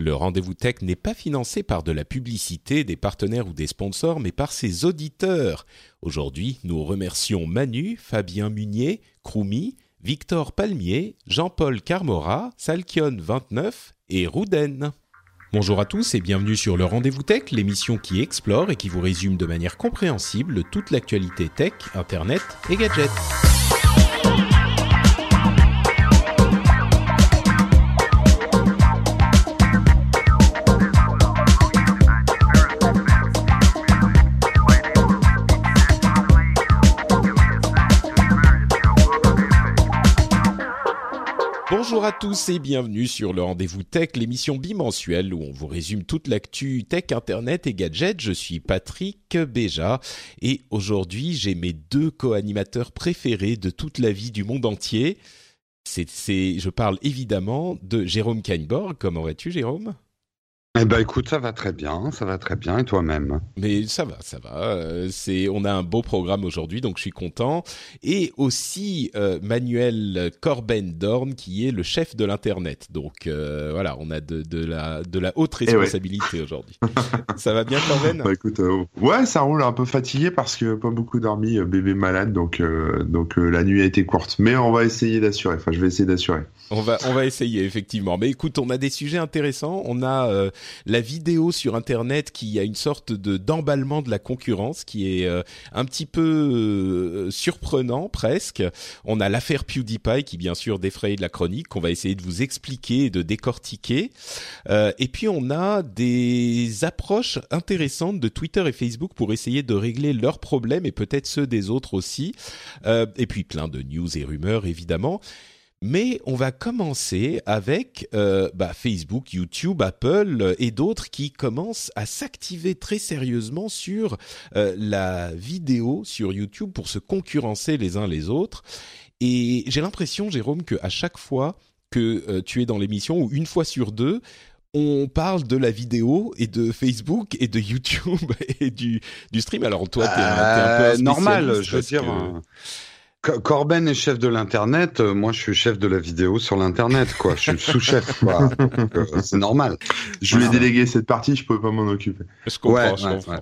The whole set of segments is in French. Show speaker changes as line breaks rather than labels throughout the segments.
Le rendez-vous tech n'est pas financé par de la publicité, des partenaires ou des sponsors, mais par ses auditeurs. Aujourd'hui, nous remercions Manu, Fabien Munier, Kroumi, Victor Palmier, Jean-Paul Carmora, Salkion29 et Rouden. Bonjour à tous et bienvenue sur le Rendez-vous Tech, l'émission qui explore et qui vous résume de manière compréhensible toute l'actualité tech, internet et gadgets. Bonjour à tous et bienvenue sur le Rendez-vous Tech, l'émission bimensuelle où on vous résume toute l'actu tech, internet et gadgets. Je suis Patrick Béja et aujourd'hui j'ai mes deux co-animateurs préférés de toute la vie du monde entier. C'est, je parle évidemment de Jérôme Kainborg. Comment vas-tu Jérôme?
Eh ben écoute, ça va très bien, ça va très bien, et toi-même?
Mais ça va, ça va. Euh, c'est, on a un beau programme aujourd'hui, donc je suis content. Et aussi euh, Manuel Corben-Dorn, qui est le chef de l'internet. Donc euh, voilà, on a de, de la de la haute
Eh ouais.
responsabilité aujourd'hui. ça va bien, Corben?
Bah écoute, euh, ouais, ça roule un peu fatigué parce que pas beaucoup dormi, bébé malade, donc euh, donc euh, la nuit a été courte. Mais on va essayer d'assurer. Enfin, je vais essayer d'assurer.
On va, on va essayer effectivement. Mais écoute, on a des sujets intéressants. On a euh, la vidéo sur Internet qui a une sorte de d'emballement de la concurrence qui est euh, un petit peu euh, surprenant presque. On a l'affaire PewDiePie qui bien sûr défraye la chronique qu'on va essayer de vous expliquer et de décortiquer. Euh, et puis on a des approches intéressantes de Twitter et Facebook pour essayer de régler leurs problèmes et peut-être ceux des autres aussi. Euh, et puis plein de news et rumeurs évidemment. Mais on va commencer avec euh, bah, Facebook, YouTube, Apple euh, et d'autres qui commencent à s'activer très sérieusement sur euh, la vidéo sur YouTube pour se concurrencer les uns les autres. Et j'ai l'impression, Jérôme, que à chaque fois que euh, tu es dans l'émission ou une fois sur deux, on parle de la vidéo et de Facebook et de YouTube et du, du stream. Alors toi, t'es un, un peu
normal, je veux dire.
que-
Co- Corben est chef de l'internet, euh, moi je suis chef de la vidéo sur l'internet, quoi. Je suis le sous-chef, quoi. Euh, c'est normal.
Je lui ai délégué cette partie, je pouvais pas m'en occuper.
Je comprends,
Ouais,
je
ouais,
comprends.
ouais.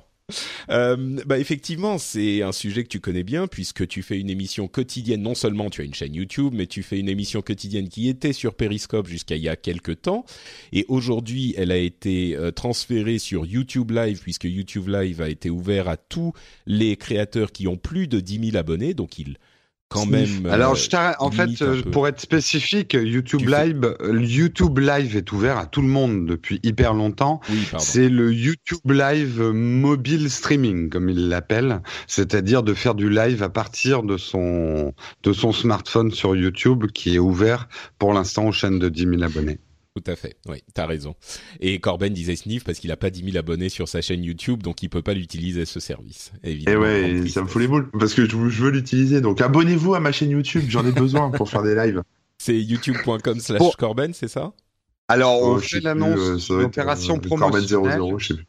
Euh, bah effectivement, c'est un sujet que tu connais bien puisque tu fais une émission quotidienne. Non seulement tu as une chaîne YouTube, mais tu fais une émission quotidienne qui était sur Periscope jusqu'à il y a quelques temps. Et aujourd'hui, elle a été transférée sur YouTube Live puisque YouTube Live a été ouvert à tous les créateurs qui ont plus de 10 000 abonnés. Donc il quand
Sniff.
même. euh,
Alors, je en fait, euh, pour être spécifique, YouTube
Tu
Live, euh, YouTube Live est ouvert à tout le monde depuis hyper longtemps.
Oui.
C'est le YouTube Live mobile streaming, comme il l'appelle, c'est-à-dire de faire du live à partir de son de son smartphone sur YouTube, qui est ouvert pour l'instant aux chaînes de 10 000 abonnés.
Tout à fait, oui, t'as raison. Et Corben disait sniff parce qu'il a pas 10 000 abonnés sur sa chaîne YouTube, donc il peut pas l'utiliser ce service.
Et
Évidemment.
ouais, ça me fout les boules parce que je, je veux l'utiliser. Donc abonnez-vous à ma chaîne YouTube, j'en ai besoin pour faire des lives.
C'est youtube.com slash. Corben, c'est ça?
Alors, on
Oh, je sais
fait
plus,
l'annonce
euh,
d'opération
euh,
promotionnelle.
00, je sais plus.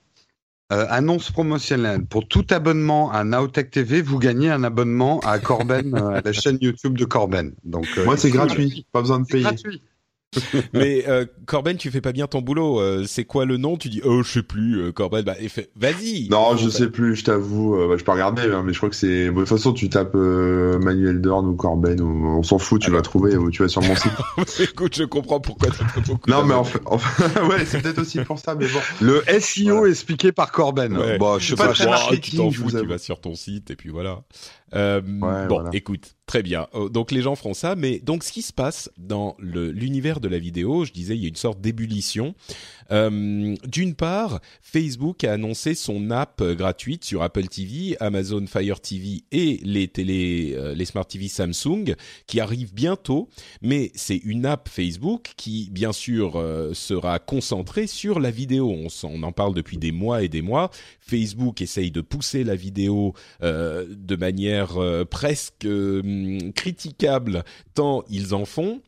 Euh, annonce promotionnelle. Pour tout abonnement à Nowtech TV, vous gagnez un abonnement à Corben, euh, à la chaîne YouTube de Corben. Donc, euh,
Moi, c'est gratuit, pas besoin de payer.
gratuit.
Mais euh, Corben, tu fais pas bien ton boulot. euh, c'est quoi le nom? Tu dis oh je sais plus. euh, Corben, bah fait- vas-y.
Non, je sais plus, je t'avoue. euh, bah, je peux regarder, hein, mais je crois que c'est. bon, de toute façon, tu tapes euh, Manuel Dorn ou Corben, ou... on s'en fout, tu
Alors.
vas trouver, ou tu vas sur mon site.
Écoute, je comprends pourquoi t'as pas beaucoup.
non, mais en fait, ouais, c'est peut-être aussi pour ça, mais bon.
Le SEO expliqué par Corben.
Ouais.
Bon, je sais
pas
pas.
très
Bon,
marketing,
tu t'en
je
fous, tu vas sur ton site et puis voilà. Euh,
Ouais,
bon,
voilà.
écoute, très bien. Euh, Donc les gens feront ça, mais donc ce qui se passe dans l'univers de la vidéo, je disais, il y a une sorte d'ébullition. Euh, d'une part, Facebook a annoncé son app gratuite sur Apple TV, Amazon Fire TV et les télé, euh, les smart TV Samsung qui arrive bientôt. Mais c'est une app Facebook qui, bien sûr, euh, sera concentrée sur la vidéo. On, on, en parle depuis des mois et des mois. Facebook essaye de pousser la vidéo de manière presque critiquable tant ils en font.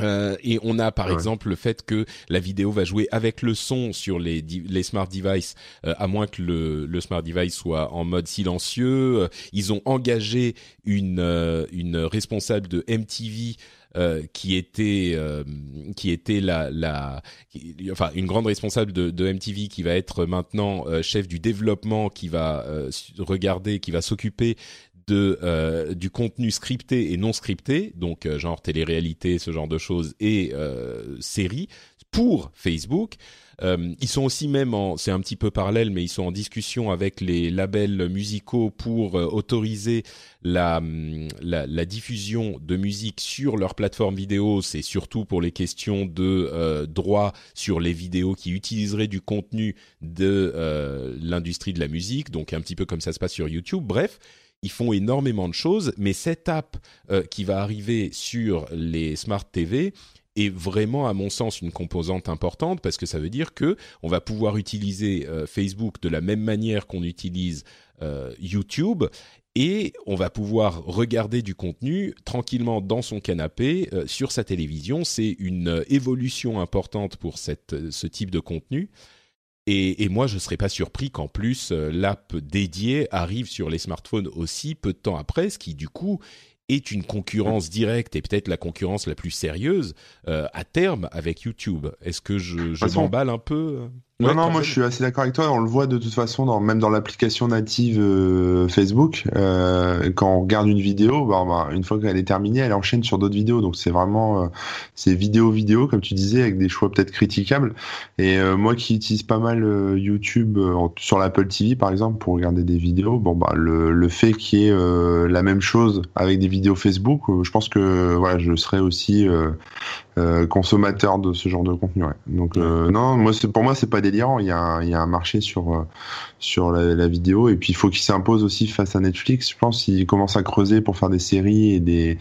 Euh, et on a par exemple le fait que la vidéo va jouer avec le son sur les, les smart devices, euh, à moins que le, le, smart device soit en mode silencieux. Euh, ils ont engagé une, euh, une responsable de MTV qui était qui était la, la enfin une grande responsable de, de, MTV qui va être maintenant chef du développement qui va regarder qui va s'occuper de euh, du contenu scripté et non scripté, donc euh, genre télé-réalité, ce genre de choses, et euh, séries pour Facebook. Euh, ils sont aussi même en, c'est un petit peu parallèle, mais ils sont en discussion avec les labels musicaux pour autoriser la, hum, la, la diffusion de musique sur leur plateforme vidéo. C'est surtout pour les questions de droit sur les vidéos qui utiliseraient du contenu de l'industrie de la musique, donc un petit peu comme ça se passe sur YouTube. Bref, ils font énormément de choses, mais cette app euh, qui va arriver sur les smart TV est vraiment, à mon sens, une composante importante parce que ça veut dire que on va pouvoir utiliser euh, Facebook de la même manière qu'on utilise euh, YouTube et on va pouvoir regarder du contenu tranquillement dans son canapé sur sa télévision. C'est une évolution importante pour ce type de contenu. Et, et, moi, je ne serais pas surpris qu'en plus, euh, l'app dédiée arrive sur les smartphones aussi peu de temps après, ce qui du coup est une concurrence directe et peut-être la concurrence la plus sérieuse euh, à terme avec YouTube. Est-ce que je, je m'emballe un peu euh
non, non, moi je suis assez d'accord avec toi. On le voit de toute façon, dans, même dans l'application native euh, Facebook, euh, quand on regarde une vidéo, bah, bah, une fois qu'elle est terminée, elle enchaîne sur d'autres vidéos. Donc c'est vraiment, euh, c'est vidéo vidéo comme tu disais, avec des choix peut-être critiquables. Et euh, moi qui utilise pas mal euh, YouTube sur l'Apple TV par exemple pour regarder des vidéos, bon bah le, le fait qu'il y ait la même chose avec des vidéos Facebook, je pense que voilà, je serais aussi euh, consommateur de ce genre de contenu. Ouais. Donc euh, non, moi c'est pour moi c'est pas délirant. Il y a un, il y a un marché sur euh, sur la, la, vidéo et puis il faut qu'il s'impose aussi face à Netflix. Je pense s'il commence à creuser pour faire des séries et des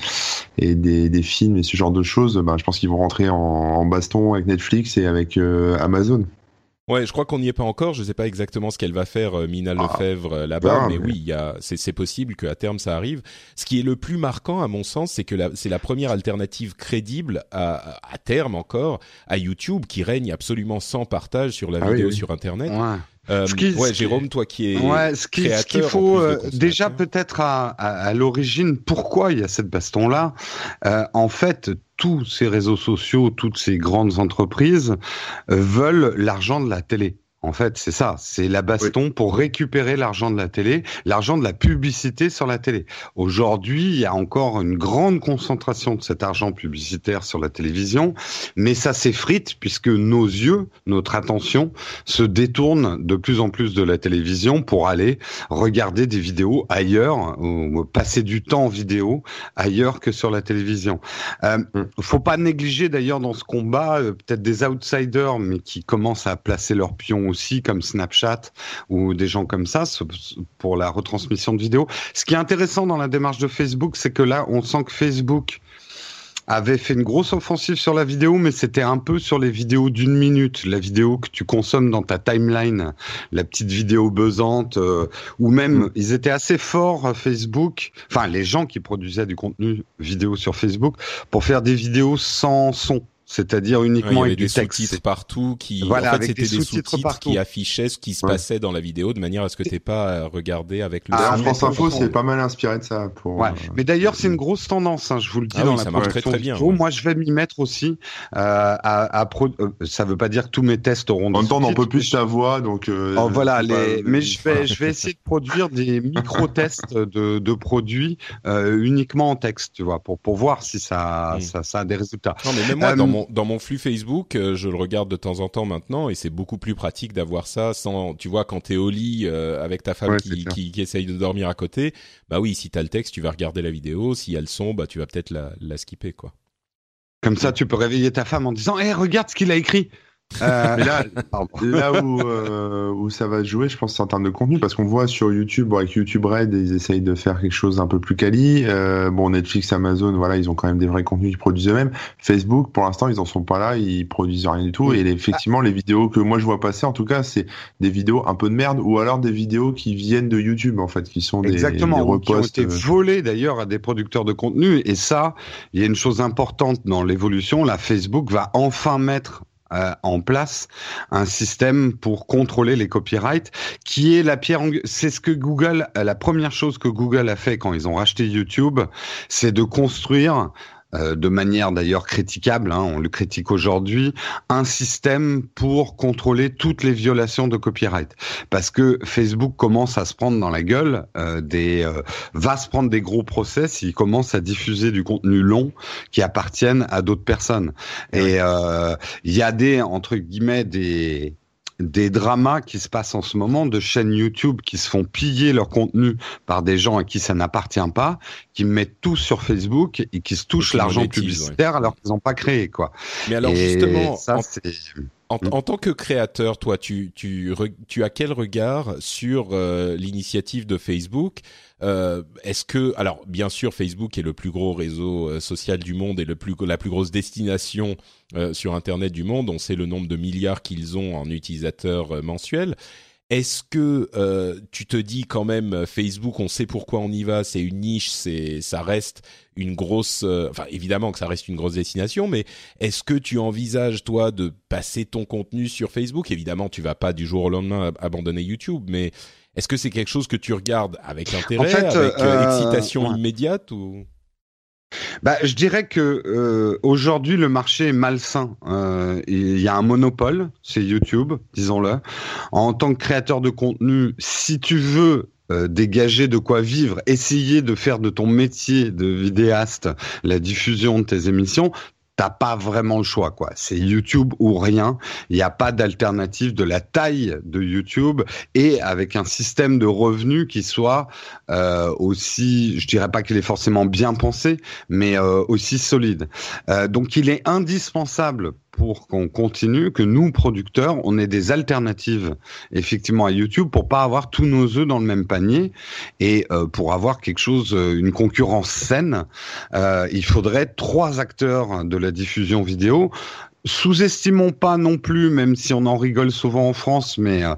et des, des films et ce genre de choses, ben, je pense qu'ils vont rentrer en, en, baston avec Netflix et avec Amazon.
Ouais, je crois qu'on n'y est pas encore. Je ne sais pas exactement ce qu'elle va faire, euh, Mina ah, Lefebvre, euh, là-bas, mais, oui, il y a, c'est, possible qu'à terme ça arrive. Ce qui est le plus marquant, à mon sens, c'est que c'est la première alternative crédible à, à terme encore à YouTube, qui règne absolument sans partage sur la ah vidéo sur Internet. Ouais. Euh, ouais, Jérôme, toi qui es
ouais, ce qui, ce qu'il faut euh, déjà peut-être à, à, à l'origine, pourquoi il y a cette baston-là euh, En fait, tous ces réseaux sociaux, toutes ces grandes entreprises euh, veulent l'argent de la télé. En fait, c'est ça, c'est la baston pour récupérer l'argent de la télé, l'argent de la publicité sur la télé. Aujourd'hui, il y a encore une grande concentration de cet argent publicitaire sur la télévision, mais ça s'effrite puisque nos yeux, notre attention se détourne de plus en plus de la télévision pour aller regarder des vidéos ailleurs ou passer du temps en vidéo ailleurs que sur la télévision. Euh, mm. faut pas négliger d'ailleurs dans ce combat euh, peut-être des outsiders, mais qui commencent à placer leurs pions aussi, comme Snapchat ou des gens comme ça, pour la retransmission de vidéos. Ce qui est intéressant dans la démarche de Facebook, c'est que là, on sent que Facebook avait fait une grosse offensive sur la vidéo, mais c'était un peu sur les vidéos d'une minute, la vidéo que tu consommes dans ta timeline, la petite vidéo buzzante, euh, ou même mm. ils étaient assez forts Facebook, enfin les gens qui produisaient du contenu vidéo sur Facebook, pour faire des vidéos sans son c'est-à-dire uniquement avec
des
sous-titres
partout qui voilà, en fait c'était des, sous-titres qui affichaient ce qui se passait dans la vidéo de manière à ce que t'aies pas à regarder avec le
ah, France Info c'est pas mal inspiré de ça pour
ouais. Euh, mais d'ailleurs c'est une grosse tendance hein, je vous le dis ah dans la
ça très, très bien,
moi je vais m'y mettre aussi euh, à, à pro... euh, ça veut pas dire que tous mes tests auront
en même temps on n'en peut plus ta voix donc euh,
oh, voilà les... mais je vais je vais essayer de produire des micro tests de, de produits euh, uniquement en texte tu vois pour pour voir si ça mm. ça, ça a des résultats.
Non mais même moi dans mon dans mon flux Facebook, euh, je le regarde de temps en temps maintenant et c'est beaucoup plus pratique d'avoir ça sans, tu vois, quand t'es au lit euh, avec ta femme qui, qui, qui, essaye de dormir à côté, bah oui, si t'as le texte, tu vas regarder la vidéo, si elle son, bah tu vas peut-être la, la skipper, quoi.
Comme ça, tu peux réveiller ta femme en disant, hé, regarde ce qu'il a écrit.
Euh, mais là, là où, euh, où ça va jouer, je pense, c'est en termes de contenu, parce qu'on voit sur YouTube, bon, avec YouTube Red, ils essayent de faire quelque chose un peu plus quali. Euh, bon, Netflix, Amazon, voilà, ils ont quand même des vrais contenus qu'ils produisent eux-mêmes. Facebook, pour l'instant, ils en sont pas là, ils produisent rien du tout. Et effectivement, les vidéos que moi je vois passer, en tout cas, c'est des vidéos un peu de merde, ou alors des vidéos qui viennent de YouTube, en fait, qui sont des,
Exactement,
des
qui ont été volées d'ailleurs à des producteurs de contenu. Et ça, il y a une chose importante dans l'évolution. Là, Facebook va enfin mettre euh, en place un système pour contrôler les copyrights, qui est la pierre. C'est ce que Google, euh, la première chose que Google a fait quand ils ont racheté YouTube, c'est de construire euh, de manière d'ailleurs critiquable, hein, on le critique aujourd'hui, un système pour contrôler toutes les violations de copyright. Parce que Facebook commence à se prendre dans la gueule, euh, des, euh, va se prendre des gros procès s'il commence à diffuser du contenu long qui appartiennent à d'autres personnes. Et il y a des, entre guillemets, des des dramas qui se passent en ce moment de chaînes YouTube qui se font piller leur contenu par des gens à qui ça n'appartient pas, qui mettent tout sur Facebook et qui se touchent l'argent publicitaire alors qu'ils n'ont pas créé quoi.
Mais alors justement, ça, en, en, en, tant que créateur, toi, tu, tu, tu as quel regard sur euh, l'initiative de Facebook? Euh, Est-ce que, alors, bien sûr, Facebook est le plus gros réseau euh, social du monde et le plus, la plus grosse destination euh, sur Internet du monde. On sait le nombre de milliards qu'ils ont en utilisateurs mensuels. Est-ce que euh, tu te dis quand même Facebook, on sait pourquoi on y va, c'est une niche, c'est ça reste une grosse, euh, enfin évidemment que ça reste une grosse destination, mais est-ce que tu envisages toi de passer ton contenu sur Facebook? Évidemment, tu vas pas du jour au lendemain abandonner YouTube, mais est-ce que c'est quelque chose que tu regardes avec intérêt, avec euh, euh excitation immédiate ou?
Bah, je dirais que euh, aujourd'hui le marché est malsain. Euh, il y a un monopole, c'est YouTube, disons-le. En tant que créateur de contenu, si tu veux euh, dégager de quoi vivre, essayer de faire de ton métier de vidéaste la diffusion de tes émissions, t'as pas vraiment le choix, quoi. C'est YouTube ou rien. Il n'y a pas d'alternative de la taille de YouTube et avec un système de revenus qui soit euh, aussi, je dirais pas qu'il est forcément bien pensé, mais euh, aussi solide. Euh, donc, il est indispensable pour qu'on continue, que nous, producteurs, on ait des alternatives effectivement à YouTube pour pas avoir tous nos œufs dans le même panier. Et euh, pour avoir quelque chose, euh, une concurrence saine, euh, il faudrait trois acteurs de la diffusion vidéo sous-estimons pas non plus, même si on en rigole souvent en France, mais euh,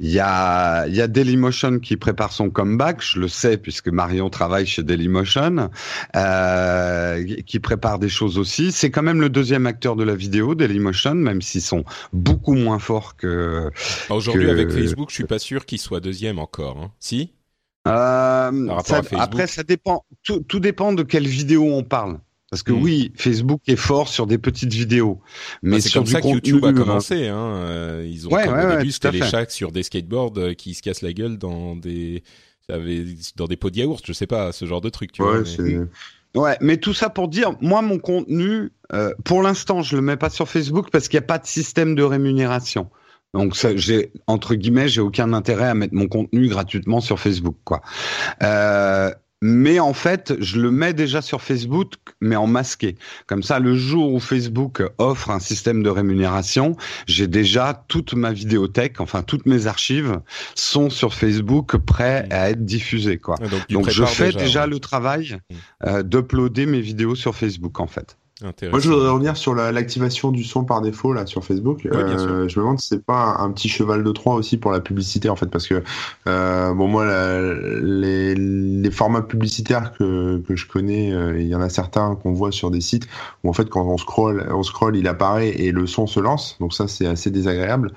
il y, a, y a Dailymotion qui prépare son comeback, je le sais puisque Marion travaille chez Dailymotion, euh, qui prépare des choses aussi. C'est quand même le deuxième acteur de la vidéo, Dailymotion, même s'ils sont beaucoup moins forts que...
Aujourd'hui avec Facebook, je suis pas sûr qu'il soit deuxième encore. Hein. Si?
Euh, après, ça dépend. Tout, tout dépend de quelle vidéo on parle. Parce que hmm. oui, Facebook est fort sur des petites vidéos, mais
bah, c'est comme ça que YouTube a commencé. Hein. Euh, ils ont ouais, ouais, au début c'était les chats sur des skateboards euh, qui se cassent la gueule dans des dans des pots de yaourt, je sais pas, ce genre de truc. Tu
ouais, vois, mais... Ouais, mais tout ça pour dire, moi mon contenu, euh, pour l'instant je le mets pas sur Facebook parce qu'il n'y a pas de système de rémunération. Donc ça, j'ai entre guillemets, j'ai aucun intérêt à mettre mon contenu gratuitement sur Facebook, quoi. Euh, mais en fait, je le mets déjà sur Facebook, mais en masqué. Comme ça, le jour où Facebook offre un système de rémunération, j'ai déjà toute ma vidéothèque, enfin toutes mes archives sont sur Facebook, prêts à être diffusées. Quoi. donc, je fais déjà, le travail mmh. euh, d'uploader mes vidéos sur Facebook, en fait.
Moi, je voudrais revenir sur l'activation du son par défaut là sur Facebook. euh, je me demande si c'est pas un, petit cheval de Troie aussi pour la publicité en fait, parce que euh, bon moi les, les, formats publicitaires que, que je connais, euh, il y en a certains qu'on voit sur des sites où en fait quand on scroll, on scroll, il apparaît et le son se lance. Donc ça c'est assez désagréable.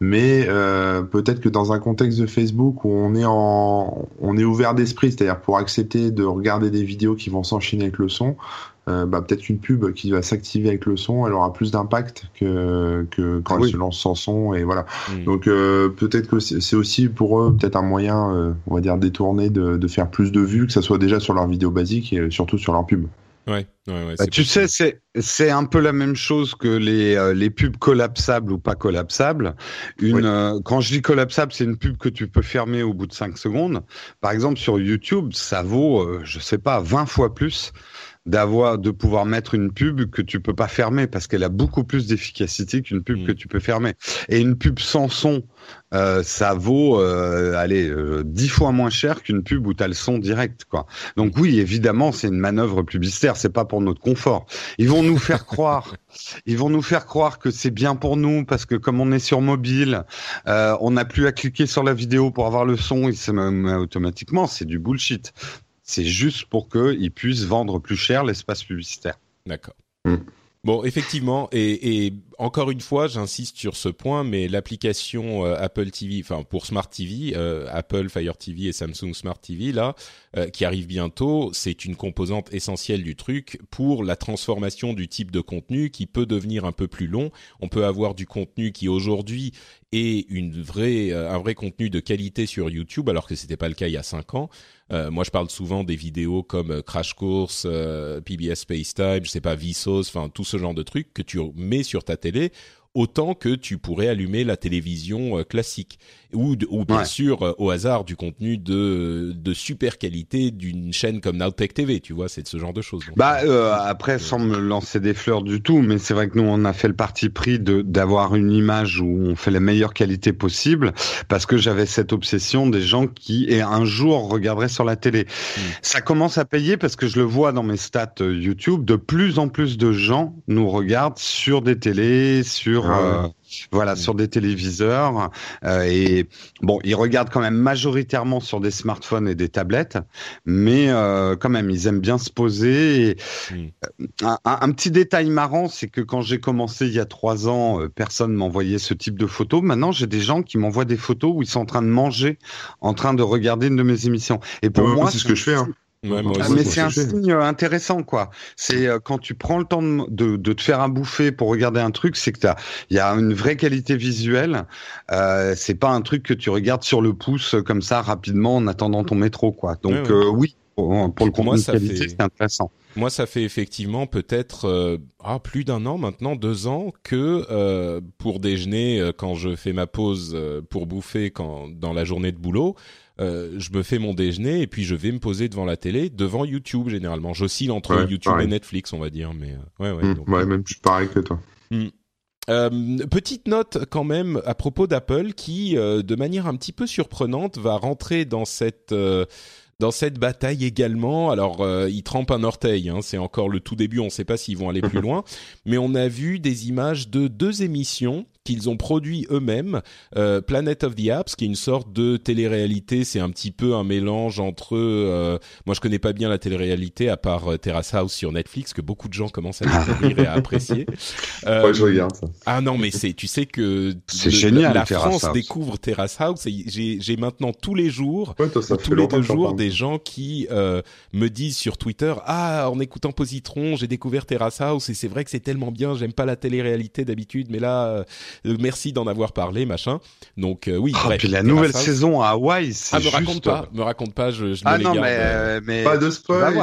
Mais euh, peut-être que dans un contexte de Facebook où on est en, on est ouvert d'esprit, c'est-à-dire pour accepter de regarder des vidéos qui vont s'enchaîner avec le son. Euh, bah, peut-être une pub qui va s'activer avec le son, elle aura plus d'impact que, que quand elle se lance sans son et voilà. Hmm. Donc euh, peut-être que c'est aussi pour eux peut-être un moyen, euh, on va dire détourné de, de, faire plus de vues, que ça soit déjà sur leur vidéo basique et surtout sur leur pub.
Ouais, ouais, ouais,
bah, tu sais, c'est c'est un peu la même chose que les les pubs collapsables ou pas collapsables. Une quand je dis collapsable, c'est une pub que tu peux fermer au bout de 5 secondes. Par exemple, sur YouTube, ça vaut je sais pas 20 fois plus d'avoir de pouvoir mettre une pub que tu peux pas fermer parce qu'elle a beaucoup plus d'efficacité qu'une pub
Mm.
que tu peux fermer. Et une pub sans son, euh, ça vaut euh, allez euh, dix fois moins cher qu'une pub où tu as le son direct quoi. Donc oui, évidemment, c'est une manœuvre publicitaire, c'est pas pour notre confort. Ils vont nous faire croire, ils vont nous faire croire que c'est bien pour nous parce que comme on est sur mobile, euh, on n'a plus à cliquer sur la vidéo pour avoir le son, se met automatiquement, c'est du bullshit. C'est juste pour qu'ils puissent vendre plus cher l'espace publicitaire.
D'accord.
Mm.
Bon, effectivement, et, et encore une fois, j'insiste sur ce point, mais l'application euh, Apple TV, enfin pour Smart TV, euh, Apple Fire TV et Samsung Smart TV, là, euh, qui arrive bientôt, c'est une composante essentielle du truc pour la transformation du type de contenu qui peut devenir un peu plus long. On peut avoir du contenu qui aujourd'hui est une vraie, euh, un vrai contenu de qualité sur YouTube, alors que c'était pas le cas il y a cinq ans. Euh, moi, je parle souvent des vidéos comme euh, Crash Course, euh, PBS Space Time, je sais pas, Vsauce, enfin tout ce genre de trucs que tu mets sur ta télé autant que tu pourrais allumer la télévision euh, classique ou, ou bien
Ouais.
sûr euh, au hasard du contenu de, de super qualité d'une chaîne comme Nowtech TV, tu vois, c'est de ce genre de choses. Donc,
Bah euh, après, sans me lancer des fleurs du tout, mais c'est vrai que nous on a fait le parti pris de d'avoir une image où on fait la meilleure qualité possible, parce que j'avais cette obsession des gens qui et un jour regarderaient sur la télé. Ça commence à payer parce que je le vois dans mes stats YouTube, de plus en plus de gens nous regardent sur des télés, sur
Ah ouais.
euh, voilà, sur des téléviseurs euh, et bon, ils regardent quand même majoritairement sur des smartphones et des tablettes, mais euh, quand même, ils aiment bien se poser. Et, un, petit détail marrant, c'est que quand j'ai commencé il y a trois ans, personne m'envoyait ce type de photos. Maintenant, j'ai des gens qui m'envoient des photos où ils sont en train de manger, en train de regarder une de mes émissions. Et pour
Ouais,
moi,
c'est ce que je fais. Hein.
Ouais, moi
Ah,
mais
moi
c'est un signe euh, intéressant, quoi. C'est euh, quand tu prends le temps de, de, de te faire un bouffer pour regarder un truc, c'est que t'as, il y a une vraie qualité visuelle. Euh, c'est pas un truc que tu regardes sur le pouce euh, comme ça rapidement en attendant ton métro, quoi. Donc
Ouais, ouais.
euh, oui, pour, pour le
moi,
contenu de
ça
qualité,
fait-
c'est intéressant.
Moi, ça fait effectivement peut-être euh, ah, plus d'un an maintenant, deux ans, que euh, pour déjeuner, euh, quand je fais ma pause euh, pour bouffer quand, dans la journée de boulot, euh, je me fais mon déjeuner et puis je vais me poser devant la télé, devant YouTube généralement. J'oscille entre
Ouais,
YouTube
pareil.
et Netflix, on va dire, mais euh, ouais, ouais.
Mm,
donc,
ouais, même je suis pareil que toi.
euh, petite note quand même à propos d'Apple qui, euh, de manière un petit peu surprenante, va rentrer dans cette euh, dans cette bataille également. Alors, euh, ils trempent un orteil. Hein, c'est encore le tout début. On ne sait pas s'ils vont aller plus loin, mais on a vu des images de deux émissions qu'ils ont produit eux-mêmes. Euh, Planet of the Apps, qui est une sorte de télé-réalité. C'est un petit peu un mélange entre. euh, moi, je connais pas bien la télé-réalité à part euh, Terrace House sur Netflix, que beaucoup de gens commencent à découvrir et à apprécier. Euh,
Ouais, je regarde ça.
ah non, mais c'est, tu sais que
C'est génial,
La
Terrace
France
House.
découvre Terrace House et j'ai, j'ai maintenant tous les jours,
Ouais, toi,
tous les deux jours, des gens qui euh, me disent sur Twitter, ah, en écoutant Positron, j'ai découvert Terrace House et c'est vrai que c'est tellement bien. J'aime pas la télé-réalité d'habitude, mais là, euh, merci d'en avoir parlé, machin. Donc euh, oui.
Oh,
bref,
puis la nouvelle
House.
saison à Hawaï, c'est
Ah, me
juste...
raconte pas, me raconte pas, je, je me
Ah
les
non,
garde.
mais,
euh,
euh, mais
Pas de spoil.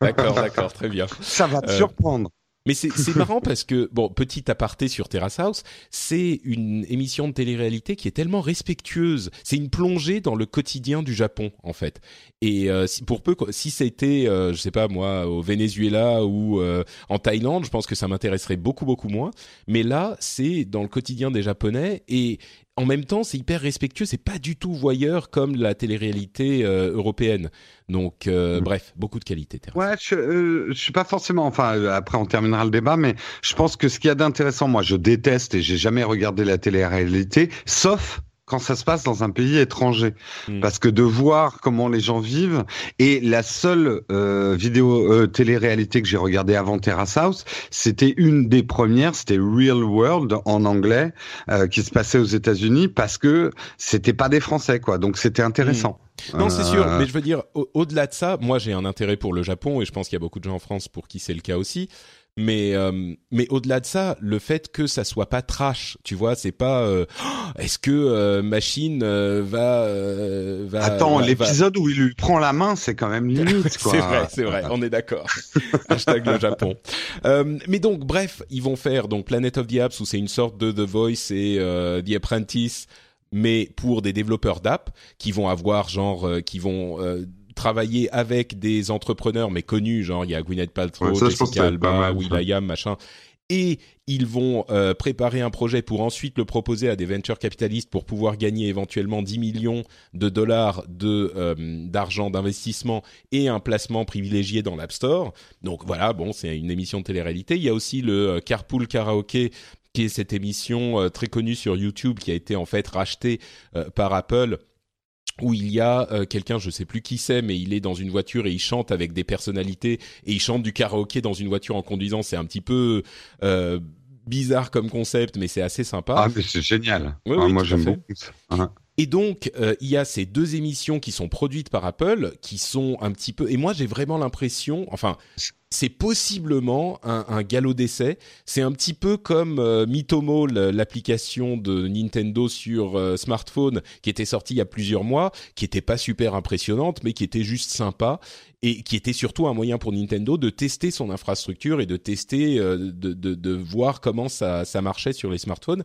D'accord, d'accord, très bien.
ça va te
Euh,
surprendre.
Mais c'est marrant parce que bon, petit aparté sur Terrace House, c'est une émission de télé-réalité qui est tellement respectueuse. C'est une plongée dans le quotidien du Japon en fait. Et euh, si pour peu si c'était euh, je sais pas moi au Venezuela ou euh, en Thaïlande, je pense que ça m'intéresserait beaucoup beaucoup moins. Mais là, c'est dans le quotidien des Japonais et en même temps, c'est hyper respectueux. C'est pas du tout voyeur comme la télé-réalité euh, européenne. Donc euh, bref, beaucoup de qualité.
Ouais, je, euh, je suis pas forcément. Enfin, euh, après on terminera le débat, mais je pense que ce qu'il y a d'intéressant, moi, je déteste et j'ai jamais regardé la télé-réalité, sauf quand ça se passe dans un pays étranger,
Mm.
parce que de voir comment les gens vivent et la seule euh, vidéo euh, télé-réalité que j'ai regardée avant Terrace House, c'était une des premières, c'était Real World en anglais, euh, qui se passait aux États-Unis, parce que c'était pas des Français, quoi. Donc c'était intéressant.
Non, c'est
Euh,
sûr, mais je veux dire, au- au-delà de ça, moi j'ai un intérêt pour le Japon et je pense qu'il y a beaucoup de gens en France pour qui c'est le cas aussi. Mais euh, mais au-delà de ça, le fait que ça soit pas trash, tu vois, c'est pas euh, Oh, est-ce que euh, machine euh, va euh, va
Attends,
va- va-
l'épisode où il lui prend la main, c'est quand même limite, quoi.
C'est vrai, c'est vrai, on est d'accord. Hashtag le Japon. Euh, mais donc, bref, ils vont faire donc Planet of the Apps où c'est une sorte de The Voice et euh, The Apprentice, mais pour des développeurs d'app qui vont avoir genre, euh, qui vont euh, travailler avec des entrepreneurs mais connus, genre il y a Gwyneth Paltrow,
Ouais, ça,
Jessica Alba. Will.i.am, machin. Et ils vont euh, préparer un projet pour ensuite le proposer à des venture capitalistes pour pouvoir gagner éventuellement 10 millions de dollars de euh, d'argent d'investissement et un placement privilégié dans l'App Store. Donc voilà, bon, c'est une émission de télé-réalité. Il y a aussi le euh, Carpool Karaoke qui est cette émission très connue sur YouTube qui a été en fait rachetée par Apple où il y a euh, quelqu'un, je sais plus qui c'est, mais il est dans une voiture et il chante avec des personnalités et il chante du karaoké dans une voiture en conduisant. C'est un petit peu euh, bizarre comme concept, mais c'est assez sympa.
Ah, mais c'est génial. Ah,
oui,
moi, j'aime beaucoup.
Et donc, euh, il y a ces deux émissions qui sont produites par Apple, qui sont un petit peu. Et moi, j'ai vraiment l'impression, enfin, c'est possiblement un, un galop d'essai. C'est un petit peu comme euh, Mitomo, l'application de Nintendo sur euh, smartphone, qui était sortie il y a plusieurs mois, qui était pas super impressionnante, mais qui était juste sympa et qui était surtout un moyen pour Nintendo de tester son infrastructure et de tester, euh, de, de, de voir comment ça, ça marchait sur les smartphones.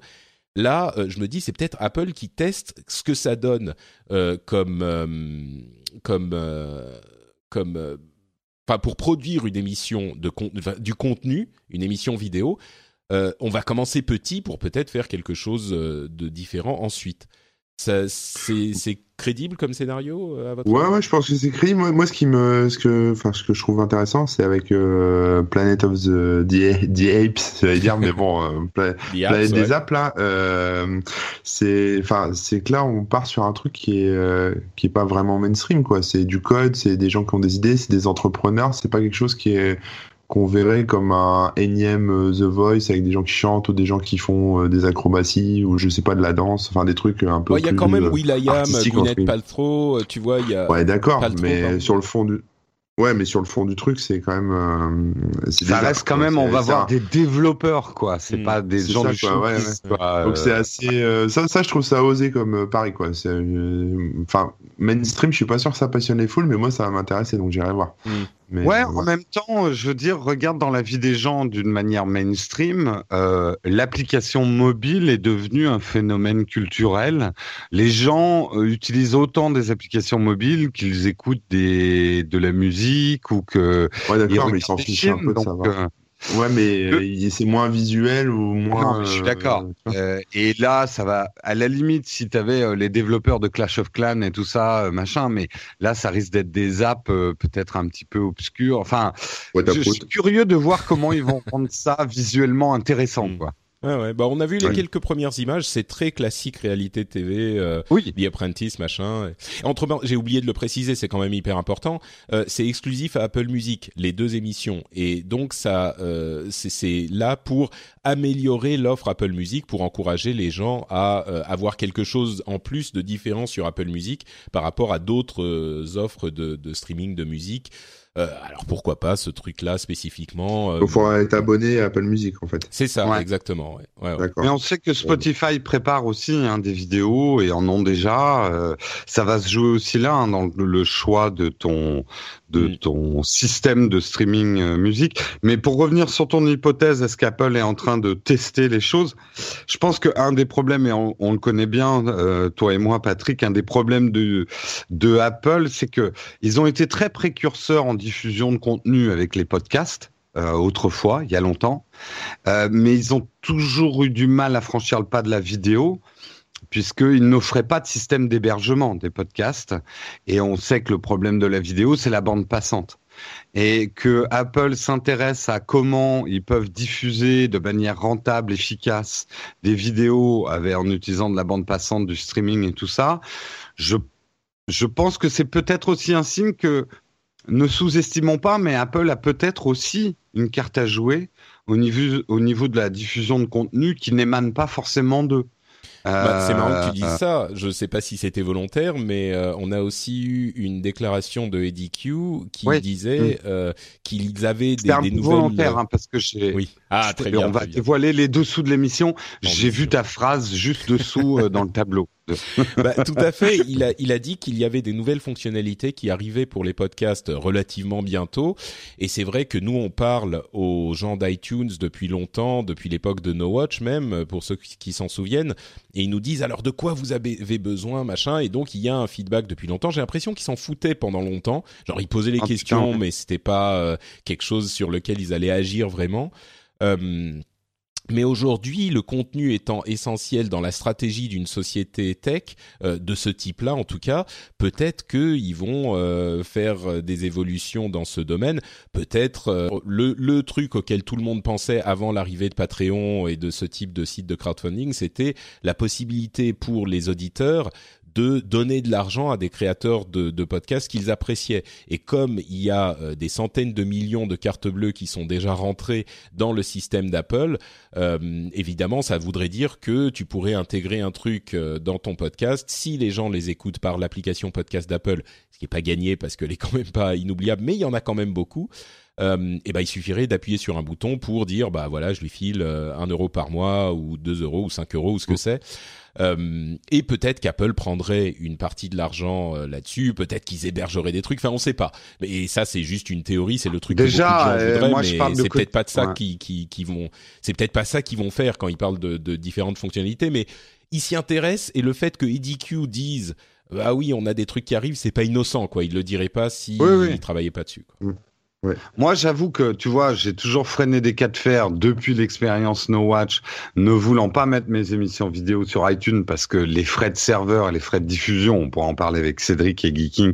Là, euh, je me dis, c'est peut-être Apple qui teste ce que ça donne euh, comme euh, comme pour produire une émission du contenu, une émission vidéo. on va commencer petit pour peut-être faire quelque chose de différent ensuite. C'est crédible comme scénario euh, à votre
Ouais, ouais, je pense que c'est crédible. Moi, moi, ce qui me, ce que, enfin, ce que je trouve intéressant, c'est avec euh, Planet of the, the, the Apes, j'allais dire, mais bon, euh, Pla-
The Apps,
Planète
ouais.
des apps là, euh, c'est, enfin, c'est que là, on part sur un truc qui est, qui est pas vraiment mainstream, quoi. C'est du code, c'est des gens qui ont des idées, c'est des entrepreneurs. C'est pas quelque chose qui est qu'on verrait comme un énième euh, The Voice avec des gens qui chantent ou des gens qui font euh, des acrobaties ou je sais pas de la danse, enfin des trucs un peu
Ouais, Il y a
plus,
quand même
euh,
Will.i.am, Gwyneth. Paltrow, euh, tu vois, il y a.
Ouais, d'accord, mais sur le fond du Ouais, mais sur le fond du truc, c'est quand même euh,
Ça reste quand même, on va voir des développeurs, quoi. C'est
Hmm.
pas des gens
ça,
du
quoi, ouais, ouais. Donc
Euh,
c'est assez euh, ça ça je trouve ça osé comme euh, pareil quoi. C'est euh, enfin mainstream, je suis pas sûr que ça passionne les foules mais moi ça va m'intéresser donc j'irai voir.
Mm.
Mais,
Ouais,
euh,
en même temps, je veux dire, regarde dans la vie des gens d'une manière mainstream, euh, l'application mobile est devenue un phénomène culturel. Les gens euh, utilisent autant des applications mobiles qu'ils écoutent des, de la musique ou que
Ouais, d'accord, mais ils s'en fichent un peu de
donc,
savoir.
euh,
Ouais, mais
que-
euh, c'est moins visuel ou moins
Non, mais je suis
euh,
d'accord.
vois.
Euh, et là, ça va, à la limite, si tu avais les développeurs de Clash of Clans et tout ça, euh, machin, mais là, ça risque d'être des apps euh, peut-être un petit peu obscures. Enfin, je, je suis curieux de voir comment ils vont rendre ça visuellement intéressant,
Mm.
quoi.
Ouais, ouais. Bah, on a vu les quelques premières images. C'est très classique réalité TV. euh,
Oui.
The Apprentice, machin. Entre, j'ai oublié de le préciser, c'est quand même hyper important. Euh, c'est exclusif à Apple Music, les deux émissions, et donc ça, euh, c'est- c'est là pour améliorer l'offre Apple Music, pour encourager les gens à euh, avoir quelque chose en plus de différent sur Apple Music par rapport à d'autres euh, offres de, de streaming de musique. Euh, alors pourquoi pas ce truc-là spécifiquement euh,
Il faudra être abonné à Apple Music en fait.
C'est ça,
Ouais.
exactement. Ouais. Ouais, ouais.
D'accord.
Mais on sait que Spotify prépare aussi hein, des vidéos et en ont déjà. euh, ça va se jouer aussi là hein, dans le choix de ton de ton système de streaming euh, musique. Mais pour revenir sur ton hypothèse, est-ce qu'Apple est en train de tester les choses? Je pense qu'un des problèmes, et on, on le connaît bien, euh, toi et moi, Patrick, un des problèmes de de Apple, c'est que ils ont été très précurseurs en diffusion de contenu avec les podcasts. euh, autrefois, il y a longtemps, Euh, mais ils ont toujours eu du mal à franchir le pas de la vidéo puisqu'ils n'offraient pas de système d'hébergement des podcasts. Et on sait que le problème de la vidéo, c'est la bande passante. Et que Apple s'intéresse à comment ils peuvent diffuser de manière rentable, efficace, des vidéos en utilisant de la bande passante, du streaming et tout ça. Je, je pense que c'est peut-être aussi un signe que ne sous-estimons pas, mais Apple a peut-être aussi une carte à jouer au niveau, au niveau de la diffusion de contenu qui n'émane pas forcément d'eux.
Bah, c'est marrant que tu dises
Euh,
ça. Je sais pas si c'était volontaire, mais euh, on a aussi eu une déclaration de Eddie Q qui
Oui.
disait euh, qu'ils avaient des, des nouvelles.
volontaire, hein, parce que j'ai.
Oui. Ah, très bien.
on va dévoiler les dessous de l'émission. J'ai vu ta phrase juste dessous dans le tableau.
bah, tout à fait. Il a, il a dit qu'il y avait des nouvelles fonctionnalités qui arrivaient pour les podcasts relativement bientôt. Et c'est vrai que nous, on parle aux gens d'iTunes depuis longtemps, depuis l'époque de No Watch même, pour ceux qui s'en souviennent. Et ils nous disent alors de quoi vous avez besoin, machin? Et donc il y a un feedback depuis longtemps. J'ai l'impression qu'ils s'en foutaient pendant longtemps. Genre ils posaient les ah, questions, mais c'était pas euh, quelque chose sur lequel ils allaient agir vraiment. Euh, mais aujourd'hui, le contenu étant essentiel dans la stratégie d'une société tech euh, de ce type-là, en tout cas, peut-être qu'ils vont euh, faire des évolutions dans ce domaine. Peut-être euh, le, le, truc auquel tout le monde pensait avant l'arrivée de Patreon et de ce type de site de crowdfunding, c'était la possibilité pour les auditeurs de donner de l'argent à des créateurs de, podcasts qu'ils appréciaient. Et comme il y a euh, des centaines de millions de cartes bleues qui sont déjà rentrées dans le système d'Apple, euh, évidemment, ça voudrait dire que tu pourrais intégrer un truc euh, dans ton podcast si les gens les écoutent par l'application podcast d'Apple, ce qui est pas gagné parce qu'elle est quand même pas inoubliable, mais il y en a quand même beaucoup. Euh, et ben il suffirait d'appuyer sur un bouton pour dire bah voilà je lui file un euro par mois ou deux euros ou cinq euros ou ce que c'est euh, et peut-être qu'Apple prendrait une partie de l'argent euh, là-dessus, peut-être qu'ils hébergeraient des trucs. Enfin, on sait pas. Et ça, c'est juste une théorie, c'est le truc
Déjà,
que de gens euh, mais c'est peut-être pas de ça qui, qui, qui vont. C'est peut-être pas ça qu'ils vont faire quand ils parlent de, de différentes fonctionnalités, mais ils s'y intéressent et le fait que EDQ dise ah oui, on a des trucs qui arrivent, c'est pas innocent quoi. Ils le diraient pas si ils travaillaient pas dessus. Quoi. Mm.
Moi, j'avoue que, tu vois, j'ai toujours freiné des cas de fer depuis l'expérience No Watch, ne voulant pas mettre mes émissions vidéo sur iTunes parce que les frais de serveur et les frais de diffusion, on pourra en parler avec Cédric et Geeking,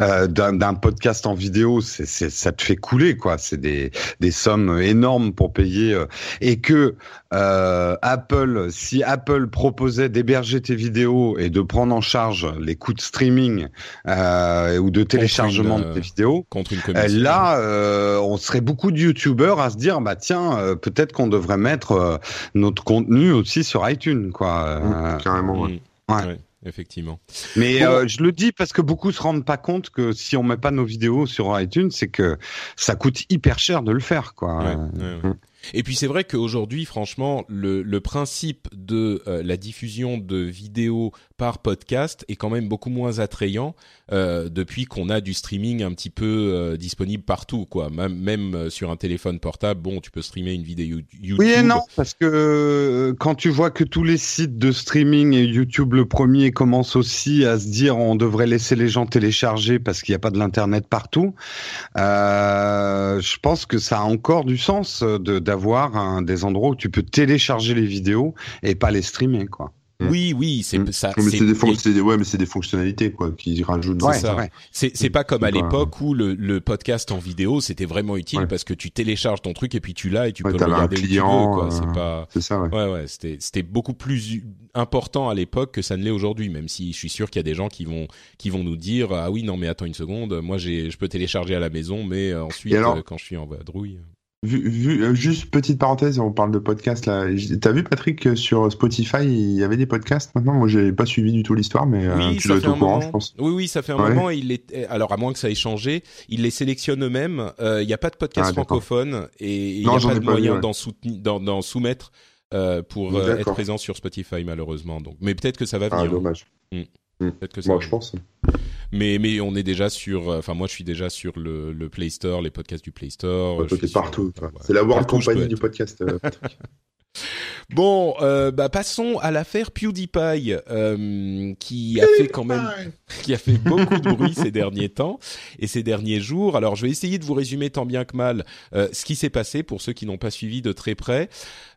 euh, d'un podcast en vidéo, ça te fait couler, quoi. C'est des, des sommes énormes pour payer. Euh, et que euh, Apple, si Apple proposait d'héberger tes vidéos et de prendre en charge les coûts de streaming euh, ou de téléchargement de tes vidéos,
contre une
là, euh, on serait beaucoup de youtubeurs à se dire bah tiens euh, peut-être qu'on devrait mettre euh, notre contenu aussi sur iTunes quoi.
Mmh, carrément. Ouais.
ouais. effectivement.
Mais je le dis parce que beaucoup se rendent pas compte que si on met pas nos vidéos sur iTunes, c'est que ça coûte hyper cher de le faire, quoi.
Mmh. Et puis c'est vrai qu'aujourd'hui, franchement, le, le, principe de la diffusion de vidéos par podcast est quand même beaucoup moins attrayant euh, depuis qu'on a du streaming un petit peu euh, disponible partout quoi même, même euh, sur un téléphone portable bon tu peux streamer une vidéo YouTube
oui et non parce que euh, quand tu vois que tous les sites de streaming et YouTube le premier commencent aussi à se dire on devrait laisser les gens télécharger parce qu'il n'y a pas de l'internet partout euh, je pense que ça a encore du sens de d'avoir des endroits où tu peux télécharger les vidéos et pas les streamer quoi.
Oui, oui, c'est mm. ça.
Mais c'est des, ouais, des fonctionnalités quoi qui rajoutent.
Ouais. C'est pas comme à l'époque où le, le podcast en vidéo c'était vraiment utile parce que tu télécharges ton truc et puis tu l'as et tu peux le regarder client, tu veux. C'est
euh,
pas.
C'est ça.
Ouais, ouais. C'était c'était beaucoup plus important à l'époque que ça ne l'est aujourd'hui. Même si je suis sûr qu'il y a des gens qui vont qui vont nous dire ah oui non mais attends une seconde moi j'ai je peux télécharger à la maison mais euh, ensuite euh, quand je suis en vadrouille.
Vu, euh, juste petite parenthèse, on parle de podcast là. T'as vu Patrick sur Spotify, il y avait des podcasts maintenant? Moi, j'ai pas suivi du tout l'histoire, mais
euh, oui, tu dois être au courant, je pense. Oui, oui, ça fait un moment. Il est, alors à moins que ça ait changé, ils les sélectionnent eux-mêmes. Euh, il n'y a pas de podcast ah, francophone et il n'y a pas de moyen d'en soumettre pour être présent sur Spotify malheureusement. Donc, mais peut-être que ça va ah, venir.
Ah, dommage.
Hmm.
Hmm. Peut-être que ça. Moi, je pense.
Mais mais on est déjà sur, euh, enfin moi je suis déjà sur le, le Play Store, les podcasts du Play Store.
Ouais, je partout. C'est la World Company du podcast. Euh,
Bon, euh, bah passons à l'affaire PewDiePie, euh, qui a fait quand même, qui a fait beaucoup de bruit ces derniers temps et ces derniers jours. Alors, je vais essayer de vous résumer tant bien que mal euh, ce qui s'est passé pour ceux qui n'ont pas suivi de très près.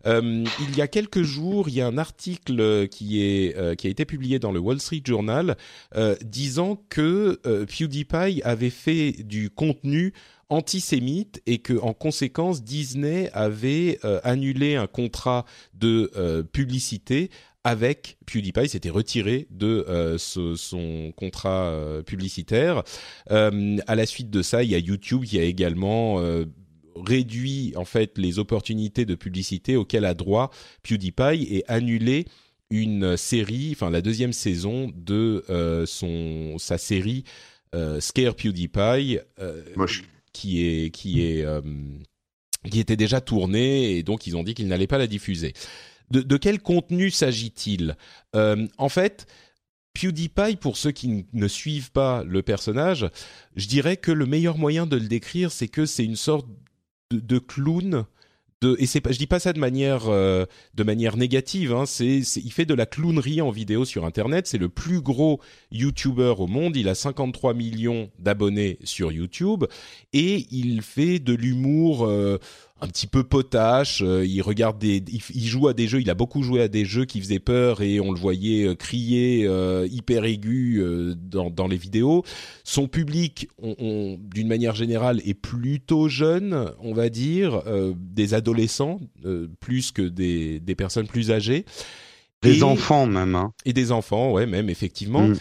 Euh, il y a quelques jours, il y a un article qui est euh, qui a été publié dans le Wall Street Journal disant que PewDiePie avait fait du contenu antisémite et que en conséquence Disney avait euh, annulé un contrat de euh, publicité avec PewDiePie, s'était retiré de euh, son contrat publicitaire. à la suite de ça, il y a YouTube qui a également réduit en fait les opportunités de publicité auxquelles a droit PewDiePie et annulé une série, enfin la deuxième saison de son sa série Scare PewDiePie qui est qui est euh, qui était déjà tournée et donc ils ont dit qu'ils n'allaient pas la diffuser. de, de quel contenu s'agit-il? En fait, PewDiePie, pour ceux qui ne suivent pas le personnage, je dirais que le meilleur moyen de le décrire, c'est que c'est une sorte de, clown. Et c'est je dis pas ça de manière euh, négative. Hein, il fait de la clownerie en vidéo sur Internet. C'est le plus gros YouTuber au monde. Il a 53 millions d'abonnés sur YouTube et il fait de l'humour. Euh, un petit peu potache. Euh, il regarde des, il, joue à des jeux. Il a beaucoup joué à des jeux qui faisaient peur et on le voyait euh, crier euh, hyper aigu dans, dans les vidéos. Son public, on, d'une manière générale, est plutôt jeune, on va dire, des adolescents plus que des, des personnes plus âgées.
Des enfants même. Hein.
Et des enfants, ouais, même effectivement. Mm.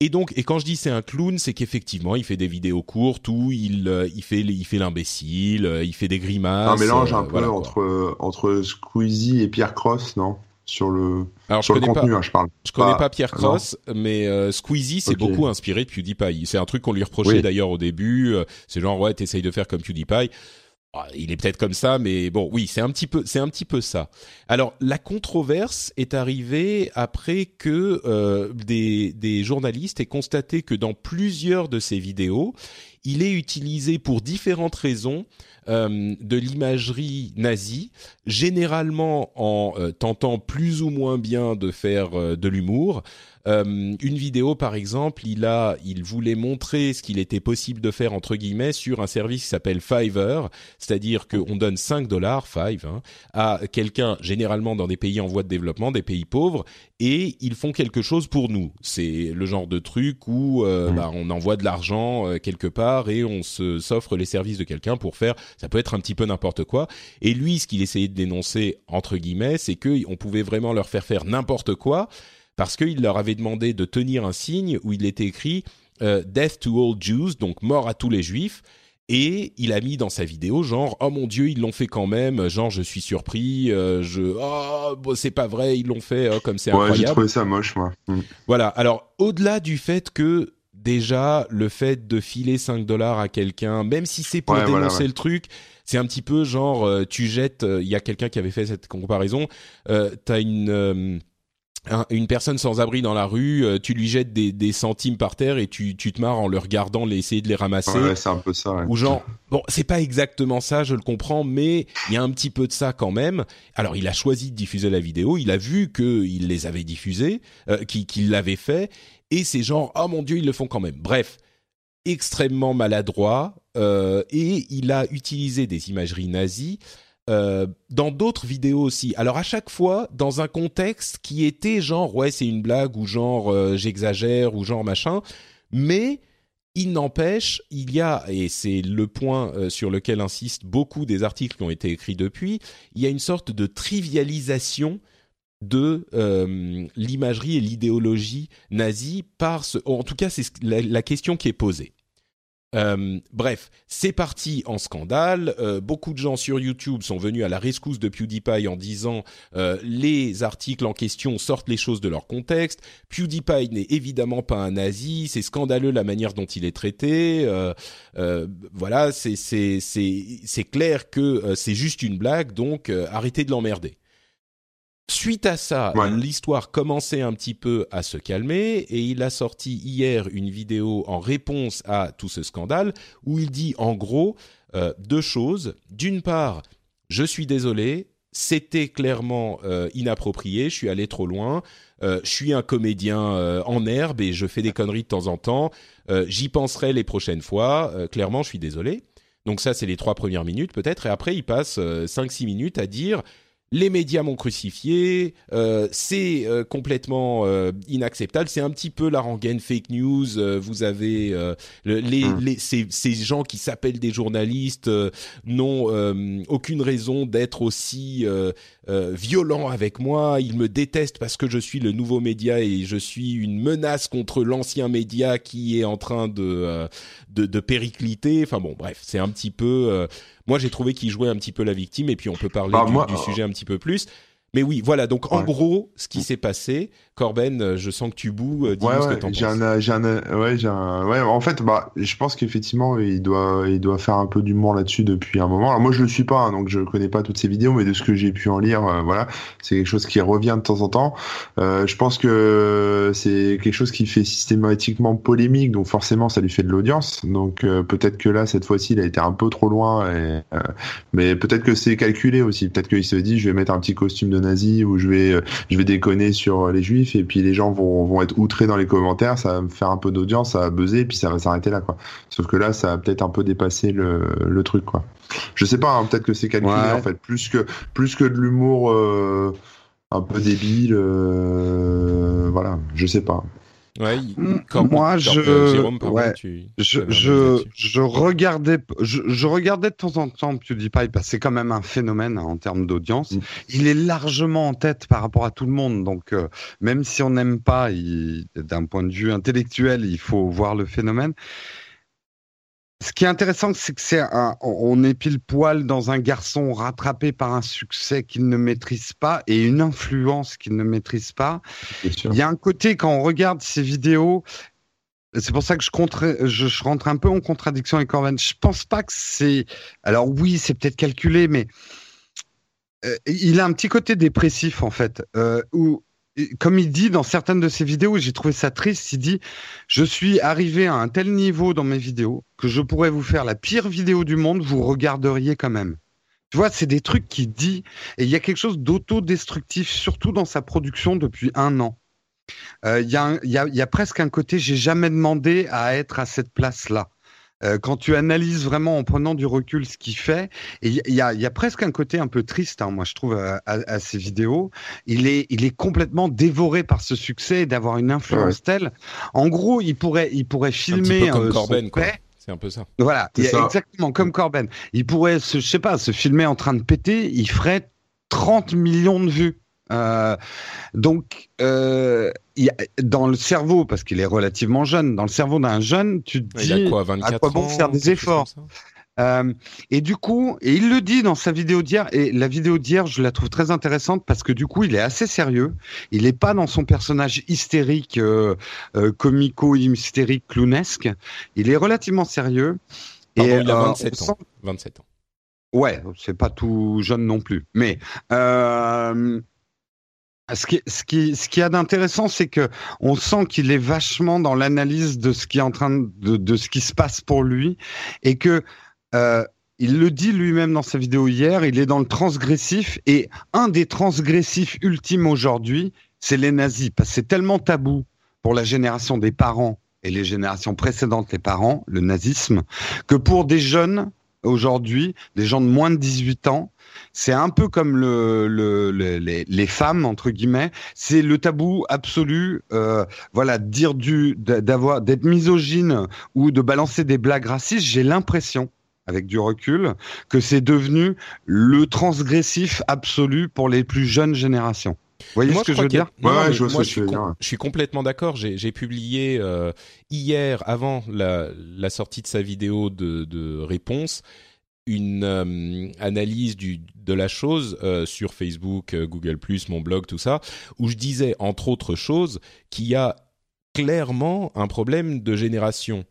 Et donc, et quand je dis c'est un clown, c'est qu'effectivement, il fait des vidéos courtes où il, euh, il fait, il fait l'imbécile, euh, il fait des grimaces.
Un mélange un euh, peu entre entre Squeezie et Pierre Cross, non? Sur le
Alors,
sur
je
le
connais
contenu,
pas,
hein, je parle.
Je connais
Pas-
pas Pierre
non.
Cross, mais euh, Squeezie s'est beaucoup inspiré de PewDiePie. C'est un truc qu'on lui reprochait
Oui.
d'ailleurs au début. euh, C'est genre ouais, t'essayes de faire comme PewDiePie. Ah, Il est peut-être comme ça, mais bon, oui, c'est un petit peu, c'est un petit peu ça. Alors, la controverse est arrivée après que euh, des, des journalistes aient constaté que dans plusieurs de ses vidéos, il est utilisé pour différentes raisons euh, de l'imagerie nazie, généralement en euh, tentant plus ou moins bien de faire euh, de l'humour. Euh, une vidéo, par exemple, il a, il voulait montrer ce qu'il était possible de faire entre guillemets sur un service qui s'appelle Fiverr, c'est-à-dire qu'on donne 5 dollars, Five, hein, à quelqu'un, généralement dans des pays en voie de développement, des pays pauvres, et ils font quelque chose pour nous. C'est le genre de truc où euh,
Mm.
bah, on envoie de l'argent euh, quelque part et on se s'offre les services de quelqu'un pour faire. Ça peut être un petit peu n'importe quoi. Et lui, ce qu'il essayait de dénoncer entre guillemets, c'est que on pouvait vraiment leur faire faire n'importe quoi parce qu'il leur avait demandé de tenir un signe où il était écrit euh, Death to all Jews, donc mort à tous les juifs. Et il a mis dans sa vidéo genre oh mon dieu ils l'ont fait quand même genre je suis surpris euh, je oh bon, c'est pas vrai ils l'ont fait oh, comme c'est
Ouais, j'ai
incroyable
trouvé ça moche, moi. Mm.
voilà. Alors, au-delà du fait que déjà le fait de filer 5 dollars à quelqu'un, même si c'est pour
Ouais,
dénoncer
voilà, ouais.
le truc, c'est un petit peu genre euh, tu jettes. Il y a quelqu'un qui avait fait cette comparaison. Euh, T'as une un- une personne sans abri dans la rue, euh, tu lui jettes des, des centimes par terre et tu, tu te marres en le regardant, les- essayer de les ramasser.
Ouais, c'est un peu ça. ouais.
Ou genre, bon, c'est pas exactement ça, je le comprends, mais il y a un petit peu de ça quand même. Alors, il a choisi de diffuser la vidéo, il a vu que il les avait diffusés, euh, qu'il qu'il l'avait fait, et c'est genre, oh mon dieu, ils le font quand même. Bref, extrêmement maladroit, euh, et il a utilisé des imageries nazies. Euh, dans d'autres vidéos aussi. Alors à chaque fois dans un contexte qui était genre ouais c'est une blague ou genre euh, j'exagère ou genre machin, mais il n'empêche, il y a, et c'est le point euh, sur lequel insistent beaucoup des articles qui ont été écrits depuis, il y a une sorte de trivialisation de l'imagerie et l'idéologie nazie par. En tout cas, c'est ce- la, la question qui est posée. Euh, bref, c'est parti en scandale. Euh, beaucoup de gens sur YouTube sont venus à la rescousse de PewDiePie en disant euh, les articles en question sortent les choses de leur contexte. PewDiePie n'est évidemment pas un nazi. C'est scandaleux la manière dont il est traité. Euh, euh, voilà, c'est c'est c'est clair que c'est juste une blague. Donc arrêtez de l'emmerder. Suite à ça,
Ouais.
l'histoire commençait un petit peu à se calmer et il a sorti hier une vidéo en réponse à tout ce scandale où il dit en gros euh, deux choses. D'une part, je suis désolé, c'était clairement euh, inapproprié, je suis allé trop loin, euh, je suis un comédien en herbe et je fais des conneries de temps en temps, j'y penserai les prochaines fois, clairement je suis désolé. Donc ça c'est les trois premières minutes peut-être et après il passe 5-6 minutes à dire les médias m'ont crucifié, euh, c'est euh, complètement euh, inacceptable. C'est un petit peu la rengaine fake news. euh, vous avez euh, le- les,
Mm.
les- ces, ces gens qui s'appellent des journalistes euh, n'ont euh, aucune raison d'être aussi violents avec moi. Ils me détestent parce que je suis le nouveau média et je suis une menace contre l'ancien média qui est en train de, euh, de, de péricliter. Enfin bon, bref, c'est un petit peu. Moi, j'ai trouvé qu'il jouait un petit peu la victime et puis on peut parler
Bah,
du,
moi,
du
euh,
sujet un petit peu plus. Mais oui, voilà. Donc en gros, ce qui s'est passé, Corben, euh, je sens que tu boues. Euh,
dis-nous
ouais,
ce que t'en penses. j'ai un, ouais, j'ai un, ouais. En fait, bah, je pense qu'effectivement, il doit, il doit faire un peu d'humour là-dessus depuis un moment. Alors moi, je le suis pas, hein, donc je connais pas toutes ces vidéos, mais de ce que j'ai pu en lire, euh, voilà, c'est quelque chose qui revient de temps en temps. Euh, je pense que c'est quelque chose qui fait systématiquement polémique, donc forcément, ça lui fait de l'audience. Donc peut-être que là, cette fois-ci, il a été un peu trop loin, et, mais peut-être que c'est calculé aussi. Peut-être qu'il se dit, je vais mettre un petit costume de nazi ou je vais, je vais déconner sur les juifs et puis les gens vont, vont être outrés dans les commentaires, ça va me faire un peu d'audience, ça va buzzer, et puis ça va s'arrêter là, quoi. Sauf que là, ça va peut-être un peu dépasser le, le truc, quoi. Je sais pas, hein, peut-être que c'est calculé, en fait, plus que, plus que de l'humour euh, un peu débile, euh, voilà, je sais pas.
Ouais,
moi je, ouais, je, je, je, regardais, je, je, regardais de temps en temps PewDiePie parce que c'est quand même un phénomène hein, en termes d'audience. Mm. Il est largement en tête par rapport à tout le monde, donc euh, même si on n'aime pas, d'un point de vue intellectuel, il faut voir le phénomène. Ce qui est intéressant, c'est que c'est un, on est pile poil dans un garçon rattrapé par un succès qu'il ne maîtrise pas et une influence qu'il ne maîtrise pas. Il y a un côté quand on regarde ces vidéos, c'est pour ça que je, contre, je, rentre un peu en contradiction avec Corben. Je pense pas que c'est. Alors oui, c'est peut-être calculé, mais euh, il a un petit côté dépressif en fait, euh, où comme il dit dans certaines de ses vidéos, j'ai trouvé ça triste, il dit Je suis arrivé à un tel niveau dans mes vidéos que je pourrais vous faire la pire vidéo du monde, vous regarderiez quand même. Tu vois, c'est des trucs qu'il dit, et il y a quelque chose d'autodestructif, surtout dans sa production depuis un an. Euh, il y, y, a presque un côté j'ai jamais demandé à être à cette place-là. Euh, quand tu analyses vraiment en prenant du recul ce qu'il fait, il y a, y a, presque un côté un peu triste, hein, moi je trouve, à, à, ces vidéos. Il est, il est complètement dévoré par ce succès et d'avoir une influence telle. En gros, il pourrait, il pourrait filmer
un comme euh, Corben, quoi. C'est un peu ça.
Voilà, exactement comme Corben. Il pourrait, se, je sais pas, se filmer en train de péter, il ferait 30 millions de vues. Euh, donc, euh, y a, dans le cerveau, parce qu'il est relativement jeune, dans le cerveau d'un jeune, tu te dis
quoi, à
quoi bon faire des efforts euh, et du coup, et il le dit dans sa vidéo d'hier, et la vidéo d'hier, je la trouve très intéressante parce que du coup, il est assez sérieux. Il n'est pas dans son personnage hystérique, comico-hystérique, clownesque. Il est relativement sérieux.
Pardon, et il a 27 ans. 27 ans.
Ouais, c'est pas tout jeune non plus. Mais euh, ce qui, ce qui, ce a d'intéressant, c'est que on sent qu'il est vachement dans l'analyse de ce qui est en train de, de ce qui se passe pour lui, et que euh, il le dit lui-même dans sa vidéo hier, il est dans le transgressif, et un des transgressifs ultimes aujourd'hui, c'est les nazis, parce que c'est tellement tabou pour la génération des parents et les générations précédentes, les parents, le nazisme, que pour des jeunes aujourd'hui, des gens de moins de 18 ans, c'est un peu comme le, les, femmes entre guillemets. C'est le tabou absolu. Euh, voilà, dire du, d'avoir, d'être misogyne ou de balancer des blagues racistes. J'ai l'impression avec du recul, que c'est devenu le transgressif absolu pour les plus jeunes générations. Vous voyez ce que je veux dire?
Ouais, je, vois je, suis complètement d'accord. J'ai publié euh, hier, avant la, la, sortie de sa vidéo de, de réponse, une euh, analyse de la chose euh, sur Facebook, euh, Google+, mon blog, tout ça, où je disais, entre autres choses, qu'il y a clairement un problème de génération.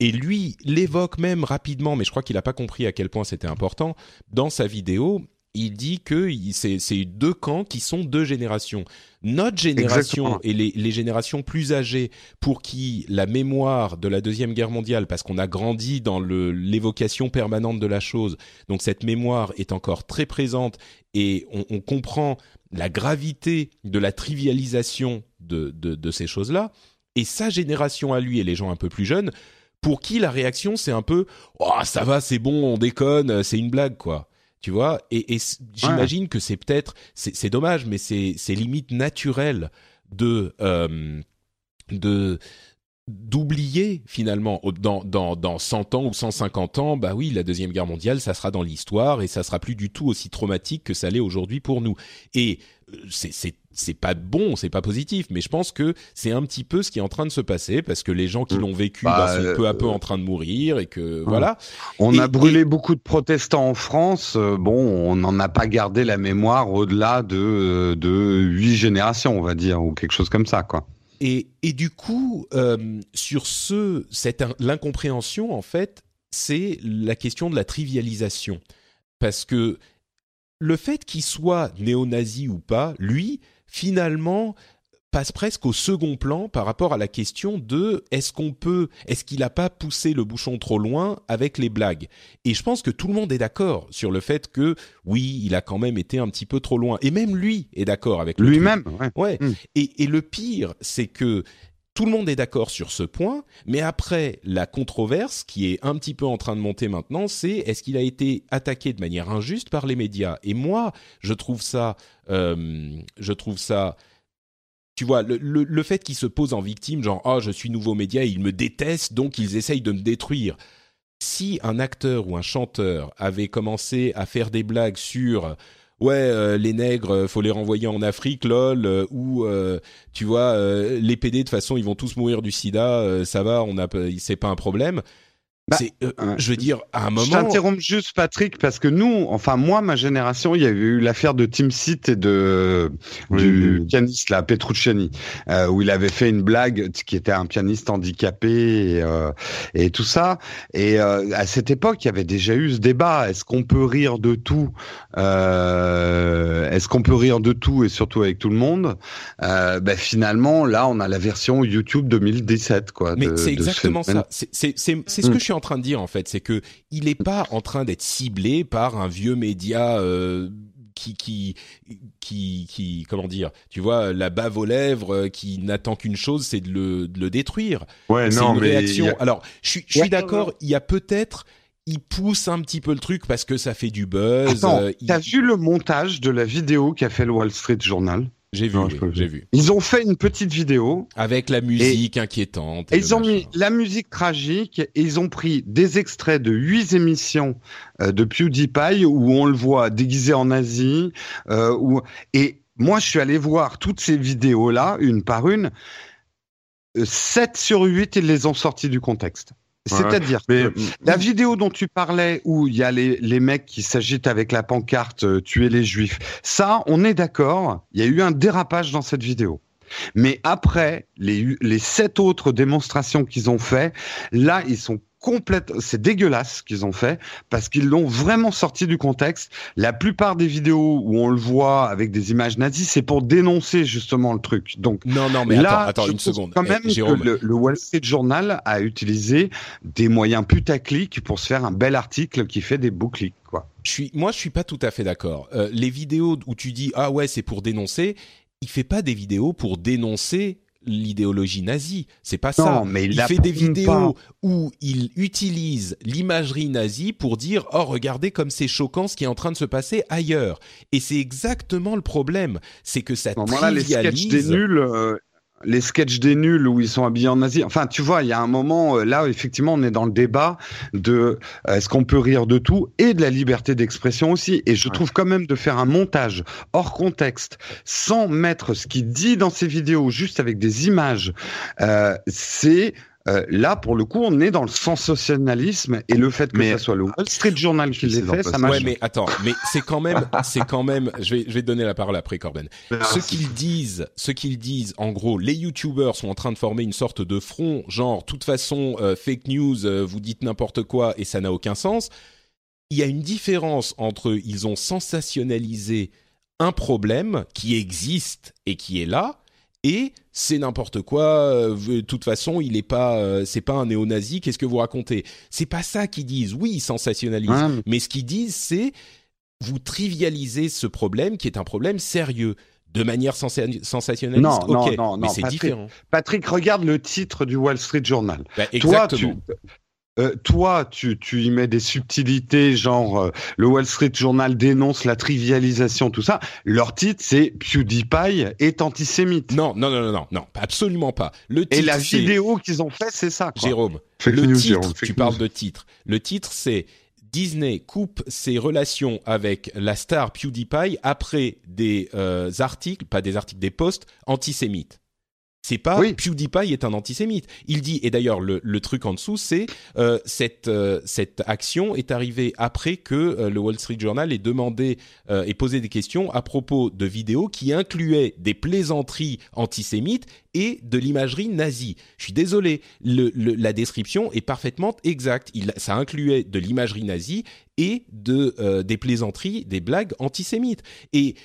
Et lui l'évoque même rapidement, mais je crois qu'il n'a pas compris à quel point c'était important, dans sa vidéo, il dit que c'est deux camps qui sont deux générations. Notre génération et les, les, générations plus âgées pour qui la mémoire de la Deuxième Guerre mondiale, parce qu'on a grandi dans l'évocation permanente de la chose, donc cette mémoire est encore très présente et on, on comprend la gravité de la trivialisation de, de, de ces choses-là. Et sa génération à lui et les gens un peu plus jeunes, pour qui la réaction c'est un peu « Oh ça va, c'est bon, on déconne, c'est une blague quoi » tu vois et, j'imagine que c'est peut-être c'est dommage mais c'est c'est limite naturel de euh, de d'oublier finalement dans, dans, dans 100 ans ou 150 ans, bah oui, la Deuxième Guerre mondiale, ça sera dans l'histoire et ça sera plus du tout aussi traumatique que ça l'est aujourd'hui pour nous. Et c'est pas bon, c'est pas positif, mais je pense que c'est un petit peu ce qui est en train de se passer parce que les gens qui mm. l'ont vécu bah, bah, sont peu à peu en train de mourir et que voilà.
On a brûlé beaucoup de protestants en France. bon, on n'en a pas gardé la mémoire au-delà de de huit générations, on va dire, ou quelque chose comme ça, quoi.
Et, et du coup, euh, sur ce, cette l'incompréhension, en fait, c'est la question de la trivialisation. Parce que le fait qu'il soit néo-nazi ou pas, lui, finalement, passe presque au second plan par rapport à la question de est-ce qu'on peut, est-ce qu'il n'a pas poussé le bouchon trop loin avec les blagues Et je pense que tout le monde est d'accord sur le fait que oui, il a quand même été un petit peu trop loin. Et même lui est d'accord avec
lui-même.
Ouais. Et, et le pire, c'est que tout le monde est d'accord sur ce point, mais après, la controverse qui est un petit peu en train de monter maintenant, c'est est-ce qu'il a été attaqué de manière injuste par les médias? Et moi, je trouve ça, euh, je trouve ça tu vois, le, fait qu'ils se posent en victime, genre oh je suis nouveau média, ils me détestent, donc ils essayent de me détruire. Si un acteur ou un chanteur avait commencé à faire des blagues sur ouais euh, les nègres euh, faut les renvoyer en Afrique lol euh, ou tu vois les PD de toute façon ils vont tous mourir du sida ça va on a c'est pas un problème bah, euh, je veux dire, à un moment. Je
t'interromps juste, Patrick, parce que nous, enfin moi, ma génération, il y avait eu l'affaire de Tim Seat et de du pianiste là, Petrucciani, euh, où il avait fait une blague qui était un pianiste handicapé et, euh, et tout ça. Et à cette époque, il y avait déjà eu ce débat est-ce qu'on peut rire de tout Est-ce qu'on peut rire de tout et surtout avec tout le monde ben, finalement, là, on a la version YouTube 2017, quoi.
Mais c'est exactement ça. C'est ce que mm. je suis en train de dire en fait, c'est que il est pas en train d'être ciblé par un vieux média euh, qui, qui, qui, qui, comment dire, tu vois, la bave aux lèvres, euh, qui n'attend qu'une chose, c'est de le, de le détruire.
Ouais, non, mais
réaction. Alors, je suis, je suis d'accord. Il y a peut-être, il pousse un petit peu le truc parce que ça fait du buzz.
Attends, euh, t'as vu le montage de la vidéo qu'a fait le Wall Street Journal?
J'ai vu, j'ai vu.
Ils ont fait une petite vidéo
avec la musique inquiétante.
Et ils ont mis la musique tragique et ils ont pris des extraits de huit émissions euh, de PewDiePie où on le voit déguisé en Asie. Euh, où... Et moi, je suis allé voir toutes ces vidéos là, une par une. 7 euh, sur 8, ils les ont sortis du contexte. C'est-à-dire que la vidéo dont tu parlais où il y a les, les mecs qui s'agitent avec la pancarte euh, tuer les juifs, ça, on est d'accord, il y a eu un dérapage dans cette vidéo. Mais après, les, les sept autres démonstrations qu'ils ont fait, là, ils sont complète, c'est dégueulasse ce qu'ils ont fait parce qu'ils l'ont vraiment sorti du contexte. La plupart des vidéos où on le voit avec des images nazies, c'est pour dénoncer justement le truc. Donc
non, non, mais là, attends, une seconde.
Quand même, eh, que le, Wall Street Journal a utilisé des moyens putaclic pour se faire un bel article qui fait des beaux clics, quoi.
Je suis, moi, je suis pas tout à fait d'accord. Euh, les vidéos où tu dis ah ouais, c'est pour dénoncer, il fait pas des vidéos pour dénoncer l'idéologie nazie. C'est pas ça.
Mais
il, fait des vidéos où il utilise l'imagerie nazie pour dire oh regardez comme c'est choquant ce qui est en train de se passer ailleurs. Et c'est exactement le problème, c'est que ça trivialise.
les des nuls, euh, les sketchs des nuls où ils sont habillés en nazi. Enfin, tu vois, il y a un moment euh, là, effectivement, on est dans le débat de euh, est-ce qu'on peut rire de tout et de la liberté d'expression aussi. Et je trouve quand même de faire un montage hors contexte, sans mettre ce qu'il dit dans ses vidéos, juste avec des images, euh, c'est euh, là, pour le coup, on est dans le sensationnalisme et le fait que ça soit le Wall Street Journal qui l'ait fait, ça marche.
Ouais, mais attends, mais c'est quand même, c'est quand même. Je vais, je vais te donner la parole après, Corben. Ce qu'ils disent, ce qu'ils disent, en gros, les YouTubers sont en train de former une sorte de front, genre, toute façon, euh, fake news, euh, vous dites n'importe quoi et ça n'a aucun sens. Il y a une différence entre ils ont sensationnalisé un problème qui existe et qui est là et c'est n'importe quoi. Euh, de toute façon, il est pas, euh, c'est pas un néo-nazi. Qu'est-ce que vous racontez? C'est pas ça qu'ils disent. Oui, ils sensationnalisent, mais ce qu'ils disent, c'est vous trivialisez ce problème qui est un problème sérieux de manière sensationnaliste.
Non, non, non, mais c'est différent. Patrick, regarde le titre du Wall Street Journal.
Bah, exactement.
Euh, toi, tu, tu y mets des subtilités, genre euh, le Wall Street Journal dénonce la trivialisation, tout ça. Leur titre, c'est PewDiePie est antisémite.
Non, non, non, non, non, non absolument pas.
Le titre, Et la vidéo qu'ils ont fait, c'est ça.
Jérôme, le titre, tu parles de titre. Le titre, c'est Disney coupe ses relations avec la star PewDiePie après des euh, articles, pas des articles, des posts antisémites. C'est pas PewDiePie est un antisémite. Il dit et d'ailleurs le, le, truc en dessous c'est euh, cette euh, cette action est arrivée après que euh, le Wall Street Journal ait demandé et posé des questions à propos de vidéos qui incluaient des plaisanteries antisémites et de l'imagerie nazie. Je suis désolé, le, la description est parfaitement exacte. Il, ça incluait de l'imagerie nazie et de des plaisanteries, des blagues antisémites. Et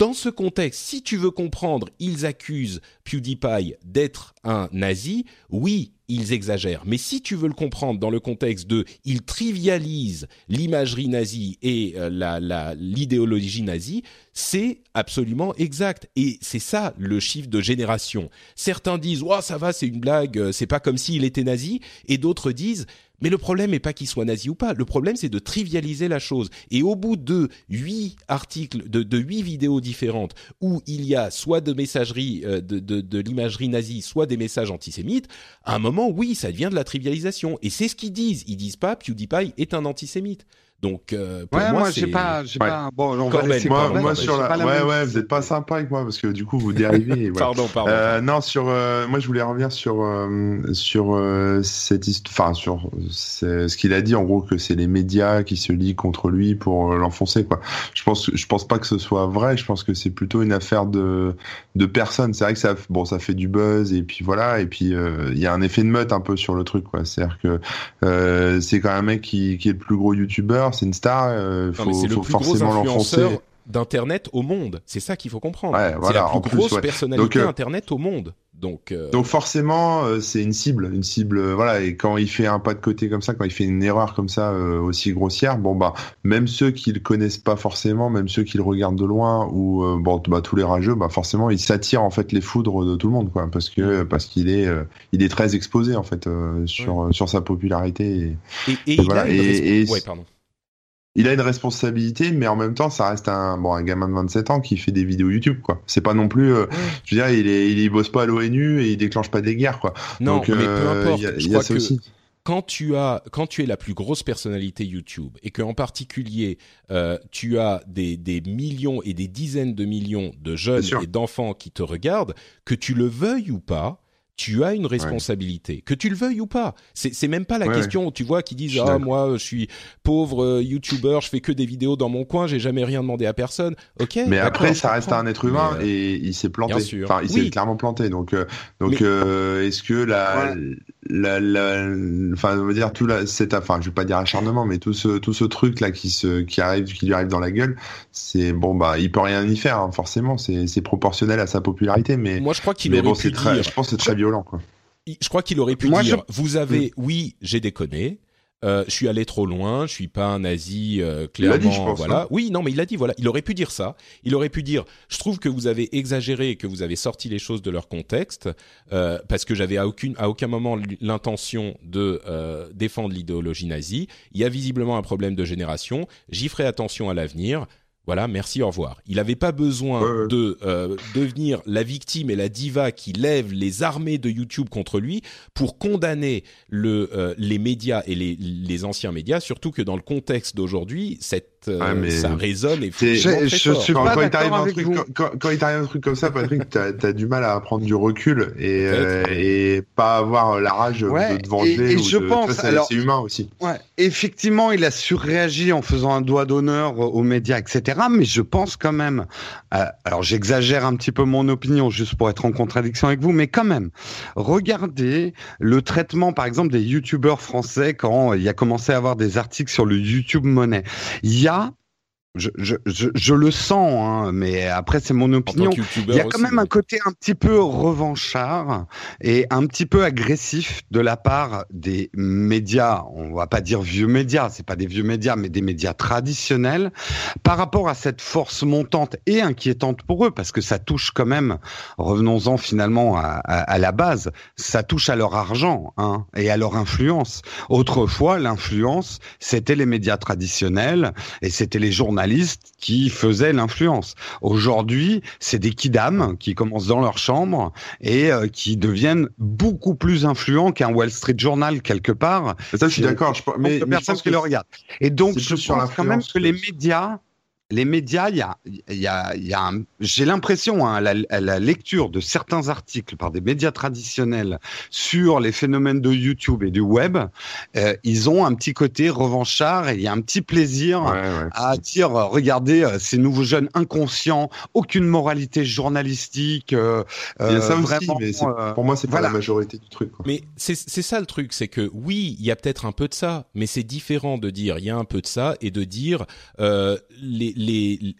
dans ce contexte, si tu veux comprendre, ils accusent PewDiePie d'être un nazi, oui, ils exagèrent. Mais si tu veux le comprendre dans le contexte de, ils trivialisent l'imagerie nazie et euh, l'idéologie nazie, c'est absolument exact. Et c'est ça le chiffre de génération. Certains disent, oh, ça va, c'est une blague, euh, c'est pas comme s'il était nazi, et d'autres disent, mais le problème n'est pas qu'il soit nazi ou pas. Le problème, c'est de trivialiser la chose. Et au bout de huit articles, de, huit vidéos différentes, où il y a soit de messagerie, euh, de, de l'imagerie nazie, soit des messages antisémites, à un moment, oui, ça devient de la trivialisation. Et c'est ce qu'ils disent. Ils disent pas PewDiePie est un antisémite. Donc euh, pour
ouais,
moi,
j'ai pas, j'ai pas. Bon, on va
moi, moi sur la, ouais, ouais, vous êtes pas sympa avec moi parce que du coup vous dérivez.
pardon, pardon.
Euh, non, sur, euh, moi je voulais revenir sur euh, sur euh, cette histoire, enfin sur ce qu'il a dit en gros que c'est les médias qui se lient contre lui pour l'enfoncer quoi. Je pense, je pense pas que ce soit vrai. Je pense que c'est plutôt une affaire de de personnes. C'est vrai que ça, bon, ça fait du buzz et puis voilà et puis il y a un effet de meute un peu sur le truc quoi. C'est-à-dire que c'est quand même un mec qui qui est le plus gros youtubeur c'est une star, il euh, faut,
c'est le
plus forcément l'enfoncer.
D'internet au monde, c'est ça qu'il faut comprendre. c'est la plus grosse personnalité euh, internet au monde. Donc,
euh, donc forcément, c'est une cible, une cible, voilà. Et quand il fait un pas de côté comme ça, quand il fait une erreur comme ça aussi grossière, bon bah, même ceux qui le connaissent pas forcément, même ceux qui le regardent de loin ou bon, bah tous les rageux, bah forcément, il s'attire en fait les foudres de tout le monde, quoi, parce que parce qu'il est il est très exposé en fait sur sur sa popularité.
Et, et, voilà. et, ouais, pardon
il a une responsabilité, mais en même temps, ça reste un bon un gamin de 27 ans qui fait des vidéos YouTube, quoi. C'est pas non plus, euh, je veux dire, il est, il, bosse pas à l'ONU et il déclenche pas des guerres, quoi.
Non, Donc, mais peu euh, importe. Y je crois que aussi. Quand tu as, quand tu es la plus grosse personnalité YouTube et que en particulier euh, tu as des, des millions et des dizaines de millions de jeunes et d'enfants qui te regardent, que tu le veuilles ou pas, tu as une responsabilité, que tu le veuilles ou pas. C'est, même pas la question. où Tu vois, qui disent ah moi je suis pauvre euh, YouTuber, je fais que des vidéos dans mon coin, j'ai jamais rien demandé à personne. Ok.
Mais après, ça reste un être humain et il s'est planté. Enfin, il s'est clairement planté. Donc, euh, donc, euh, est-ce que la, la, la, enfin, on va dire tout la, c'est, enfin, je vais pas dire acharnement, mais tout ce, tout ce truc là qui se, qui arrive, qui lui arrive dans la gueule, c'est bon bah, il peut rien y faire hein, forcément. C'est, c'est proportionnel à sa popularité, mais
moi je crois qu'il aurait bon, pu
très, je pense que c'est très violent
je crois qu'il aurait pu dire, vous avez, oui, j'ai déconné. Euh, je suis allé trop loin, je suis pas un nazi euh, clairement. voilà. Hein. Oui, non, mais il a dit voilà. Il aurait pu dire ça. Il aurait pu dire, je trouve que vous avez exagéré et que vous avez sorti les choses de leur contexte euh, parce que j'avais à aucune à aucun moment l'intention de défendre l'idéologie nazie. Il y a visiblement un problème de génération. J'y ferai attention à l'avenir. Voilà, merci, au revoir. Il n'avait pas besoin de euh, devenir la victime et la diva qui lève les armées de YouTube contre lui pour condamner le, euh, les médias et les, les anciens médias, surtout que dans le contexte d'aujourd'hui, cette euh, ça résonne et
je, je suis quand, pas quand, il t'arrive un truc, quand, quand, il t'arrive un truc comme ça, Patrick, t'as as du mal à prendre du recul et, euh, et pas avoir la rage de te venger. Et, ou je de, pense, c'est humain aussi.
Ouais, effectivement, il a surréagi en faisant un doigt d'honneur aux médias, etc. Mais je pense quand même, euh, alors j'exagère un petit peu mon opinion juste pour être en contradiction avec vous, mais quand même, regardez le traitement, par exemple, des youtubeurs français quand il y a commencé à avoir des articles sur le YouTube Money. Il y a ja, je, je, je, le sens, hein, mais après c'est mon opinion. Il y a quand même un côté un petit peu revanchard et un petit peu agressif de la part des médias. On va pas dire vieux médias, c'est pas des vieux médias, mais des médias traditionnels par rapport à cette force montante et inquiétante pour eux, parce que ça touche quand même. Revenons-en finalement à, à, la base, ça touche à leur argent hein, et à leur influence. Autrefois, l'influence c'était les médias traditionnels et c'était les journaux journalistes qui faisaient l'influence. Aujourd'hui, c'est des kidam qui commencent dans leur chambre et euh, qui deviennent beaucoup plus influents qu'un Wall Street Journal quelque part.
Ça, je suis d'accord.
Mais, mais personne qui le regarde. Et donc, je pense quand même que les médias les médias, il y a, y a, y a j'ai l'impression, hein, à, la, à, la, lecture de certains articles par des médias traditionnels sur les phénomènes de YouTube et du web, euh, ils ont un petit côté revanchard et il y a un petit plaisir à dire, regardez, euh, ces nouveaux jeunes inconscients, aucune moralité journalistique. Euh,
il y a ça euh, aussi, mais pour moi, c'est pas la majorité du truc. Quoi.
Mais c'est ça le truc, c'est que oui, il y a peut-être un peu de ça, mais c'est différent de dire il y a un peu de ça et de dire les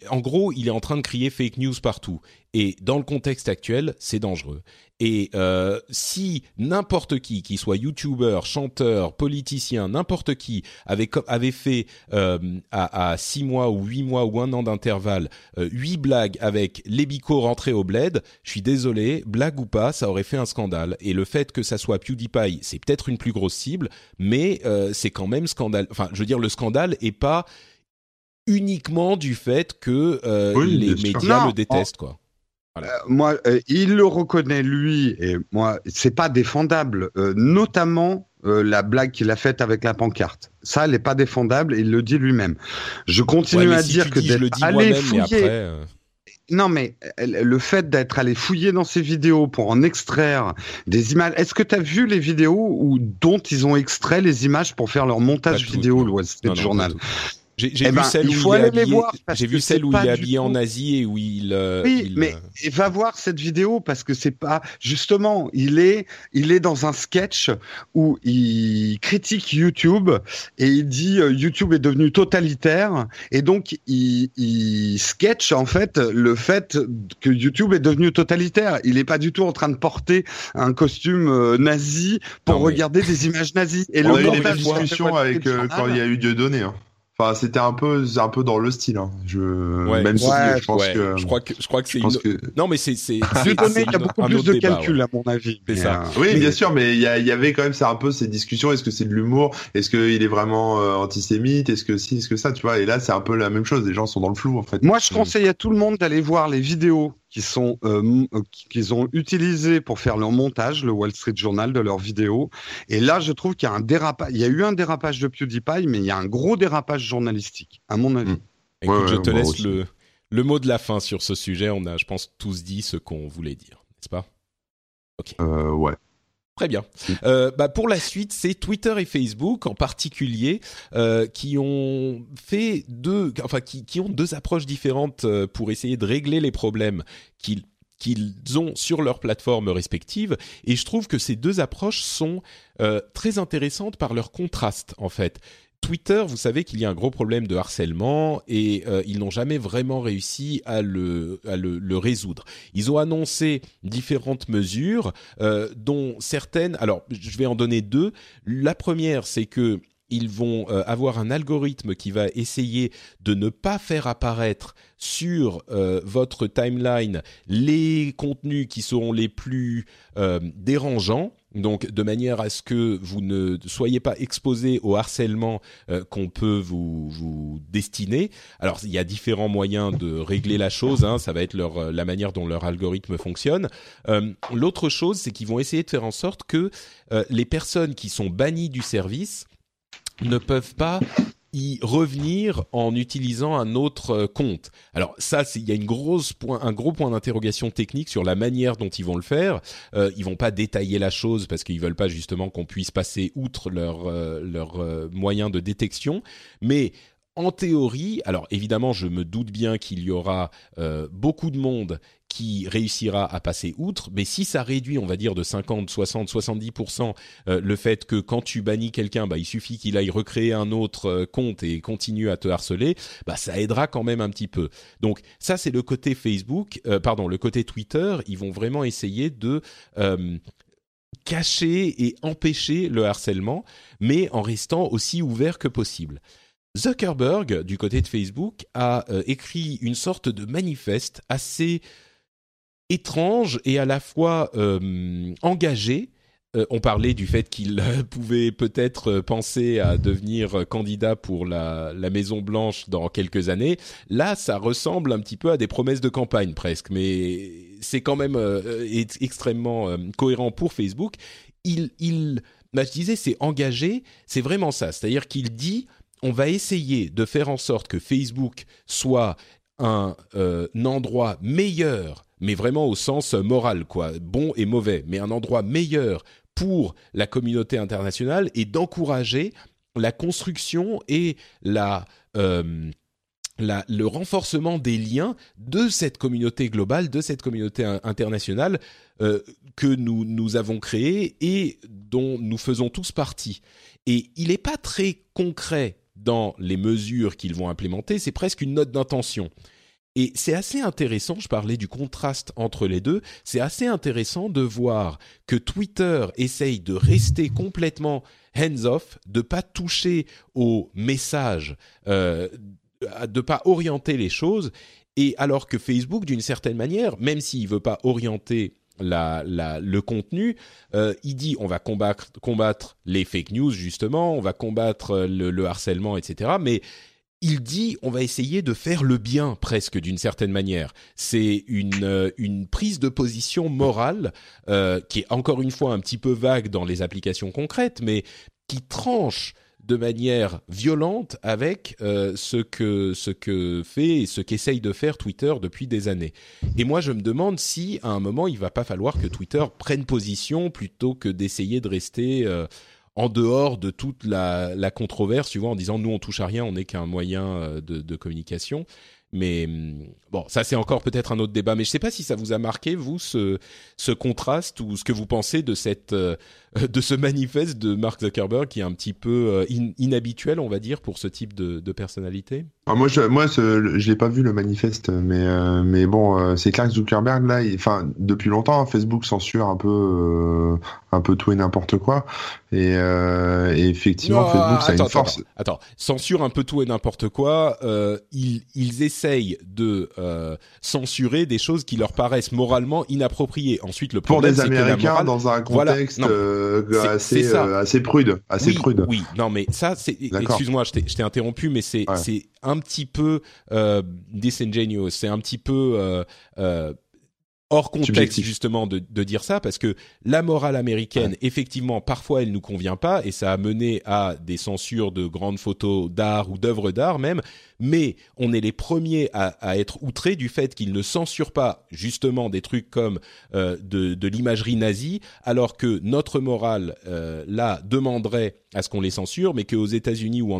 en gros, il est en train de crier fake news partout. Et dans le contexte actuel, c'est dangereux. Et euh, si n'importe qui, qui soit youtubeur, chanteur, politicien, n'importe qui avait fait euh, à, six mois ou huit mois ou un an d'intervalle euh, huit blagues avec les rentrés au bled, je suis désolé, blague ou pas, ça aurait fait un scandale. Et le fait que ça soit PewDiePie, c'est peut-être une plus grosse cible, mais c'est quand même scandale. Enfin, je veux dire, le scandale est pas uniquement du fait que euh, les médias le détestent, quoi.
Euh, moi, euh, il le reconnaît lui, et moi, c'est pas défendable, notamment la blague qu'il a faite avec la pancarte. Ça, elle n'est pas défendable, et il le dit lui-même. Je continue à dire que d'être allé fouiller. Non, mais le fait d'être allé fouiller dans ces vidéos pour en extraire des images. Est-ce que tu as vu les vidéos où, dont ils ont extrait les images pour faire leur montage vidéo, le Wall Street Journal?
J'ai eh vu ben, celle où il est habillé, J'ai vu celle où il est habillé en Asie et où il.
Euh, oui, mais euh, va voir cette vidéo parce que c'est pas justement. Il est, il est dans un sketch où il critique YouTube et il dit euh, YouTube est devenu totalitaire et donc il, il sketch en fait le fait que YouTube est devenu totalitaire. Il est pas du tout en train de porter un costume nazi pour regarder des images nazies.
Et On le a eu des discussions avec quand il y a eu Dieu donné. Hein c'était un peu, un peu dans le style. Hein. Je, même si je pense que,
je crois que, je crois que c'est une...
que...
non, mais c'est, c'est,
il y a beaucoup plus de calcul à mon avis.
C'est ça. Euh, oui, bien sûr, mais il y, y, avait quand même ça un peu ces discussions. Est-ce que c'est de l'humour? Est-ce qu'il est vraiment euh, antisémite? Est-ce que si Est-ce que ça Tu vois? Et là, c'est un peu la même chose. Les gens sont dans le flou en fait.
Moi, je conseille à tout le monde d'aller voir les vidéos qui sont euh, euh qu'ils ont utilisé pour faire leur montage, le Wall Street Journal de leurs vidéos. Et là, je trouve qu'il y a un dérapage. Il y a eu un dérapage de PewDiePie, mais il y a un gros dérapage journalistique, à mon avis. Mmh.
Écoute, je te laisse le, le mot de la fin sur ce sujet. On a, je pense, tous dit ce qu'on voulait dire, n'est-ce pas?
Ok. Euh, ouais.
Très bien. Euh, bah pour la suite, c'est Twitter et Facebook en particulier euh, qui ont fait deux, enfin qui, qui ont deux approches différentes euh, pour essayer de régler les problèmes qu'ils qu'ils ont sur leurs plateformes respectives. Et je trouve que ces deux approches sont euh, très intéressantes par leur contraste, en fait. Twitter, vous savez qu'il y a un gros problème de harcèlement et euh, ils n'ont jamais vraiment réussi à le, résoudre. Ils ont annoncé différentes mesures, euh, dont certaines. Alors, je vais en donner deux. La première, c'est que ils vont euh, avoir un algorithme qui va essayer de ne pas faire apparaître sur euh, votre timeline les contenus qui seront les plus euh, dérangeants. Donc, de manière à ce que vous ne soyez pas exposé au harcèlement qu'on peut vous, vous destiner. Alors, il y a différents moyens de régler la chose. Hein, ça va être leur, la manière dont leur algorithme fonctionne. L'autre chose, c'est qu'ils vont essayer de faire en sorte que les personnes qui sont bannies du service ne peuvent pas y revenir en utilisant un autre euh, compte. Alors ça, il y a un gros point d'interrogation technique sur la manière dont ils vont le faire. Euh, ils vont pas détailler la chose parce qu'ils veulent pas justement qu'on puisse passer outre leur euh, euh, moyen de détection. Mais en théorie, alors évidemment, je me doute bien qu'il y aura beaucoup de monde qui réussira à passer outre, mais si ça réduit, on va dire, de 50, 60, 70% le fait que quand tu bannis quelqu'un, bah, il suffit qu'il aille recréer un autre euh, compte et continue à te harceler, bah, ça aidera quand même un petit peu. Donc ça, c'est le côté Facebook, euh, pardon, le côté Twitter, ils vont vraiment essayer de... Euh, cacher et empêcher le harcèlement, mais en restant aussi ouvert que possible. Zuckerberg, du côté de Facebook, a écrit une sorte de manifeste assez étrange et à la fois euh, engagé euh, on parlait du fait qu'il pouvait peut-être penser à devenir candidat pour la, Maison Blanche dans quelques années. Là, ça ressemble un petit peu à des promesses de campagne presque, mais c'est quand même extrêmement cohérent pour Facebook. Il, il, bah, je disais, c'est engagé, c'est vraiment ça. C'est-à-dire qu'il dit, on va essayer de faire en sorte que Facebook soit un, un endroit meilleur mais vraiment au sens moral, quoi, bon et mauvais, mais un endroit meilleur pour la communauté internationale et d'encourager la construction et la, euh, le renforcement des liens de cette communauté globale, de cette communauté internationale euh, que nous, nous avons créée et dont nous faisons tous partie. Et il n'est pas très concret dans les mesures qu'ils vont implémenter, c'est presque une note d'intention. Et c'est assez intéressant, je parlais du contraste entre les deux, c'est assez intéressant de voir que Twitter essaye de rester complètement hands-off, de pas toucher aux messages, euh, de pas orienter les choses, et alors que Facebook, d'une certaine manière, même s'il veut pas orienter le contenu, euh, il dit on va combattre, les fake news justement, on va combattre le, le harcèlement, etc. Mais il dit on va essayer de faire le bien presque d'une certaine manière. C'est une, euh, prise de position morale euh, qui est encore une fois un petit peu vague dans les applications concrètes, mais qui tranche de manière violente avec euh, ce que ce que fait et ce qu'essaye de faire Twitter depuis des années. Et moi, je me demande si à un moment il va pas falloir que Twitter prenne position plutôt que d'essayer de rester en dehors de toute la, la, controverse, tu vois, en disant nous on touche à rien, on n'est qu'un moyen euh, de, de, communication. Mais hum, bon, ça c'est encore peut-être un autre débat. Mais je ne sais pas si ça vous a marqué vous ce, ce contraste ou ce que vous pensez de cette euh, de ce manifeste de Mark Zuckerberg qui est un petit peu euh, inhabituel, on va dire, pour ce type de, de personnalité?
Ah, moi, je, moi, je l'ai pas vu le manifeste, mais euh, mais bon, euh, c'est clair que Zuckerberg là, enfin depuis longtemps, Facebook censure un peu un peu tout et n'importe quoi, et, effectivement, Facebook, ça a une force.
Attends, censure un peu tout et n'importe quoi. ils ils essayent de censurer des choses qui leur paraissent moralement inappropriées. Ensuite, le
problème, pour des Américains dans un contexte. Euh, assez, euh, assez prude, assez
oui,
prude.
Oui, non, mais ça, c'est. Excuse-moi, je t'ai interrompu, mais c'est c'est un petit peu euh, disingenuous. C'est un petit peu euh, euh, hors contexte justement de, de, dire ça parce que la morale américaine effectivement parfois elle nous convient pas et ça a mené à des censures de grandes photos d'art ou d'œuvres d'art même. Mais on est les premiers à, à être outrés du fait qu'ils ne censurent pas justement des trucs comme euh, de, de l'imagerie nazie alors que notre morale euh, là demanderait à ce qu'on les censure mais qu'aux États-Unis ou en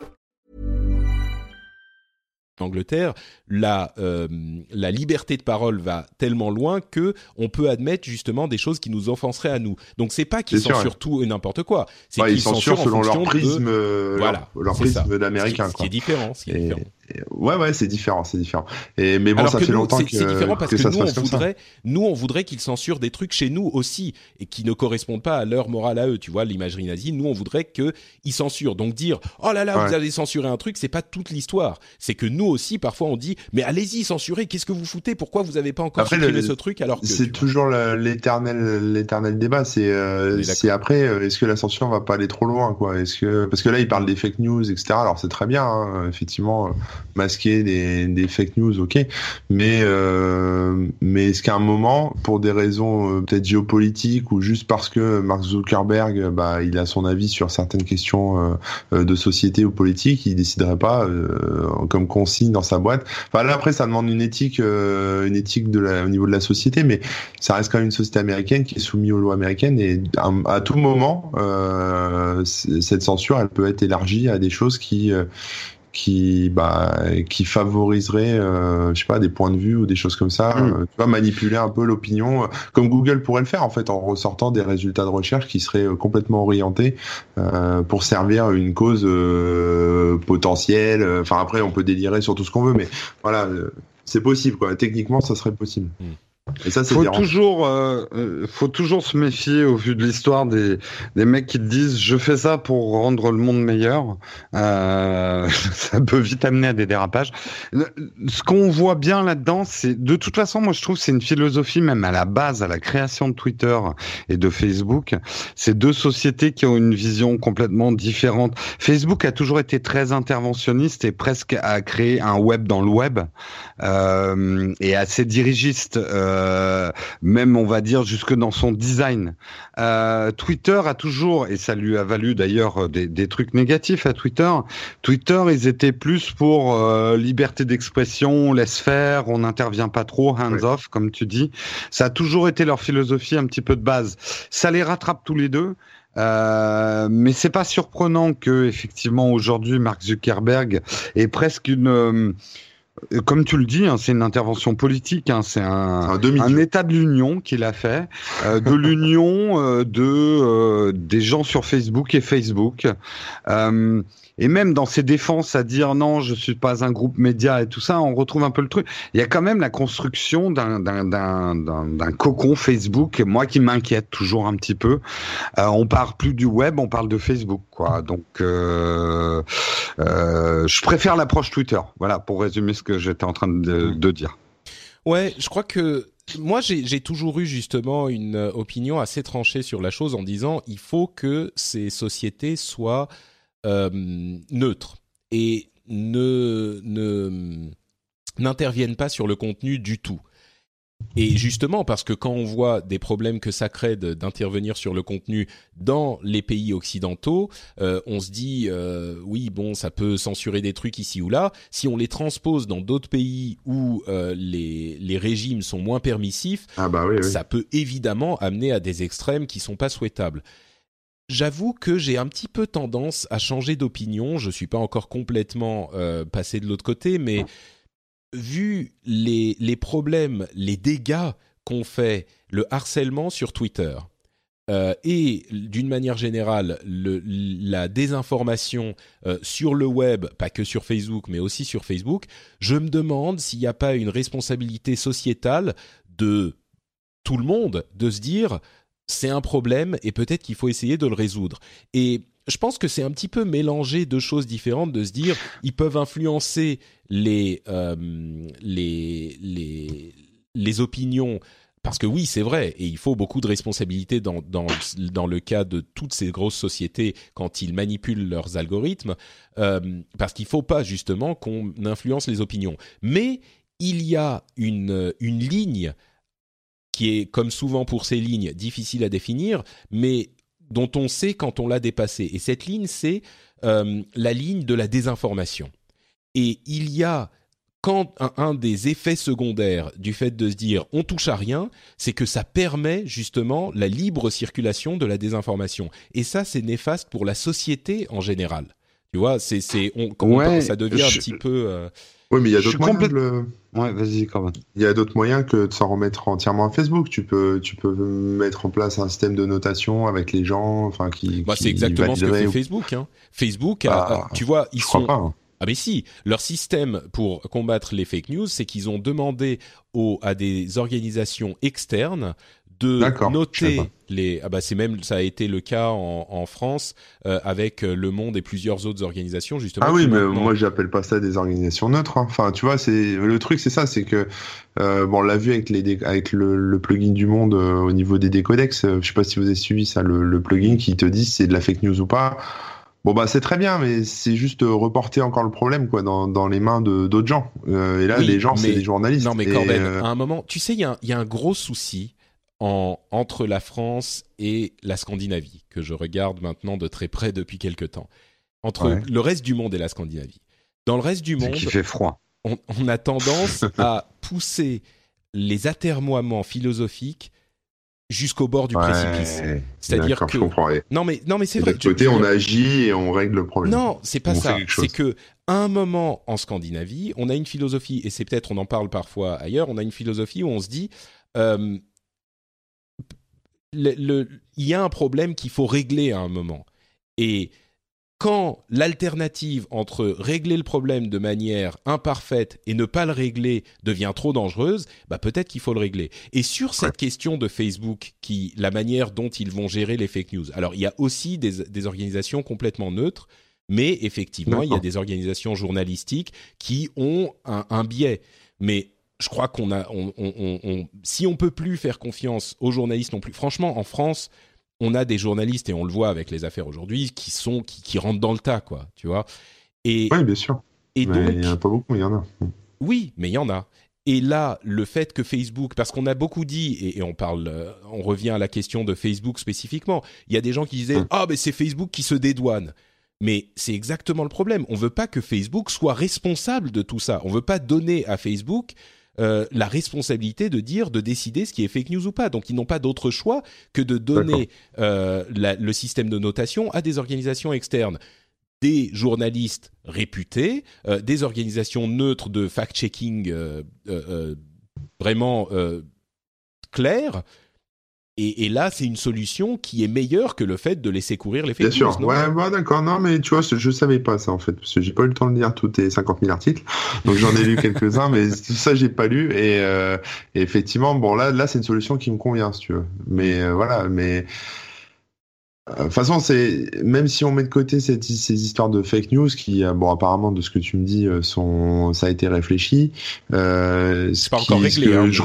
Angleterre, la, euh, la liberté de parole va tellement loin que on peut admettre justement des choses qui nous offenseraient à nous. Donc c'est pas qu'ils censurent tout et n'importe quoi. C'est
qu'ils censurent selon leur prisme,
euh,
voilà, leur, prisme d'américain.
Ce, qui est différent. Ce qui est différent.
Ouais, ouais, c'est différent, c'est différent. Et mais bon, ça fait longtemps que
c'est différent parce que, nous, on voudrait, nous, on voudrait qu'ils censurent des trucs chez nous aussi et qui ne correspondent pas à leur morale à eux. Tu vois, l'imagerie nazie. Nous, on voudrait qu'ils censurent. Donc dire, oh là là, vous avez censuré un truc, c'est pas toute l'histoire. C'est que nous aussi, parfois, on dit, mais allez-y, censurez. Qu'est-ce que vous foutez? Pourquoi vous avez pas encore supprimé ce truc alors que
c'est toujours l'éternel, l'éternel débat. C'est, euh, c'est après, euh, est-ce que la censure va pas aller trop loin, quoi? Est-ce que parce que là, il parle des fake news, etc. Alors c'est très bien, hein, effectivement, euh, masquer des, des, fake news, ok. Mais euh, mais est-ce qu'à un moment, pour des raisons euh, peut-être géopolitiques ou juste parce que Mark Zuckerberg, bah, il a son avis sur certaines questions de société ou politique, il déciderait pas comme consigne dans sa boîte. Enfin là après, ça demande une éthique, une éthique de la, au niveau de la société, mais ça reste quand même une société américaine qui est soumise aux lois américaines et à, à tout moment, cette censure, elle peut être élargie à des choses qui euh, qui bah qui favoriserait euh, je sais pas des points de vue ou des choses comme ça mm. euh, tu vois manipuler un peu l'opinion comme Google pourrait le faire en fait en ressortant des résultats de recherche qui seraient complètement orientés pour servir une cause potentielle enfin après on peut délirer sur tout ce qu'on veut mais voilà c'est possible quoi techniquement ça serait possible mm.
Et ça, faut toujours, euh, euh, faut toujours se méfier au vu de l'histoire des, des mecs qui te disent je fais ça pour rendre le monde meilleur. Euh, ça peut vite amener à des dérapages. Ce qu'on voit bien là-dedans, c'est de toute façon, moi je trouve c'est une philosophie même à la base, à la création de Twitter et de Facebook. C'est deux sociétés qui ont une vision complètement différente. Facebook a toujours été très interventionniste et presque a créé un web dans le web euh, et assez dirigiste. Euh, euh, même on va dire jusque dans son design. Euh, Twitter a toujours, et ça lui a valu d'ailleurs des, trucs négatifs à Twitter, Twitter ils étaient plus pour euh, liberté d'expression, on laisse faire, on n'intervient pas trop, hands off comme tu dis. Ça a toujours été leur philosophie un petit peu de base. Ça les rattrape tous les deux. Euh, mais c'est pas surprenant que effectivement aujourd'hui Mark Zuckerberg ait presque une euh, comme tu le dis, hein, c'est une intervention politique. Hein, c'est un, un, état de l'union qu'il a fait, euh, de l'union euh, de des gens sur Facebook et Facebook et même dans ses défenses à dire non, je suis pas un groupe média et tout ça, on retrouve un peu le truc. Il y a quand même la construction d'un cocon Facebook, moi qui m'inquiète toujours un petit peu. Euh, on parle plus du web, on parle de Facebook, quoi. Donc, euh, euh, je préfère l'approche Twitter. Voilà, pour résumer ce que j'étais en train de, de dire.
Ouais, je crois que moi, j'ai toujours eu justement une opinion assez tranchée sur la chose en disant il faut que ces sociétés soient euh, neutre et ne n'interviennent pas sur le contenu du tout. Et justement, parce que quand on voit des problèmes que ça crée d'intervenir sur le contenu dans les pays occidentaux, euh, on se dit euh, oui, bon, ça peut censurer des trucs ici ou là. Si on les transpose dans d'autres pays où les, les régimes sont moins permissifs,
ah bah
ça peut évidemment amener à des extrêmes qui sont pas souhaitables. J'avoue que j'ai un petit peu tendance à changer d'opinion. Je suis pas encore complètement euh, passé de l'autre côté, mais vu les, problèmes, les dégâts qu'ont fait le harcèlement sur Twitter euh, et d'une manière générale le, la désinformation euh, sur le web, pas que sur Facebook, mais aussi sur Facebook, je me demande s'il n'y a pas une responsabilité sociétale de tout le monde de se dire c'est un problème et peut-être qu'il faut essayer de le résoudre. Et je pense que c'est un petit peu mélanger deux choses différentes de se dire ils peuvent influencer les euh, les, les les opinions parce que oui, c'est vrai, et il faut beaucoup de responsabilité dans, dans, dans le cas de toutes ces grosses sociétés quand ils manipulent leurs algorithmes, euh, parce qu'il ne faut pas justement qu'on influence les opinions. Mais il y a une, une ligne qui est, comme souvent pour ces lignes, difficile à définir, mais dont on sait quand on l'a dépassée. Et cette ligne, c'est euh, la ligne de la désinformation. Et il y a quand un, des effets secondaires du fait de se dire on touche à rien, c'est que ça permet justement la libre circulation de la désinformation. Et ça, c'est néfaste pour la société en général. Tu vois, c'est c'est on, ça devient un petit peu. Euh,
oui, mais il y a d'autres moyens.
Ouais, vas-y,
Il y a d'autres moyens que de s'en remettre entièrement à Facebook. Tu peux, tu peux mettre en place un système de notation avec les gens, enfin qui.
Bah, c'est exactement ce que fait Facebook. Hein. Facebook, bah, tu vois, ils sont.
Pas, hein.
Ah mais si, leur système pour combattre les fake news, c'est qu'ils ont demandé aux, à des organisations externes de noter les. Ah bah c'est même ça a été le cas en, en France euh, avec euh, Le Monde et plusieurs autres organisations justement.
Ah oui, mais moi j'appelle pas ça des organisations neutres. Hein. Enfin, tu vois, c'est le truc, c'est ça, c'est que euh, bon, on l'a vu avec les avec le, le, plugin du Monde euh, au niveau des décodex. je sais pas si vous avez suivi ça, le, le plugin qui te dit si c'est de la fake news ou pas. Bon bah c'est très bien, mais c'est juste reporter encore le problème quoi dans, dans les mains de d'autres gens. Euh, et là les gens c'est des journalistes.
Non mais Corben, à un moment, tu sais il y a, y a un gros souci entre la France et la Scandinavie, que je regarde maintenant de très près depuis quelque temps. Entre le reste du monde et la Scandinavie. Dans le reste du monde,
qui fait froid.
On, a tendance à pousser les atermoiements philosophiques jusqu'au bord du précipice. C'est-à-dire que non mais non mais c'est vrai.
De côté, on agit et on règle le problème.
Non, c'est pas ça. C'est que à un moment en Scandinavie, on a une philosophie et c'est peut-être on en parle parfois ailleurs. On a une philosophie où on se dit euh, il y a un problème qu'il faut régler à un moment. Et quand l'alternative entre régler le problème de manière imparfaite et ne pas le régler devient trop dangereuse, bah peut-être qu'il faut le régler. Et sur cette question de Facebook, qui la manière dont ils vont gérer les fake news. Alors il y a aussi des, organisations complètement neutres, mais effectivement il y a des organisations journalistiques qui ont un, un biais. Mais je crois qu'on a, on, on, on, si on peut plus faire confiance aux journalistes non plus. Franchement, en France, on a des journalistes et on le voit avec les affaires aujourd'hui qui sont, qui, qui, rentrent dans le tas, quoi. Tu vois.
Et oui, bien sûr. Et donc, il y en a pas beaucoup, il y en a.
Oui, mais il y en a. Et là, le fait que Facebook, parce qu'on a beaucoup dit, et, on parle, euh, on revient à la question de Facebook spécifiquement. Il y a des gens qui disaient, hum. ah, mais c'est Facebook qui se dédouane. Mais c'est exactement le problème. On veut pas que Facebook soit responsable de tout ça. On veut pas donner à Facebook euh, la responsabilité de dire, de décider ce qui est fake news ou pas. Donc ils n'ont pas d'autre choix que de donner euh, le système de notation à des organisations externes des journalistes réputés, euh, des organisations neutres de fact-checking vraiment claires, et, là, c'est une solution qui est meilleure que le fait de laisser courir les fake
Bien sûr, ouais, bah, d'accord. Non, mais tu vois, je savais pas ça en fait, parce que j'ai pas eu le temps de lire tous tes 50 000 articles, donc j'en ai lu quelques-uns, mais tout ça j'ai pas lu. Euh, et, effectivement, bon là, là, c'est une solution qui me convient, si tu veux. Mais euh, voilà, mais euh, de toute façon, c'est même si on met de côté cette, ces histoires de fake news qui, euh, bon, apparemment de ce que tu me dis, euh, sont, ça a été réfléchi.
Euh, c'est pas encore réglé. Hein, je...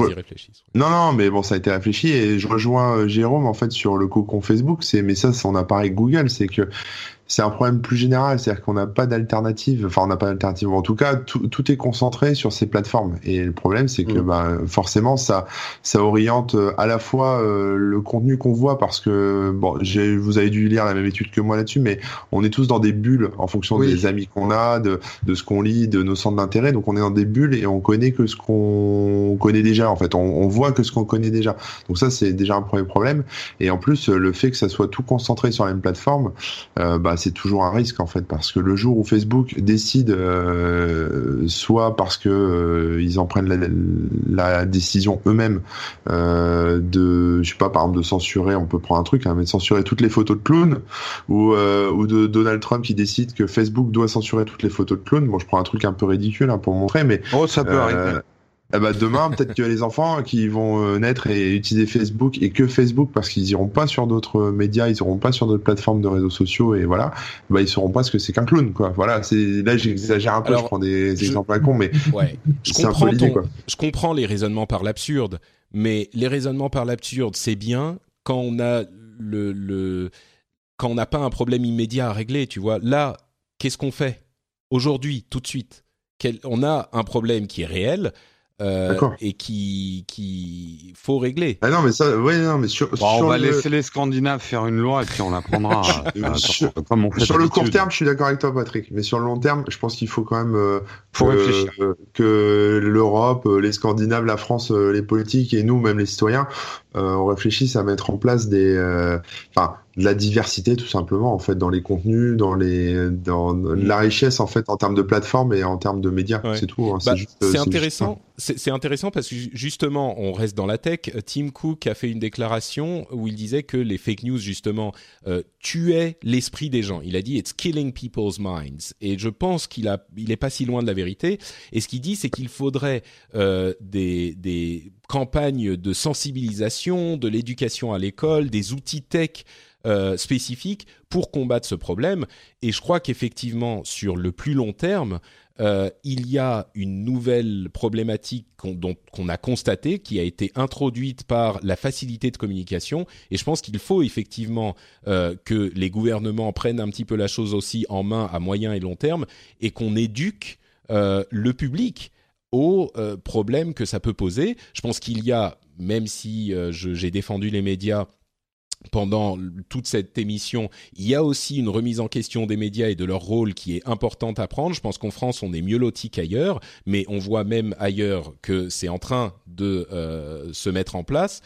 Non, non, mais bon, ça a été réfléchi et je rejoins Jérôme en fait sur le cocon Facebook. C'est, mais ça, on a pareil Google, c'est que c'est un problème plus général, c'est-à-dire qu'on n'a pas d'alternative, enfin on n'a pas d'alternative. En tout cas, tout, tout, est concentré sur ces plateformes. Et le problème, c'est que mm. bah, forcément, ça, ça oriente euh, à la fois euh, le contenu qu'on voit, parce que bon, vous avez dû lire la même étude que moi là-dessus, mais on est tous dans des bulles en fonction des amis qu'on a, de, de ce qu'on lit, de nos centres d'intérêt. Donc on est dans des bulles et on connaît que ce qu'on connaît déjà. En fait, on, on voit que ce qu'on connaît déjà. Donc ça, c'est déjà un premier problème. Et en plus, le fait que ça soit tout concentré sur la même plateforme, euh, bah, c'est toujours un risque en fait parce que le jour où Facebook décide euh, soit parce que euh, ils en prennent la, décision eux-mêmes euh, de je sais pas par exemple de censurer on peut prendre un truc hein, mais de censurer toutes les photos de clowns ou ou de Donald Trump qui décide que Facebook doit censurer toutes les photos de clowns. Bon je prends un truc un peu ridicule hein, pour montrer mais
oh ça peut arriver
eh ben demain, peut-être que les enfants qui vont euh, naître et utiliser Facebook et que Facebook parce qu'ils iront pas sur d'autres médias, ils iront pas sur d'autres plateformes de réseaux sociaux et voilà, bah ils sauront pas ce que c'est qu'un clown quoi. Voilà, c'est là j'exagère un peu, je prends des exemples à con, mais
ouais. je comprends je comprends les raisonnements par l'absurde, mais les raisonnements par l'absurde c'est bien quand on a le, le quand on n'a pas un problème immédiat à régler, tu vois. Là, qu'est-ce qu'on fait? Aujourd'hui, tout de suite On a un problème qui est réel euh, et qui qui faut régler.
Ah non mais ça ouais non mais sur,
on va laisser les Scandinaves faire une loi et puis on la prendra.
Euh, sur, le court terme, je suis d'accord avec toi Patrick, mais sur le long terme, je pense qu'il faut quand même euh, faut que, réfléchir. que l'Europe, les Scandinaves, la France, les politiques et nous même les citoyens on réfléchisse à mettre en place des, enfin, de la diversité tout simplement en fait dans les contenus, dans les dans mm. la richesse en fait en termes de plateforme et en termes de médias. C'est tout. Hein.
Bah, c'est intéressant. C'est intéressant parce que justement, on reste dans la tech. Tim Cook a fait une déclaration où il disait que les fake news justement euh, tuaient l'esprit des gens. Il a dit "It's killing people's minds". Et je pense qu'il a, il est pas si loin de la vérité. Et ce qu'il dit, c'est qu'il faudrait euh, des des campagnes de sensibilisation, de l'éducation à l'école, des outils tech euh, spécifiques pour combattre ce problème. Et je crois qu'effectivement, sur le plus long terme, euh, il y a une nouvelle problématique qu'on a constatée, qui a été introduite par la facilité de communication. Et je pense qu'il faut effectivement euh, que les gouvernements prennent un petit peu la chose aussi en main à moyen et long terme et qu'on éduque le public aux problèmes que ça peut poser. Je pense qu'il y a, même si j'ai défendu les médias, pendant toute cette émission, il y a aussi une remise en question des médias et de leur rôle qui est importante à prendre. Je pense qu'en France, on est mieux loti qu'ailleurs, mais on voit même ailleurs que c'est en train de euh, se mettre en place.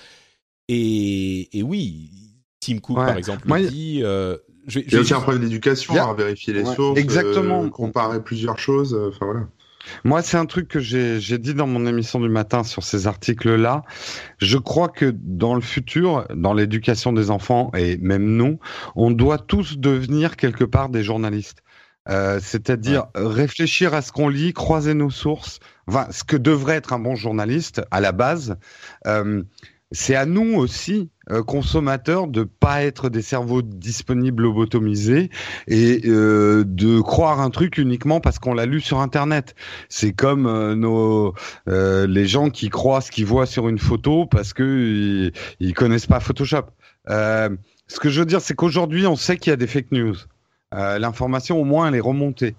Et, oui, Tim Cook, par exemple, dit...
Euh, il y a aussi un problème d'éducation, à vérifier les sources, Exactement. Euh, comparer plusieurs choses. Enfin voilà.
Moi, c'est un truc que j'ai dit dans mon émission du matin sur ces articles-là. Je crois que dans le futur, dans l'éducation des enfants et même nous, on doit tous devenir quelque part des journalistes. Euh, c'est-à-dire réfléchir à ce qu'on lit, croiser nos sources, enfin, ce que devrait être un bon journaliste à la base. Euh, c'est à nous aussi, euh, consommateurs, de pas être des cerveaux disponibles lobotomisés et euh, de croire un truc uniquement parce qu'on l'a lu sur Internet. C'est comme euh, nos les gens qui croient ce qu'ils voient sur une photo parce que ils, connaissent pas Photoshop. ce que je veux dire, c'est qu'aujourd'hui, on sait qu'il y a des fake news. L'information, au moins, elle est remontée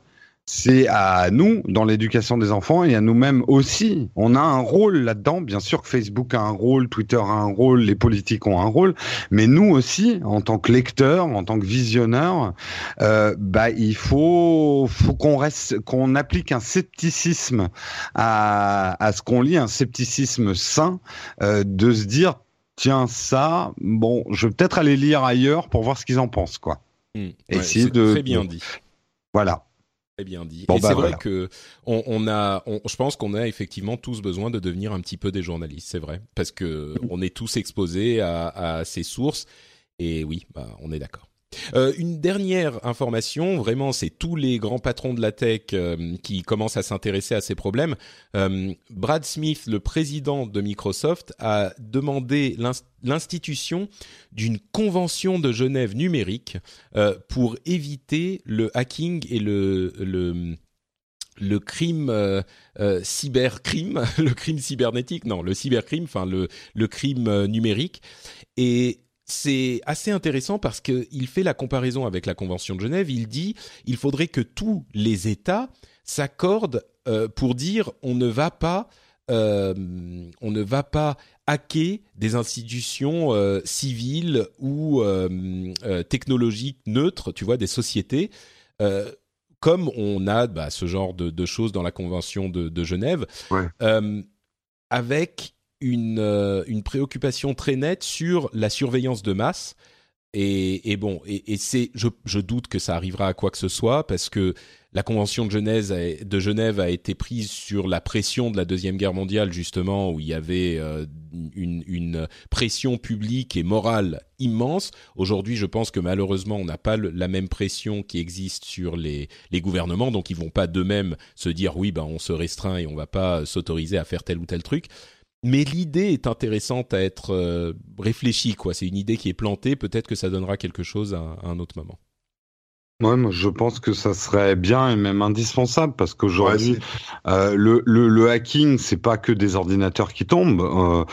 c'est à nous, dans l'éducation des enfants, et à nous-mêmes aussi. On a un rôle là-dedans. Bien sûr que Facebook a un rôle, Twitter a un rôle, les politiques ont un rôle, mais nous aussi, en tant que lecteurs, en tant que visionneurs, euh, bah, il faut, faut qu'on reste, qu'on applique un scepticisme à, à ce qu'on lit, un scepticisme sain, euh, de se dire, tiens, ça, bon, je vais peut-être aller lire ailleurs pour voir ce qu'ils en pensent, quoi.
Mmh. Essayer de. Très bien dit.
Voilà
bien dit. et bah, c'est vrai que on, a, je pense qu'on a effectivement tous besoin de devenir un petit peu des journalistes, c'est vrai, parce que on est tous exposés à, à ces sources. Et oui, bah, on est d'accord. Euh, une dernière information, vraiment, c'est tous les grands patrons de la tech euh, qui commencent à s'intéresser à ces problèmes. Euh, Brad Smith, le président de Microsoft, a demandé l'institution d'une convention de Genève numérique pour éviter le hacking et le, le le crime cybercrime, le crime cybernétique, non, le cybercrime, enfin le, le crime numérique. Et c'est assez intéressant parce qu'il fait la comparaison avec la Convention de Genève. Il dit il faudrait que tous les États s'accordent euh, pour dire on ne va pas euh, on ne va pas hacker des institutions euh, civiles ou technologiques neutres, tu vois, des sociétés. comme on a bah, ce genre de, choses dans la Convention de, Genève, avec une, euh, une préoccupation très nette sur la surveillance de masse. Et, et bon, et, et c'est, je, je, doute que ça arrivera à quoi que ce soit parce que la convention de Genève, a, de Genève a été prise sur la pression de la deuxième guerre mondiale justement, où il y avait euh, une, une, pression publique et morale immense. Aujourd'hui, je pense que malheureusement, on n'a pas la même pression qui existe sur les, les gouvernements, donc ils vont pas d'eux-mêmes se dire oui, ben on se restreint et on va pas s'autoriser à faire tel ou tel truc mais l'idée est intéressante à être euh, réfléchie, quoi. C'est une idée qui est plantée. Peut-être que ça donnera quelque chose à un autre moment.
Ouais, moi je pense que ça serait bien et même indispensable parce qu'aujourd'hui euh, le, le, le, hacking c'est pas que des ordinateurs qui tombent. Euh,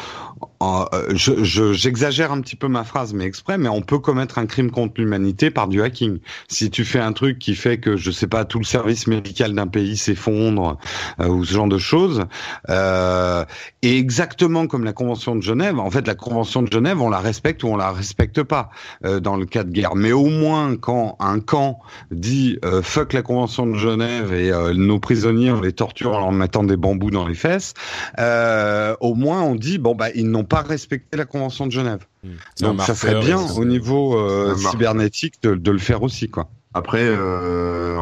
euh, j'exagère un petit peu ma phrase mais exprès, mais on peut commettre un crime contre l'humanité par du hacking. Si tu fais un truc qui fait que je sais pas tout le service médical d'un pays s'effondre euh, ou ce genre de choses, euh, et exactement comme la Convention de Genève, en fait la Convention de Genève on la respecte ou on la respecte pas dans le cas de guerre, mais au moins quand un camp dit euh, fuck la convention de Genève et euh, nos prisonniers on les torture en leur mettant des bambous dans les fesses, euh, au moins on dit bon bah ils n'ont pas respecté la convention de Genève. Mmh. Donc ça serait bien au niveau cybernétique de, de, le faire aussi quoi.
Après, euh,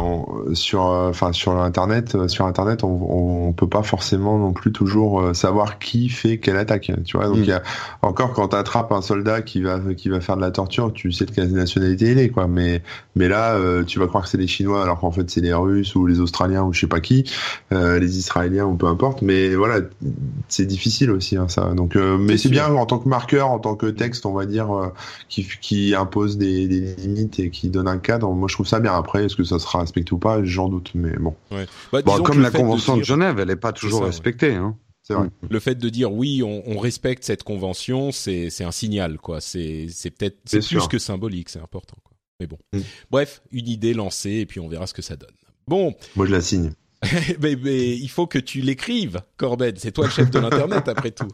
sur, enfin sur internet, euh, sur internet, on, on, peut pas forcément non plus toujours euh, savoir qui fait quelle attaque. Tu vois, donc mm. y a, encore quand tu attrapes un soldat qui va qui va faire de la torture, tu sais de quelle nationalité il est, quoi. Mais mais là, euh, tu vas croire que c'est les Chinois alors qu'en fait c'est les Russes ou les Australiens ou je sais pas qui, les Israéliens ou peu importe. Mais voilà, c'est difficile aussi hein, ça. Donc, mais c'est bien en tant que marqueur, en tant que texte, on va dire, qui qui impose des, des limites et qui donne un cadre. Moi, je trouve ça bien. Après, est-ce que ça sera respecté ou pas J'en doute, mais bon.
Bah, comme la Convention de, Genève, elle n'est pas toujours respectée. Hein.
C'est vrai. Le fait de dire oui, on, respecte cette convention, c'est un signal, quoi. C'est peut-être c'est plus que symbolique, c'est important, quoi. Mais bon. Mm. Bref, une idée lancée et puis on verra ce que ça donne. Bon.
Moi, je la signe.
mais, il faut que tu l'écrives, Corbett. C'est toi le chef de l'internet, après tout.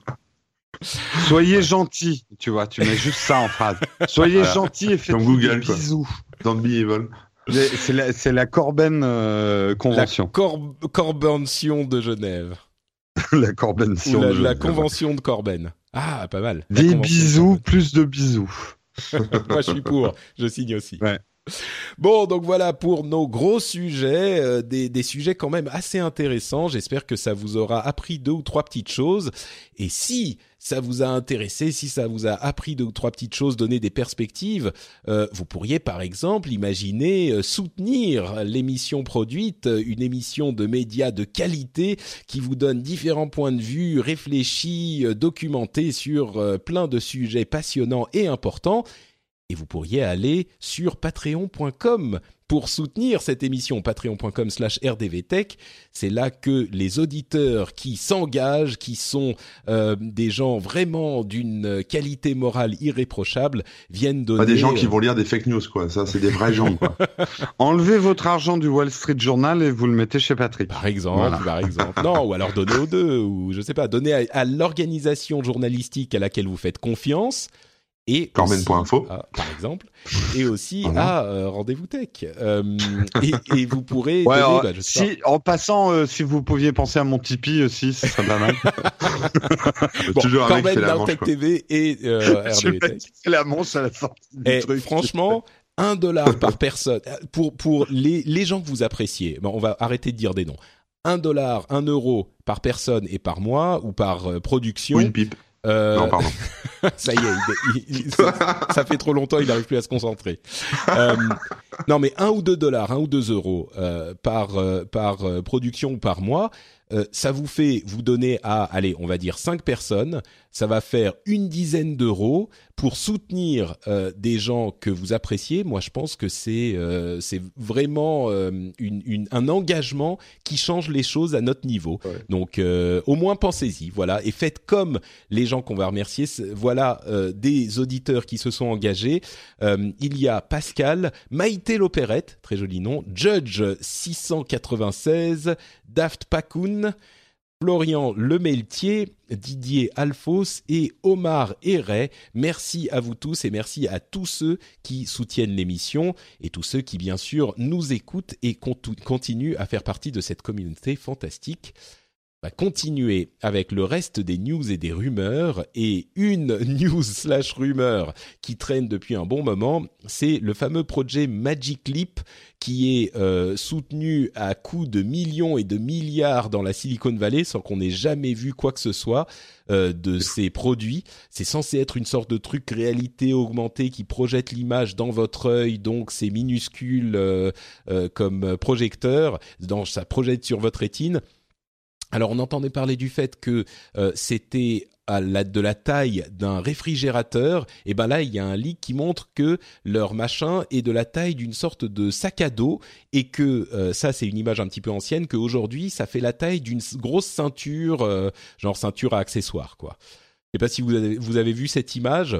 Soyez gentil, tu vois, tu mets juste ça en phrase. Soyez gentil et faites
Google,
des bisous.
Dans.
C'est la, Corben euh, convention.
La Corbention de Genève.
la Corbention. La,
de Genève. la convention de Corben. Ah, pas mal.
Des bisous, plus de bisous.
Moi, je suis pour. Je signe aussi.
Ouais.
Bon, donc voilà pour nos gros sujets, euh, des, des, sujets quand même assez intéressants. J'espère que ça vous aura appris deux ou trois petites choses. Et si ça vous a intéressé, si ça vous a appris deux ou trois petites choses, donné des perspectives, euh, vous pourriez par exemple imaginer euh, soutenir l'émission produite, une émission de médias de qualité qui vous donne différents points de vue réfléchis, documentés sur plein de sujets passionnants et importants. Et vous pourriez aller sur patreon.com pour soutenir cette émission, patreon.com slash rdvtech. C'est là que les auditeurs qui s'engagent, qui sont euh, des gens vraiment d'une qualité morale irréprochable, viennent donner... Pas
des gens qui vont lire des fake news, quoi. Ça, c'est des vrais gens, quoi.
Enlevez votre argent du Wall Street Journal et vous le mettez chez Patrick.
Par exemple, par exemple. Non, ou alors donnez aux deux, ou je sais pas, donnez à l'organisation journalistique à laquelle vous faites confiance et
Corben.info
par exemple et aussi à euh, rendez-vous tech. Euh, et, vous pourrez
ouais, donner, bah, si en passant euh, si vous pouviez penser à mon Tipeee aussi ce serait pas mal.
Bon, toujours Corben dans Tech TV et euh,
c'est la manche à la sortie
et franchement un dollar par personne pour pour les les gens que vous appréciez bon, on va arrêter de dire des noms. Un dollar un euro par personne et par mois ou par production
une pipe euh... Non, pardon.
ça y est, ça, fait trop longtemps, il n'arrive plus à se concentrer. Euh, non, mais un ou deux dollars, un ou deux euros euh, par par production ou par mois, ça vous fait vous donner à, allez, on va dire cinq personnes, ça va faire une dizaine d'euros pour soutenir euh, des gens que vous appréciez. Moi, je pense que c'est euh, c'est vraiment une, une, un engagement qui change les choses à notre niveau. Donc, au moins pensez-y, voilà, et faites comme les gens qu'on va remercier. Voilà des auditeurs qui se sont engagés. il y a Pascal, Maïté Lopérette, très joli nom, Judge 696, Daft Pakoun, Florian Lemeltier, Didier Alphos et Omar Héret. Merci à vous tous et merci à tous ceux qui soutiennent l'émission et tous ceux qui bien sûr nous écoutent et continuent à faire partie de cette communauté fantastique va continuer avec le reste des news et des rumeurs. Et une news slash rumeur qui traîne depuis un bon moment, c'est le fameux projet Magic Leap qui est euh, soutenu à coups de millions et de milliards dans la Silicon Valley sans qu'on ait jamais vu quoi que ce soit euh, de ces produits. C'est censé être une sorte de truc réalité augmentée qui projette l'image dans votre œil, donc c'est minuscule euh, comme projecteur, dans, ça projette sur votre rétine alors on entendait parler du fait que euh, c'était à la, de la taille d'un réfrigérateur, et ben là il y a un leak qui montre que leur machin est de la taille d'une sorte de sac à dos et que euh, ça c'est une image un petit peu ancienne qu'aujourd'hui ça fait la taille d'une grosse ceinture euh, genre ceinture à accessoires quoi. Je sais pas si vous avez, vous avez vu cette image.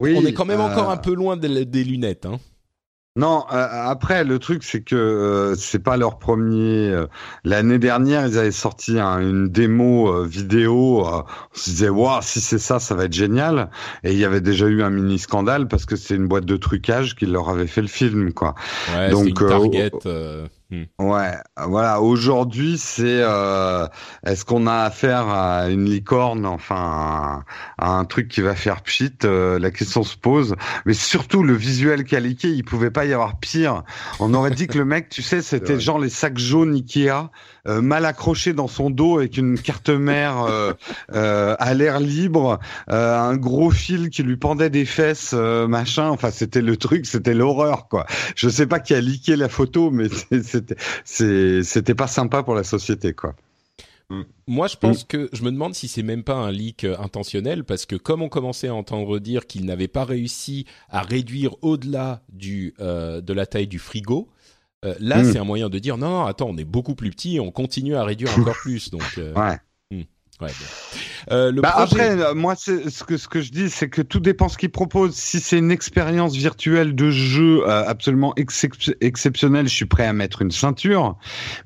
Oui, on est quand même encore un peu loin des, des lunettes hein.
Non, euh, après le truc c'est que euh, c'est pas leur premier. Euh, l'année dernière, ils avaient sorti une démo vidéo. on se disait waouh, si c'est ça, ça va être génial. Et il y avait déjà eu un mini scandale parce que c'est une boîte de trucage qui leur avait fait le film, quoi.
Ouais, Donc une target.
Hmm. Ouais, voilà. Aujourd'hui, c'est est-ce qu'on a affaire à une licorne, enfin à un truc qui va faire pchit La question se pose. Mais surtout, le visuel qualité, il pouvait pas y avoir pire. On aurait dit que le mec, tu sais, c'était genre les sacs jaunes Ikea, euh, mal accrochés dans son dos avec une carte mère euh, euh, à l'air libre, un gros fil qui lui pendait des fesses, machin. Enfin, c'était le truc, c'était l'horreur, quoi. Je sais pas qui a liqué la photo, mais c'était, c'était pas sympa pour la société, quoi.
Moi, je pense que je me demande si c'est même pas un leak intentionnel parce que comme on commençait à entendre dire qu'il n'avait pas réussi à réduire au-delà du de la taille du frigo, euh, là, mm. c'est un moyen de dire non, non, attends, on est beaucoup plus petit, et on continue à réduire encore plus. Donc,
ouais. Ouais, euh, le bah Après, euh, moi, ce que ce que je dis, c'est que tout dépend ce qu'ils proposent. Si c'est une expérience virtuelle de jeu euh, absolument exceptionnelle, je suis prêt à mettre une ceinture.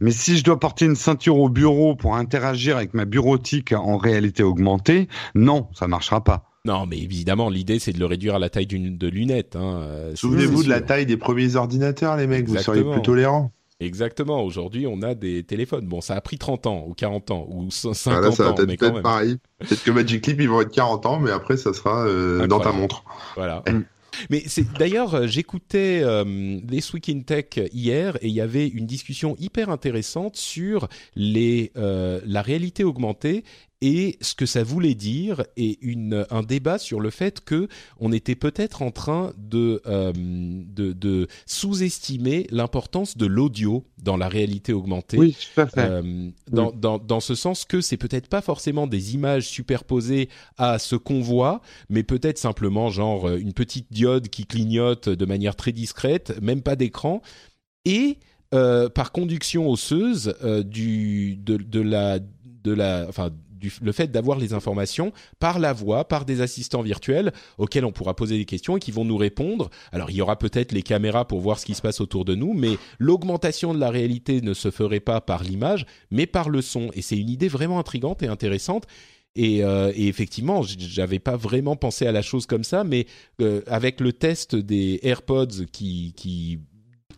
Mais si je dois porter une ceinture au bureau pour interagir avec ma bureautique en réalité augmentée, non, ça marchera pas.
Non, mais évidemment, l'idée c'est de le réduire à la taille d'une de lunettes. Hein. Euh,
Souvenez-vous de la taille des premiers ordinateurs, les mecs. Vous seriez plus tolérants.
Exactement. Aujourd'hui, on a des téléphones. Bon, ça a pris 30 ans ou 40 ans ou 50 ans, mais quand même.
pareil. Peut-être que Magic Clip, ils vont être 40 ans, mais après, ça sera euh, dans ta montre.
Voilà. Mais c'est d'ailleurs, euh, j'écoutais euh, This Week in Tech hier et il y avait une discussion hyper intéressante sur les euh, la réalité augmentée et ce que ça voulait dire et une, un débat sur le fait que on était peut-être en train de, euh, de, de sous-estimer l'importance de l'audio dans la réalité augmentée.
Oui, tout à fait. Euh,
dans, dans, dans, ce sens que c'est peut-être pas forcément des images superposées à ce qu'on voit, mais peut-être simplement genre euh, une petite diode qui clignote de manière très discrète, même pas d'écran, et euh, par conduction osseuse du de, de la de la enfin le fait d'avoir les informations par la voix, par des assistants virtuels auxquels on pourra poser des questions et qui vont nous répondre. Alors il y aura peut-être les caméras pour voir ce qui se passe autour de nous, mais l'augmentation de la réalité ne se ferait pas par l'image, mais par le son. Et c'est une idée vraiment intrigante et intéressante. Et, euh, et, effectivement, j'avais pas vraiment pensé à la chose comme ça, mais euh, avec le test des AirPods qui, qui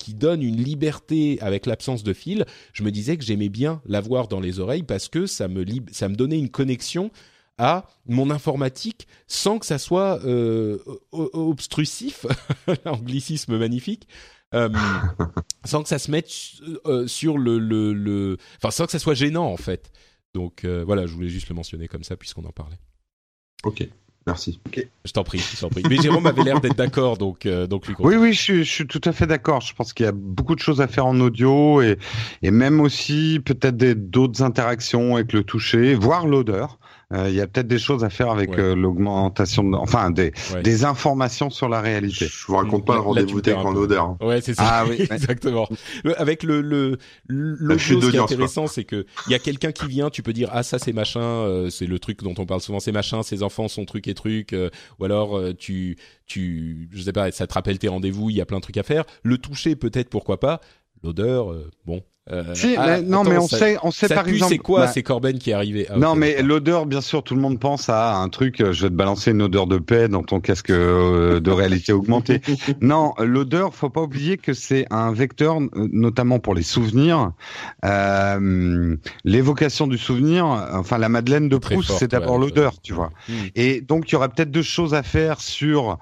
qui donne une liberté avec l'absence de fil, je me disais que j'aimais bien l'avoir dans les oreilles parce que ça me, ça me donnait une connexion à mon informatique sans que ça soit euh, obstrucif, anglicisme magnifique, euh, sans que ça se mette euh, sur le, le, le, enfin sans que ça soit gênant en fait. Donc voilà, je voulais juste le mentionner comme ça puisqu'on en parlait.
Ok. Merci.
Je t'en prie, je t'en prie. Mais Jérôme avait l'air d'être d'accord, donc euh, donc lui.
Oui, oui, je suis, je suis tout à fait d'accord. Je pense qu'il y a beaucoup de choses à faire en audio et et même aussi peut-être d'autres interactions avec le toucher, voire l'odeur. Euh, il y a peut-être des choses à faire avec euh, l'augmentation, enfin des, des informations sur la réalité.
Je vous raconte pas le rendez-vous tech en odeur. Hein.
Ouais, c'est ça. Ah, oui, exactement. Avec le le l'audio, ce qui est intéressant, c'est que il y a quelqu'un qui vient, tu peux dire ah ça c'est machin, euh, c'est le truc dont on parle souvent, c'est machin, ses enfants sont truc et truc, ou alors tu tu je sais pas, ça te rappelle tes rendez-vous, il y a plein de trucs à faire. Le toucher peut-être pourquoi pas. L'odeur, bon,
euh, ah, non, mais on sait, on sait par exemple.
C'est quoi bah, C'est Corben qui est arrivé.
Ah, non, mais l'odeur, bien sûr, tout le monde pense à un truc. Euh, je vais te balancer une odeur de paix dans ton casque euh, de réalité augmentée. non, l'odeur, faut pas oublier que c'est un vecteur, notamment pour les souvenirs. Euh, L'évocation du souvenir, enfin la Madeleine de Proust, c'est d'abord l'odeur, tu vois. Hmm. Et donc il y aurait peut-être deux choses à faire sur,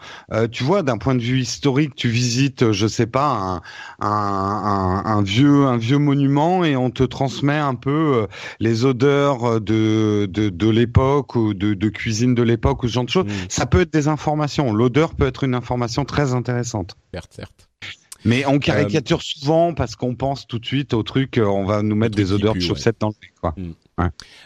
tu vois, d'un point de vue historique, tu visites, je sais pas, un, un, un, un vieux, un vieux monument et on te transmet un peu euh, les odeurs de, de, de l'époque ou de, de, cuisine de l'époque ou ce genre de choses. Mm. Ça peut être des informations. L'odeur peut être une information très intéressante.
Certes, certes.
Mais on caricature souvent parce qu'on pense tout de suite au truc, euh, on va nous mettre des odeurs de chaussettes dans le nez, quoi.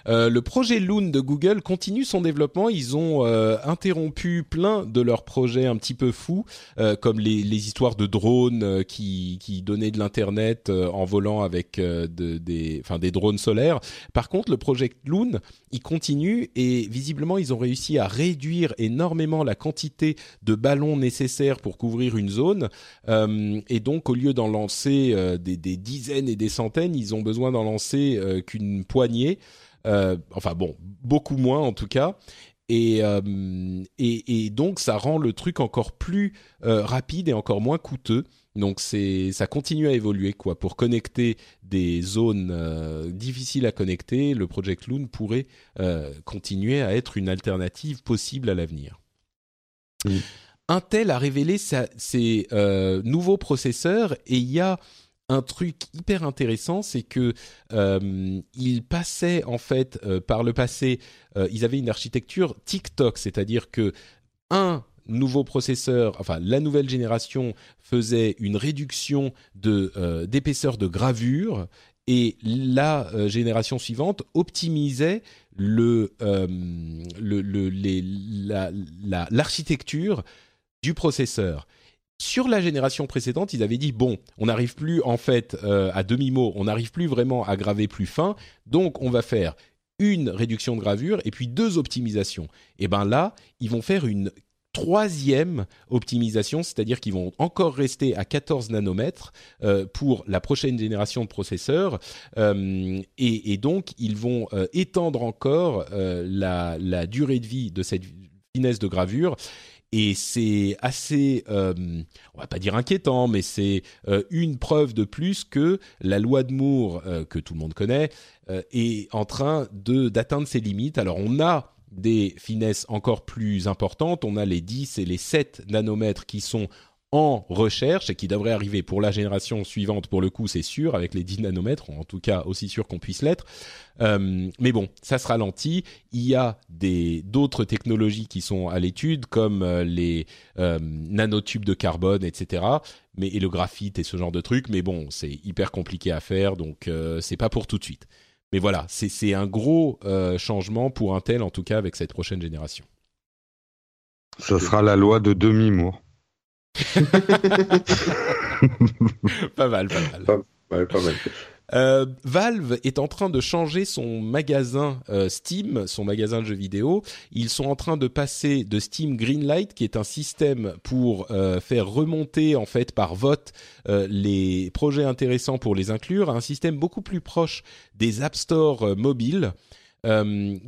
Euh, le projet Loon de Google continue son développement. Ils ont euh, interrompu plein de leurs projets un petit peu fous, euh, comme les, histoires de drones qui, donnaient de l'internet en volant avec de, des, des drones solaires. Par contre, le projet Loon, il continue et visiblement ils ont réussi à réduire énormément la quantité de ballons nécessaires pour couvrir une zone. et donc, au lieu d'en lancer des, des, dizaines et des centaines, ils ont besoin d'en lancer qu'une poignée. Euh, enfin bon, beaucoup moins en tout cas. Et, euh, et, et, donc ça rend le truc encore plus euh, rapide et encore moins coûteux. Donc c'est ça continue à évoluer quoi. Pour connecter des zones difficiles à connecter, le Project Loon pourrait continuer à être une alternative possible à l'avenir. Intel a révélé ses nouveaux processeurs et il y a un truc hyper intéressant, c'est que euh, ils passaient en fait euh, par le passé, euh, ils avaient une architecture TikTok, c'est-à-dire que un nouveau processeur, enfin la nouvelle génération faisait une réduction d'épaisseur de gravure et la génération suivante optimisait l'architecture du processeur sur la génération précédente, ils avaient dit bon, on n'arrive plus en fait euh, à demi mot, on n'arrive plus vraiment à graver plus fin, donc on va faire une réduction de gravure et puis deux optimisations. Et ben là, ils vont faire une troisième optimisation, c'est-à-dire qu'ils vont encore rester à 14 nanomètres euh, pour la prochaine génération de processeurs, euh, et, donc ils vont étendre encore la durée de vie de cette finesse de gravure et c'est assez, euh, on va pas dire inquiétant, mais c'est euh, une preuve de plus que la loi de Moore euh, que tout le monde connaît euh, est en train de d'atteindre ses limites. Alors on a des finesses encore plus importantes, on a les 10 et les 7 nanomètres qui sont en recherche et qui devrait arriver pour la génération suivante pour le coup c'est sûr avec les 10 nanomètres en tout cas aussi sûr qu'on puisse l'être. Euh, mais bon ça se ralentit il y a d'autres technologies qui sont à l'étude comme euh, les euh, nanotubes de carbone etc mais et le graphite et ce genre de trucs. Mais bon c'est hyper compliqué à faire donc euh, c'est pas pour tout de suite. Mais voilà c'est un gros changement pour Intel en tout cas avec cette prochaine génération.
Ça sera la loi de demi-mour
pas mal, pas mal.
Pas, mal.
Euh, Valve est en train de changer son magasin euh, Steam, son magasin de jeux vidéo. Ils sont en train de passer de Steam Greenlight, qui est un système pour euh, faire remonter en fait par vote les projets intéressants pour les inclure, à un système beaucoup plus proche des App Store mobiles.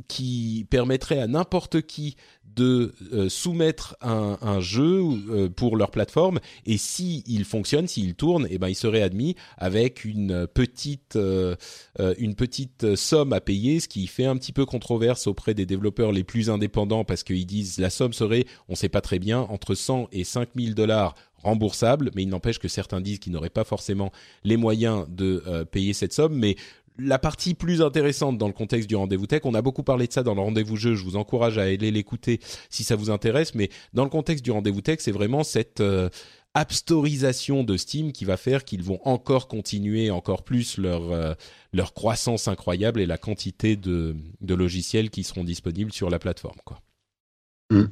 qui permettrait à n'importe qui de euh, soumettre un, jeu euh, pour leur plateforme. Et si il fonctionne, s'il tourne, et eh ben il serait admis avec une petite euh, une petite somme à payer, ce qui fait un petit peu controverse auprès des développeurs les plus indépendants parce qu'ils disent la somme serait, on sait pas très bien, entre 100 et 5000 dollars remboursables, mais il n'empêche que certains disent qu'ils n'auraient pas forcément les moyens de payer cette somme, mais la partie plus intéressante dans le contexte du rendez-vous tech, on a beaucoup parlé de ça dans le rendez-vous jeu, je vous encourage à aller l'écouter si ça vous intéresse, mais dans le contexte du rendez-vous tech, c'est vraiment cette euh, abstorisation de Steam qui va faire qu'ils vont encore continuer encore plus leur euh, leur croissance incroyable et la quantité de, de logiciels qui seront disponibles sur la plateforme quoi. Mm.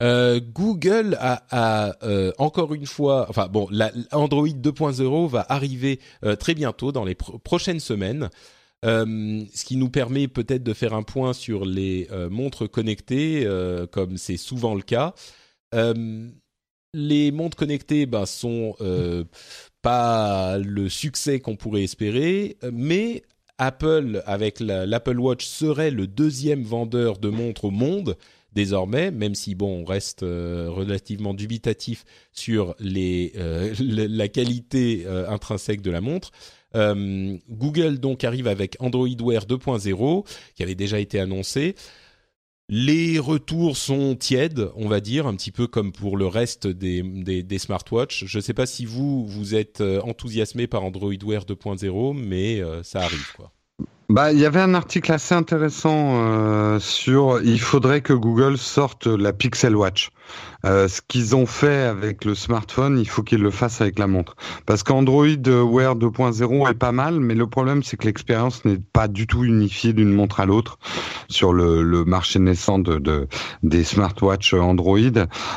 Euh, Google a, euh, encore une fois, enfin bon, la, Android 2.0 va arriver euh, très bientôt dans les prochaines semaines. ce qui nous permet peut-être de faire un point sur les montres connectées, comme c'est souvent le cas. les montres connectées ben, sont pas le succès qu'on pourrait espérer, mais Apple, avec l'Apple Watch, serait le deuxième vendeur de montres au monde désormais, même si bon, on reste euh, relativement dubitatif sur euh, la qualité euh, intrinsèque de la montre. Google donc arrive avec Android Wear 2.0 qui avait déjà été annoncé. Les retours sont tièdes, on va dire, un petit peu comme pour le reste des, des, des smartwatches. Je ne sais pas si vous, vous êtes enthousiasmé par Android Wear 2.0, mais ça arrive, quoi.
Bah, il y avait un article assez intéressant euh, sur il faudrait que Google sorte la Pixel Watch. Euh, ce qu'ils ont fait avec le smartphone, il faut qu'ils le fassent avec la montre. Parce qu'Android Wear 2.0 est pas mal, mais le problème c'est que l'expérience n'est pas du tout unifiée d'une montre à l'autre sur le, marché naissant de, de, des smartwatches Android.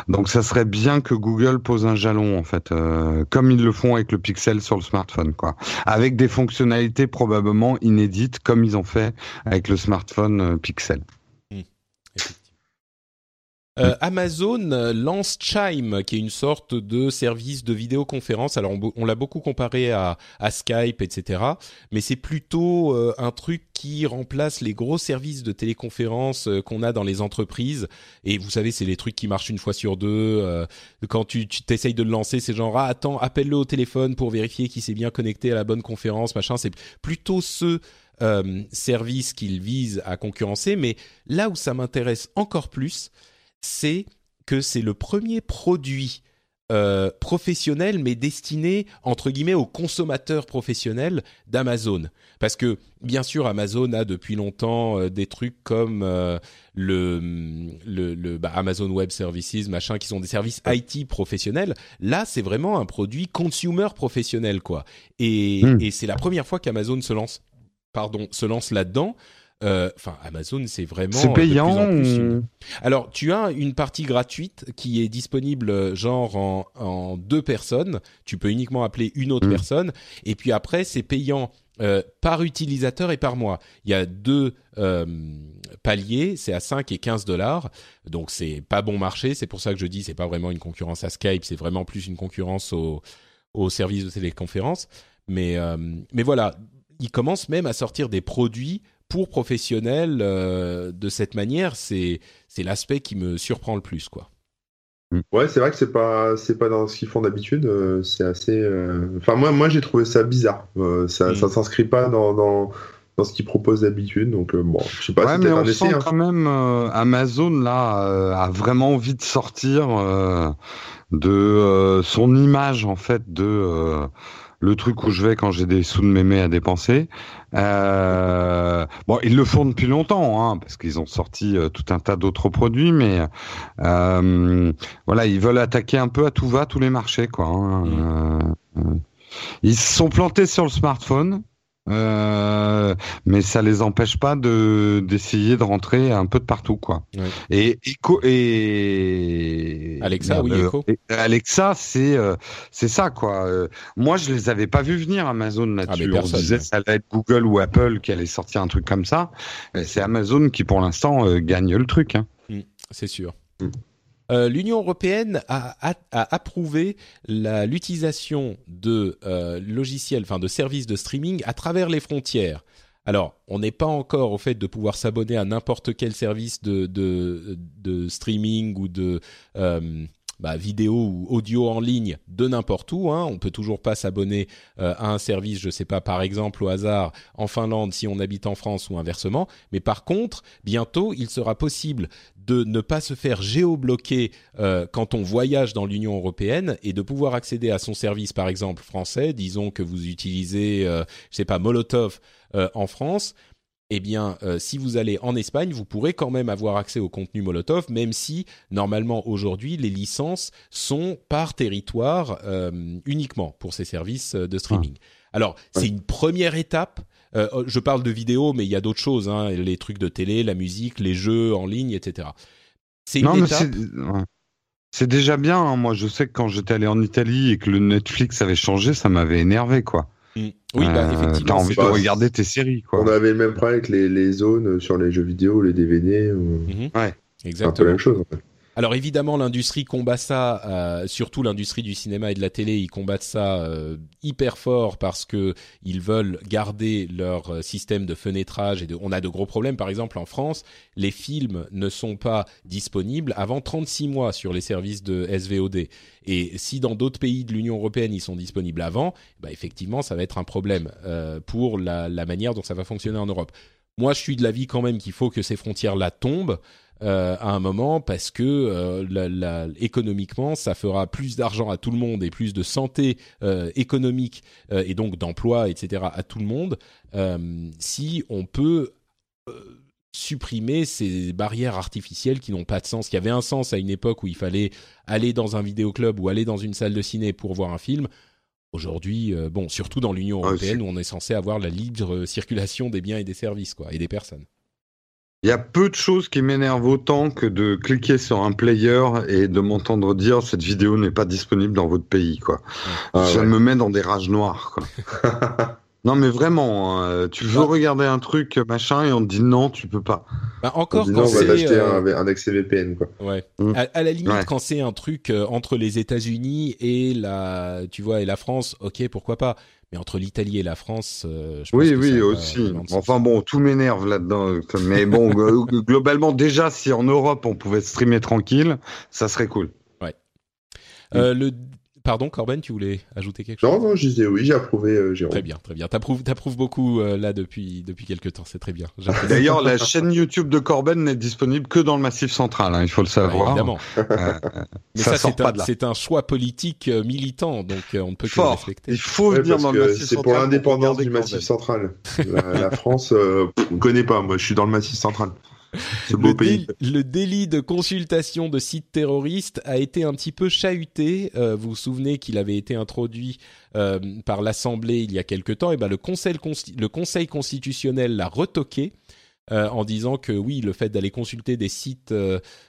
Donc ça serait bien que Google pose un jalon en fait, euh, comme ils le font avec le Pixel sur le smartphone, quoi, avec des fonctionnalités probablement inédites comme ils ont fait avec le smartphone euh, Pixel.
Euh, Amazon lance Chime, qui est une sorte de service de vidéoconférence. Alors, on, l'a beaucoup comparé à, Skype, etc. Mais c'est plutôt euh, un truc qui remplace les gros services de téléconférence euh, qu'on a dans les entreprises. Et vous savez, c'est les trucs qui marchent une fois sur deux. quand tu t'essayes de le lancer, c'est genre, ah, attends, appelle-le au téléphone pour vérifier qu'il s'est bien connecté à la bonne conférence, machin. C'est plutôt ce service qu'il vise à concurrencer. Mais là où ça m'intéresse encore plus, c'est que c'est le premier produit euh, professionnel, mais destiné entre guillemets aux consommateurs professionnels d'Amazon. Parce que bien sûr, Amazon a depuis longtemps euh, des trucs comme euh, le, le, bah, Amazon Web Services, machin, qui sont des services IT professionnels. Là, c'est vraiment un produit consumer professionnel, quoi. Et, hmm. et c'est la première fois qu'Amazon se lance, pardon, se lance là-dedans. Euh, enfin, Amazon, c'est vraiment.
C'est payant.
Alors, tu as une partie gratuite qui est disponible euh, genre en, deux personnes. Tu peux uniquement appeler une autre hmm. personne. Et puis après, c'est payant euh, par utilisateur et par mois. Il y a deux paliers, c'est à 5 et 15 dollars. Donc c'est pas bon marché, c'est pour ça que je dis c'est pas vraiment une concurrence à Skype, c'est vraiment plus une concurrence au, au service de téléconférence. Mais mais voilà, ils commencent même à sortir des produits pour professionnels euh, de cette manière, c'est c'est l'aspect qui me surprend le plus, quoi.
Mm. Ouais, c'est vrai que c'est pas c'est pas dans ce qu'ils font d'habitude. Euh, c'est assez. Euh, enfin, moi, moi, j'ai trouvé ça bizarre. ça, mm. ça s'inscrit pas dans, dans, dans ce qu'ils proposent d'habitude. Donc bon, je sais pas.
Ouais, mais on sent hein. quand même Amazon là a vraiment envie de sortir de son image en fait de le truc où je vais quand j'ai des sous de mémé à dépenser. Euh, bon, ils le font depuis longtemps, hein, parce qu'ils ont sorti euh, tout un tas d'autres produits, mais euh, voilà, ils veulent attaquer un peu à tout va tous les marchés, quoi. Hein. Mmh. Ils se sont plantés sur le smartphone. Euh, mais ça les empêche pas de d'essayer de rentrer un peu de partout quoi. Et et
Alexa oui Echo.
Alexa c'est euh, c'est ça quoi. Euh, moi je les avais pas vu venir Amazon ah, là-dessus. On disait ça allait être Google ou Apple qui allait sortir un truc comme ça. C'est Amazon qui pour l'instant gagne le truc. Hein.
Mm, c'est sûr. Mm. Euh, l'Union européenne a, approuvé l'utilisation de euh, logiciels, enfin de services de streaming à travers les frontières. Alors, on n'est pas encore au fait de pouvoir s'abonner à n'importe quel service de, de, streaming ou de euh, bah, vidéo ou audio en ligne de n'importe où. Hein. On peut toujours pas s'abonner euh, à un service, je sais pas, par exemple au hasard en Finlande si on habite en France ou inversement. Mais par contre, bientôt, il sera possible de ne pas se faire géobloquer euh, quand on voyage dans l'Union européenne et de pouvoir accéder à son service, par exemple français. Disons que vous utilisez, euh, je sais pas, Molotov en France eh bien, euh, si vous allez en Espagne, vous pourrez quand même avoir accès au contenu Molotov, même si normalement aujourd'hui les licences sont par territoire euh, uniquement pour ces services euh, de streaming. Ah. Alors, c'est une première étape. Oh, je parle de vidéo, mais il y a d'autres choses, hein, les trucs de télé, la musique, les jeux en ligne, etc.
C'est une étape. C'est déjà bien. Hein. Moi, je sais que quand j'étais allé en Italie et que le Netflix avait changé, ça m'avait énervé, quoi.
Mm. Oui, bah, euh, effectivement.
T'as envie de regarder tes séries, quoi.
On avait le même problème avec les, les zones sur les jeux vidéo, les DVD.
Mhm. Ouais, exactement.
C'est un peu la même chose, en fait.
Alors évidemment, l'industrie combat ça, euh, surtout l'industrie du cinéma et de la télé, ils combattent ça euh, hyper fort parce que ils veulent garder leur euh, système de fenêtrage et de, on a de gros problèmes. Par exemple, en France, les films ne sont pas disponibles avant 36 mois sur les services de SVOD. Et si dans d'autres pays de l'Union européenne ils sont disponibles avant, bah effectivement, ça va être un problème pour la, la manière dont ça va fonctionner en Europe. Moi, je suis de l'avis quand même qu'il faut que ces frontières-là tombent euh, à un moment parce que euh, la, la, économiquement ça fera plus d'argent à tout le monde et plus de santé euh, économique et donc d'emploi etc à tout le monde si on peut supprimer ces barrières artificielles qui n'ont pas de sens, qui avaient un sens à une époque où il fallait aller dans un vidéoclub ou aller dans une salle de ciné pour voir un film. Aujourd'hui, bon, surtout dans l'Union ah, européenne où on est censé avoir la libre circulation des biens et des services, quoi, et des personnes.
Il y a peu de choses qui m'énervent autant que de cliquer sur un player et de m'entendre dire cette vidéo n'est pas disponible dans votre pays, quoi. Ah, Ça me met dans des rages noires, quoi. Non, mais vraiment, hein, tu veux regarder un truc machin et on te dit non, tu peux pas.
Bah, encore quand c'est
euh, un, un, accès VPN quoi.
Ouais. Mmh. À, la limite, quand c'est un truc euh, entre les États-Unis et la, tu vois, et la France, ok, pourquoi pas. Mais entre l'Italie et la France, euh, je pense
oui, oui, aussi. Enfin bon, tout m'énerve là-dedans. Mais bon, globalement, déjà, si en Europe on pouvait streamer tranquille, ça serait cool.
Ouais. Euh, le Pardon, Corben, tu voulais ajouter quelque chose
Non, non, je disais oui, j'ai approuvé, euh, Jérôme.
Très bien, très bien. T'approuves, t'approuves beaucoup euh, là depuis depuis quelques temps, c'est très bien.
D'ailleurs, la chaîne YouTube de Corben n'est disponible que dans le Massif Central, hein, il faut le savoir.
évidemment. Euh, Mais ça, c'est, un, c'est un choix politique militant, donc on ne peut que le respecter.
Il faut venir dans le Massif
Central. C'est pour l'indépendance du Massif Central. La, la France, on connaît pas. Moi, je suis dans le Massif Central
le, délit, de consultation de sites terroristes a été un petit peu chahuté. Euh, vous vous souvenez qu'il avait été introduit euh, par l'Assemblée il y a quelque temps. Et ben le Conseil, le conseil constitutionnel l'a retoqué. Euh, en disant que oui, le fait d'aller consulter des sites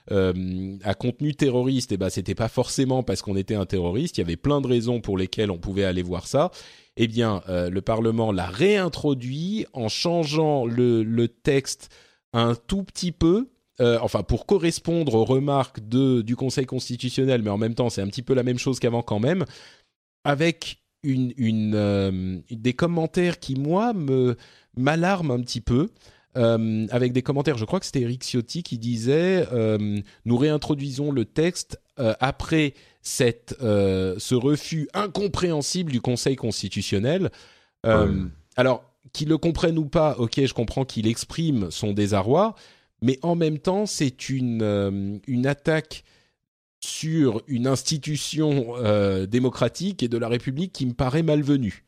à contenu terroriste, et eh ben c'était pas forcément parce qu'on était un terroriste. Il y avait plein de raisons pour lesquelles on pouvait aller voir ça. Eh bien, le Parlement l'a réintroduit en changeant le, le texte un tout petit peu, euh, enfin pour correspondre aux remarques de, du Conseil constitutionnel, mais en même temps c'est un petit peu la même chose qu'avant quand même, avec une, une euh, des commentaires qui moi me m'alarment un petit peu. Euh, avec des commentaires, je crois que c'était Eric Ciotti qui disait nous réintroduisons le texte après cette, ce refus incompréhensible du Conseil constitutionnel. Alors qu'il le comprenne ou pas, ok, je comprends qu'il exprime son désarroi, mais en même temps, c'est une, euh, une attaque sur une institution euh, démocratique et de la République qui me paraît malvenue.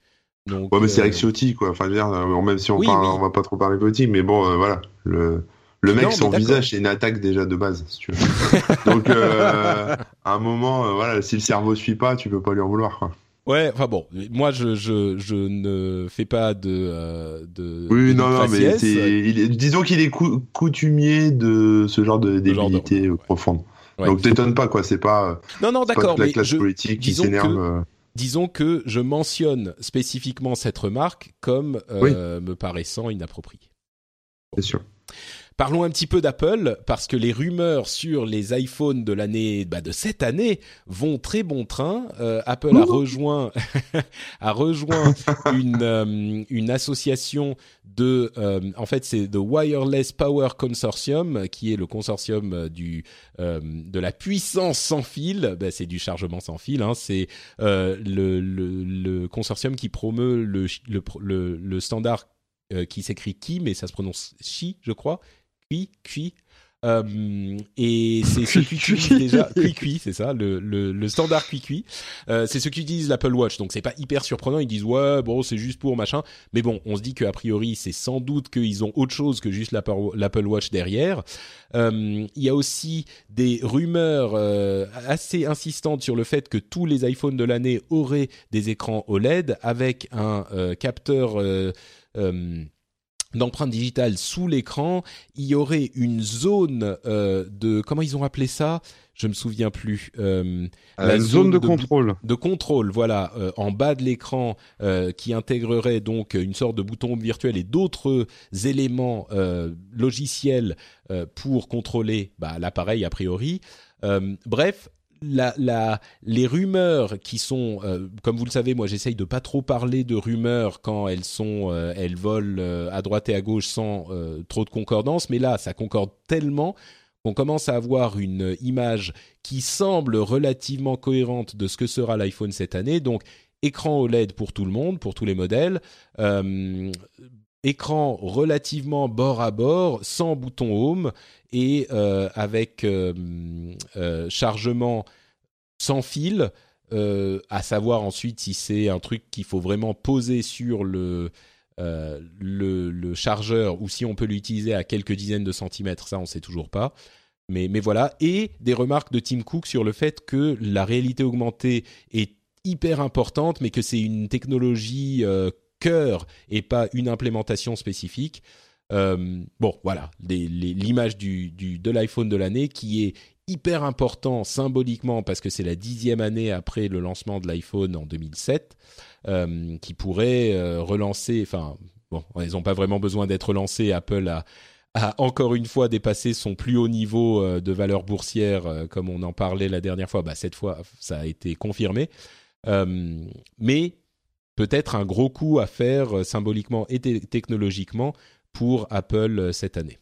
Donc, ouais, mais c'est Eric Ciotti, quoi. Enfin, dire, euh, même si on parle, on va pas trop parler politique, mais bon, voilà. Le, le mec, son visage, c'est une attaque déjà de base, si tu veux. Donc, à un moment, voilà, si le cerveau suit pas, tu peux pas lui en vouloir, quoi.
Ouais, enfin bon, moi je, je, je ne fais pas de euh, de.
Oui, non, non, mais c'est, disons qu'il est coutumier de ce genre de débilité profonde. Donc t'étonnes pas quoi, c'est pas.
Non, non, d'accord, mais
la classe politique qui s'énerve. Euh.
Disons que je mentionne spécifiquement cette remarque comme euh, me paraissant inappropriée.
C'est sûr.
Parlons un petit peu d'Apple parce que les rumeurs sur les iPhones de l'année bah, de cette année vont très bon train. Euh, Apple a rejoint a rejoint une euh, une association de euh, en fait c'est The Wireless Power Consortium qui est le consortium du de la puissance sans fil. Bah, c'est du chargement sans fil. Hein. C'est le, le, le, consortium qui promeut le le, le standard qui s'écrit qui mais ça se prononce chi je crois cuit, cuit. Euh, et c'est ce qu'utilise déjà cuit c'est ça, le, le, le, standard cuit cuit. Euh, c'est ce qu'utilise l'Apple Watch, donc c'est pas hyper surprenant. Ils disent ouais bon c'est juste pour machin, mais bon on se dit qu'a priori c'est sans doute qu'ils ont autre chose que juste l'Apple Watch derrière. Euh, il y a aussi des rumeurs euh, assez insistantes sur le fait que tous les iPhones de l'année auraient des écrans OLED avec un capteur d'empreinte digitale sous l'écran, il y aurait une zone euh, de comment ils ont appelé ça? Je me souviens plus.
Euh, la zone, de, contrôle.
De contrôle, voilà, euh, en bas de l'écran, qui intégrerait donc une sorte de bouton virtuel et d'autres éléments logiciels pour contrôler bah, l'appareil a priori. bref, les rumeurs qui sont, euh, comme vous le savez, moi j'essaye de pas trop parler de rumeurs quand elles sont, euh, elles volent euh, à droite et à gauche sans trop de concordance, mais là ça concorde tellement qu'on commence à avoir une image qui semble relativement cohérente de ce que sera l'iPhone cette année. Donc écran OLED pour tout le monde, pour tous les modèles. écran relativement bord à bord, sans bouton home et avec chargement sans fil, euh, à savoir ensuite si c'est un truc qu'il faut vraiment poser sur le le, le, chargeur ou si on peut l'utiliser à quelques dizaines de centimètres, ça on sait toujours pas. Mais, mais voilà, et des remarques de Tim Cook sur le fait que la réalité augmentée est hyper importante, mais que c'est une technologie cœur et pas une implémentation spécifique. Euh, bon, voilà, l'image du, de l'iPhone de l'année qui est hyper important symboliquement parce que c'est la dixième année après le lancement de l'iPhone en 2007, euh, qui pourrait euh, relancer. Enfin, bon, ils n'ont pas vraiment besoin d'être relancés. Apple a, encore une fois dépassé son plus haut niveau de valeur boursière, comme on en parlait la dernière fois. Bah, cette fois, ça a été confirmé. mais peut-être un gros coup à faire symboliquement et technologiquement pour Apple euh, cette année.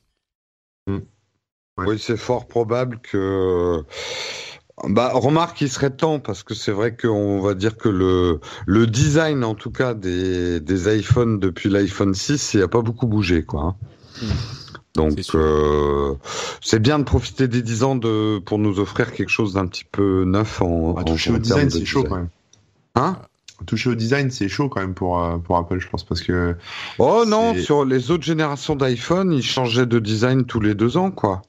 Hmm. Oui, c'est fort probable que. Bah, remarque, il serait temps parce que c'est vrai qu'on va dire que le, le design, en tout cas, des, des iPhones depuis l'iPhone 6, il n'a pas beaucoup bougé, quoi. Hein. Hmm. Donc, euh, c'est bien de profiter des 10 ans de, pour nous offrir quelque chose d'un petit peu neuf en.
Ah, toucher au design, c'est chaud quand même. Hein? Toucher au design, c'est chaud quand même pour, euh, pour Apple, je pense, parce que.
Oh non, sur les autres générations d'iPhone, ils changeaient de design tous les deux ans, quoi.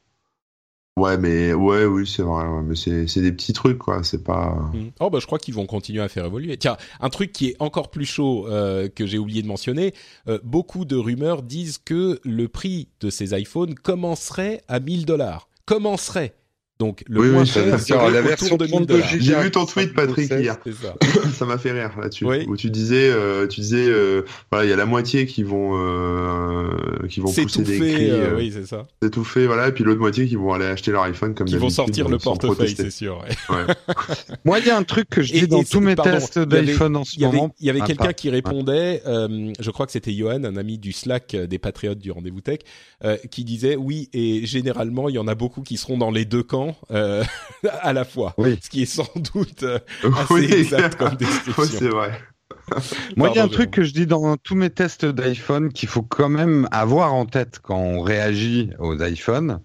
Ouais, mais ouais, oui, c'est vrai. mais c'est des petits trucs, quoi. C'est pas.
Mm. Oh bah, je crois qu'ils vont continuer à faire évoluer. Tiens, un truc qui est encore plus chaud euh, que j'ai oublié de mentionner. Euh, beaucoup de rumeurs disent que le prix de ces iPhones commencerait à 1000 dollars. Commencerait. Donc le moins cher, c'est la version de
J'ai vu ton tweet, Patrick, hier. Ça m'a fait rire là-dessus. Où tu disais, euh, tu disais, euh, voilà, il y a la moitié qui vont, euh, qui vont pousser des cris,
euh, oui, c'est ça.
S'étouffer, voilà, et puis l'autre moitié qui vont aller acheter leur iPhone comme
Qui vont sortir le portefeuille, c'est sûr. Ouais.
Moi, il y a un truc que je dis dans tous mes tests d'iPhone en ce moment.
Il y avait ah, quelqu'un qui répondait, je crois que c'était Johan, un ami du Slack des Patriotes du Rendez-vous Tech, qui disait oui, et généralement, il y en a beaucoup qui seront dans les deux camps euh, à la fois. Ce qui est sans doute euh, assez exact comme description.
Oui, c'est vrai.
Moi, il y a un truc que je dis dans tous mes tests d'iPhone qu'il faut quand même avoir en tête quand on réagit aux iPhones.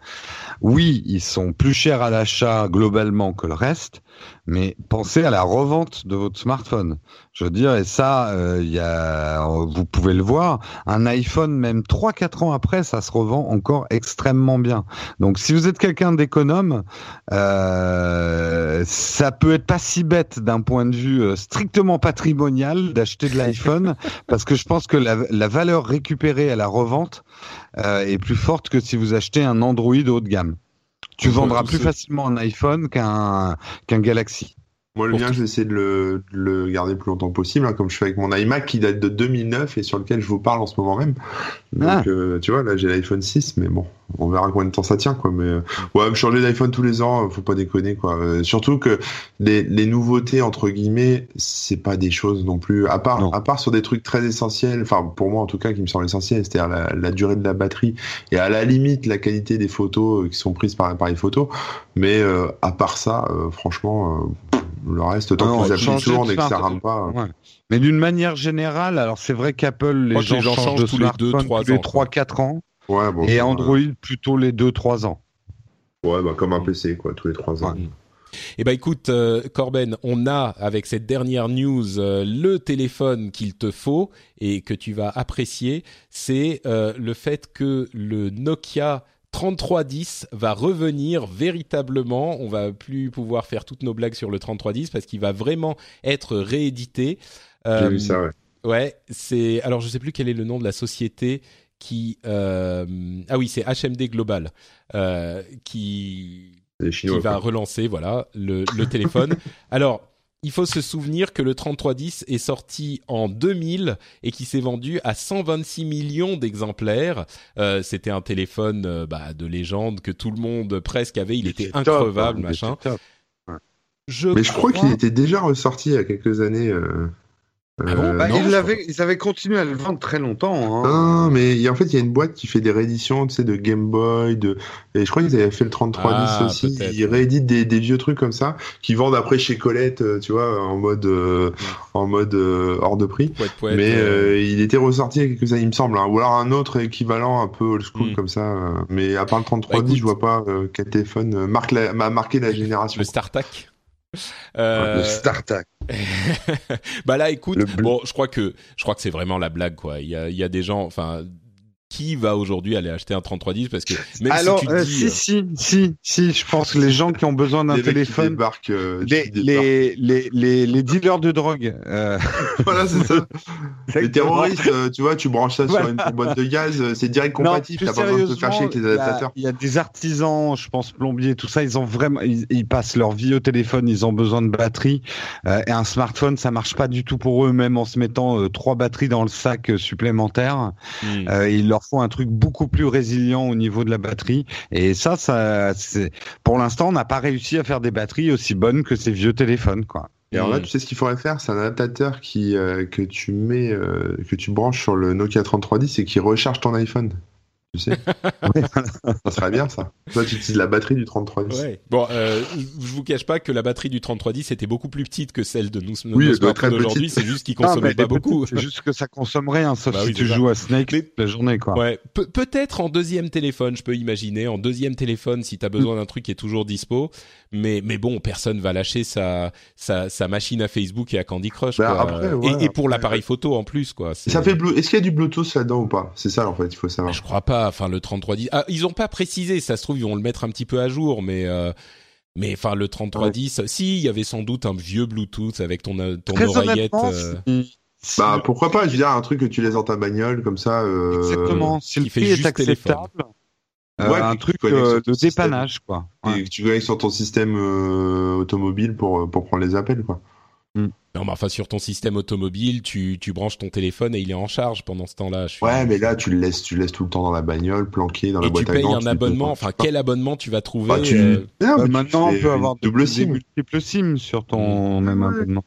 Oui, ils sont plus chers à l'achat globalement que le reste, mais pensez à la revente de votre smartphone. Je veux dire, et ça, euh, y a, vous pouvez le voir, un iPhone, même 3-4 ans après, ça se revend encore extrêmement bien. Donc si vous êtes quelqu'un d'économe, euh, ça peut être pas si bête d'un point de vue euh, strictement patrimonial d'acheter de l'iPhone, parce que je pense que la, la, valeur récupérée à la revente euh, est plus forte que si vous achetez un Android haut de gamme. Tu vendras plus facilement un iPhone qu'un qu'un Galaxy.
Moi, le mien, je vais essayer de le, le, garder le plus longtemps possible, hein, comme je fais avec mon iMac qui date de 2009 et sur lequel je vous parle en ce moment même. Donc, ah. euh, tu vois, là, j'ai l'iPhone 6, mais bon, on verra combien de temps ça tient, quoi. Mais euh, ouais, me changer d'iPhone tous les ans, faut pas déconner, quoi. Euh, surtout que les, les, nouveautés entre guillemets, c'est pas des choses non plus. À part, à part sur des trucs très essentiels. Enfin, pour moi en tout cas, qui me semble essentiel, c'est-à-dire la, la, durée de la batterie et à la limite la qualité des photos qui sont prises par l'appareil photo. Mais à part ça, franchement le reste, tant que les applis tournent et que ça rame pas. Ouais.
Mais d'une manière générale, alors c'est vrai qu'Apple, les, gens, changent de tous les 2-3 tous les 3-4 ans. Ouais, bon, et Android plutôt les 2-3 ans.
Ouais, bah, comme un PC, quoi, tous les 3 ans.
Eh ben écoute, euh, Corben, on a avec cette dernière news euh, le téléphone qu'il te faut et que tu vas apprécier. C'est euh, le fait que le Nokia 3310 va revenir véritablement. On va plus pouvoir faire toutes nos blagues sur le 3310 parce qu'il va vraiment être réédité.
J'ai vu euh, ça, ouais.
Ouais, c'est. Alors, je sais plus quel est le nom de la société qui. Euh, ah oui, c'est HMD Global euh, qui. qui va relancer voilà le, le téléphone. Alors il faut se souvenir que le 3310 est sorti en 2000 et qui s'est vendu à 126 millions d'exemplaires. Euh, c'était un téléphone euh, bah, de légende que tout le monde presque avait. Il, était increvable, hein, machin.
Je Mais je crois, qu'il était déjà ressorti il y a quelques années. Euh...
Ah bon bah, ils, avaient, ils, avaient, continué à le vendre très longtemps.
Hein. Non, mais en fait, il y a une boîte qui fait des rééditions tu sais, de Game Boy. De... Et je crois qu'ils avaient fait le 3310 ah, aussi. Ils rééditent des, des, vieux trucs comme ça, qui vendent après chez Colette, euh, tu vois, en mode, euh, en mode euh, hors de prix. mais il était ressorti il y a quelques années, il me semble. Hein. Ou alors un autre équivalent un peu old school hmm. comme ça. Mais à part le 3310, bah, je vois pas quel téléphone marque la, m'a marqué la génération.
Le StarTAC
Euh... Le StarTAC.
bah là, écoute, bon, je crois que je crois que c'est vraiment la blague, quoi. Il y a, il y a des gens, enfin, qui va aujourd'hui aller acheter un 3310 parce que même
Alors,
si tu
euh,
dis,
si,
euh,
si, si, si, je pense que les gens qui ont besoin d'un téléphone,
débarquent, euh,
les, les, les, les, les dealers de drogue, euh,
voilà, c'est ça. Les terroristes, euh, tu vois, tu branches ça sur une boîte de gaz, euh, c'est direct compatible. T'as pas besoin de te faire chier avec les
sérieusement, il y
adaptateurs.
Y, a des artisans, je pense plombiers, tout ça, ils ont vraiment, ils, ils passent leur vie au téléphone, ils ont besoin de batterie. euh, et un smartphone, ça marche pas du tout pour eux, même en se mettant euh, trois batteries dans le sac supplémentaire.
hmm.
Euh, il leur faut un truc beaucoup plus résilient au niveau de la batterie. Et ça, ça, c'est, pour l'instant, on n'a pas réussi à faire des batteries aussi bonnes que ces vieux téléphones, quoi.
Et alors là, tu sais ce qu'il faudrait faire, c'est un adaptateur qui euh, que tu mets, euh, que tu branches sur le Nokia 3310 et qui recharge ton iPhone. Tu sais, ça serait bien ça. Toi, tu utilises la batterie du 3310.
Ouais. Bon, euh, je vous cache pas que la batterie du 3310 était beaucoup plus petite que celle de nous,
Oui, elle doit être
smartphones
très
aujourd'hui.
petite.
C'est juste consommaient
mais
pas beaucoup.
C'est juste que ça consomme rien, sauf
Bah
si
oui,
tu
ça.
joues à Snake
Mais-
toute la journée, quoi.
Ouais, Pe- peut-être en deuxième téléphone, je peux imaginer, en deuxième téléphone si t'as besoin d'un truc qui est toujours dispo. Mais mais bon, personne va lâcher sa sa, sa machine à Facebook et à Candy Crush.
Bah,
quoi.
après, ouais,
et, et pour l'appareil photo en plus, quoi. C'est-
Ça fait Est-ce qu'il y a du Bluetooth là-dedans ou pas? C'est ça en fait, il faut savoir.
Je crois pas. Enfin, le 3310. Ah, ils ont pas précisé. Ça se trouve, ils vont le mettre un petit peu à jour, mais. Euh... Mais enfin, le 3310, si, il y avait sans doute un vieux Bluetooth avec ton, euh, ton
Très
oreillette. euh,
Bah pourquoi pas Je veux dire un truc que tu laisses dans ta bagnole comme ça. Euh...
exactement. Si le
qui fait
prix est
téléphone.
acceptable, euh,
Ouais,
un truc euh, de
système.
dépannage, quoi.
Et
Ouais.
que tu connectes sur ton système euh, automobile pour pour prendre les appels quoi.
Non, mais enfin, sur ton système automobile, tu, tu branches ton téléphone et il est en charge pendant ce temps-là. Je suis-
Ouais, mais là tu le laisses, tu le laisses tout le temps dans la bagnole, planqué dans la
Et
boîte à
payes
gants.
un
tu le
abonnement.
peux-
Enfin, quel abonnement tu vas trouver
Bah, tu-
euh,
Non, tu
maintenant, on peut avoir
double
des
SIM.
multiples SIM sur ton même
Ouais.
abonnement.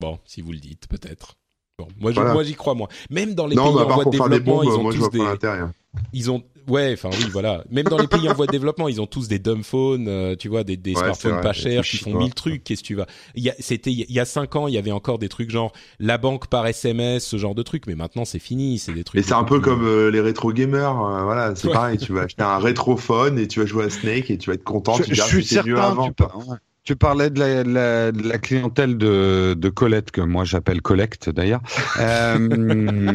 Bon, si vous le dites, peut-être. Bon, moi, je-
Voilà.
moi, j'y crois moins. Même dans les
Non,
pays
bah,
en voie de développement,
bombes,
ils ont
moi je
tous
vois
des,
pas.
Ils ont, ouais, enfin oui, voilà. Même dans les pays en voie de développement, ils ont tous des dumb phones, euh, tu vois, des, des
Ouais, c'est
smartphones
vrai,
pas chers qui font mille trucs. Qu'est-ce que tu vas? Il y a, c'était il y a cinq ans, il y avait encore des trucs genre la banque par SMS, ce genre de trucs. Mais maintenant, c'est fini. C'est des trucs.
Et c'est un peu
plus-
comme euh, les rétro gamers, euh, voilà, c'est
Ouais.
pareil. Tu vas acheter un rétrophone et tu vas jouer à Snake et tu vas être content.
Je,
tu
je suis
c'était mieux
certain.
avant.
Tu, parlais de la, de la, de la clientèle de, de Colette, que moi j'appelle Collecte d'ailleurs. Euh,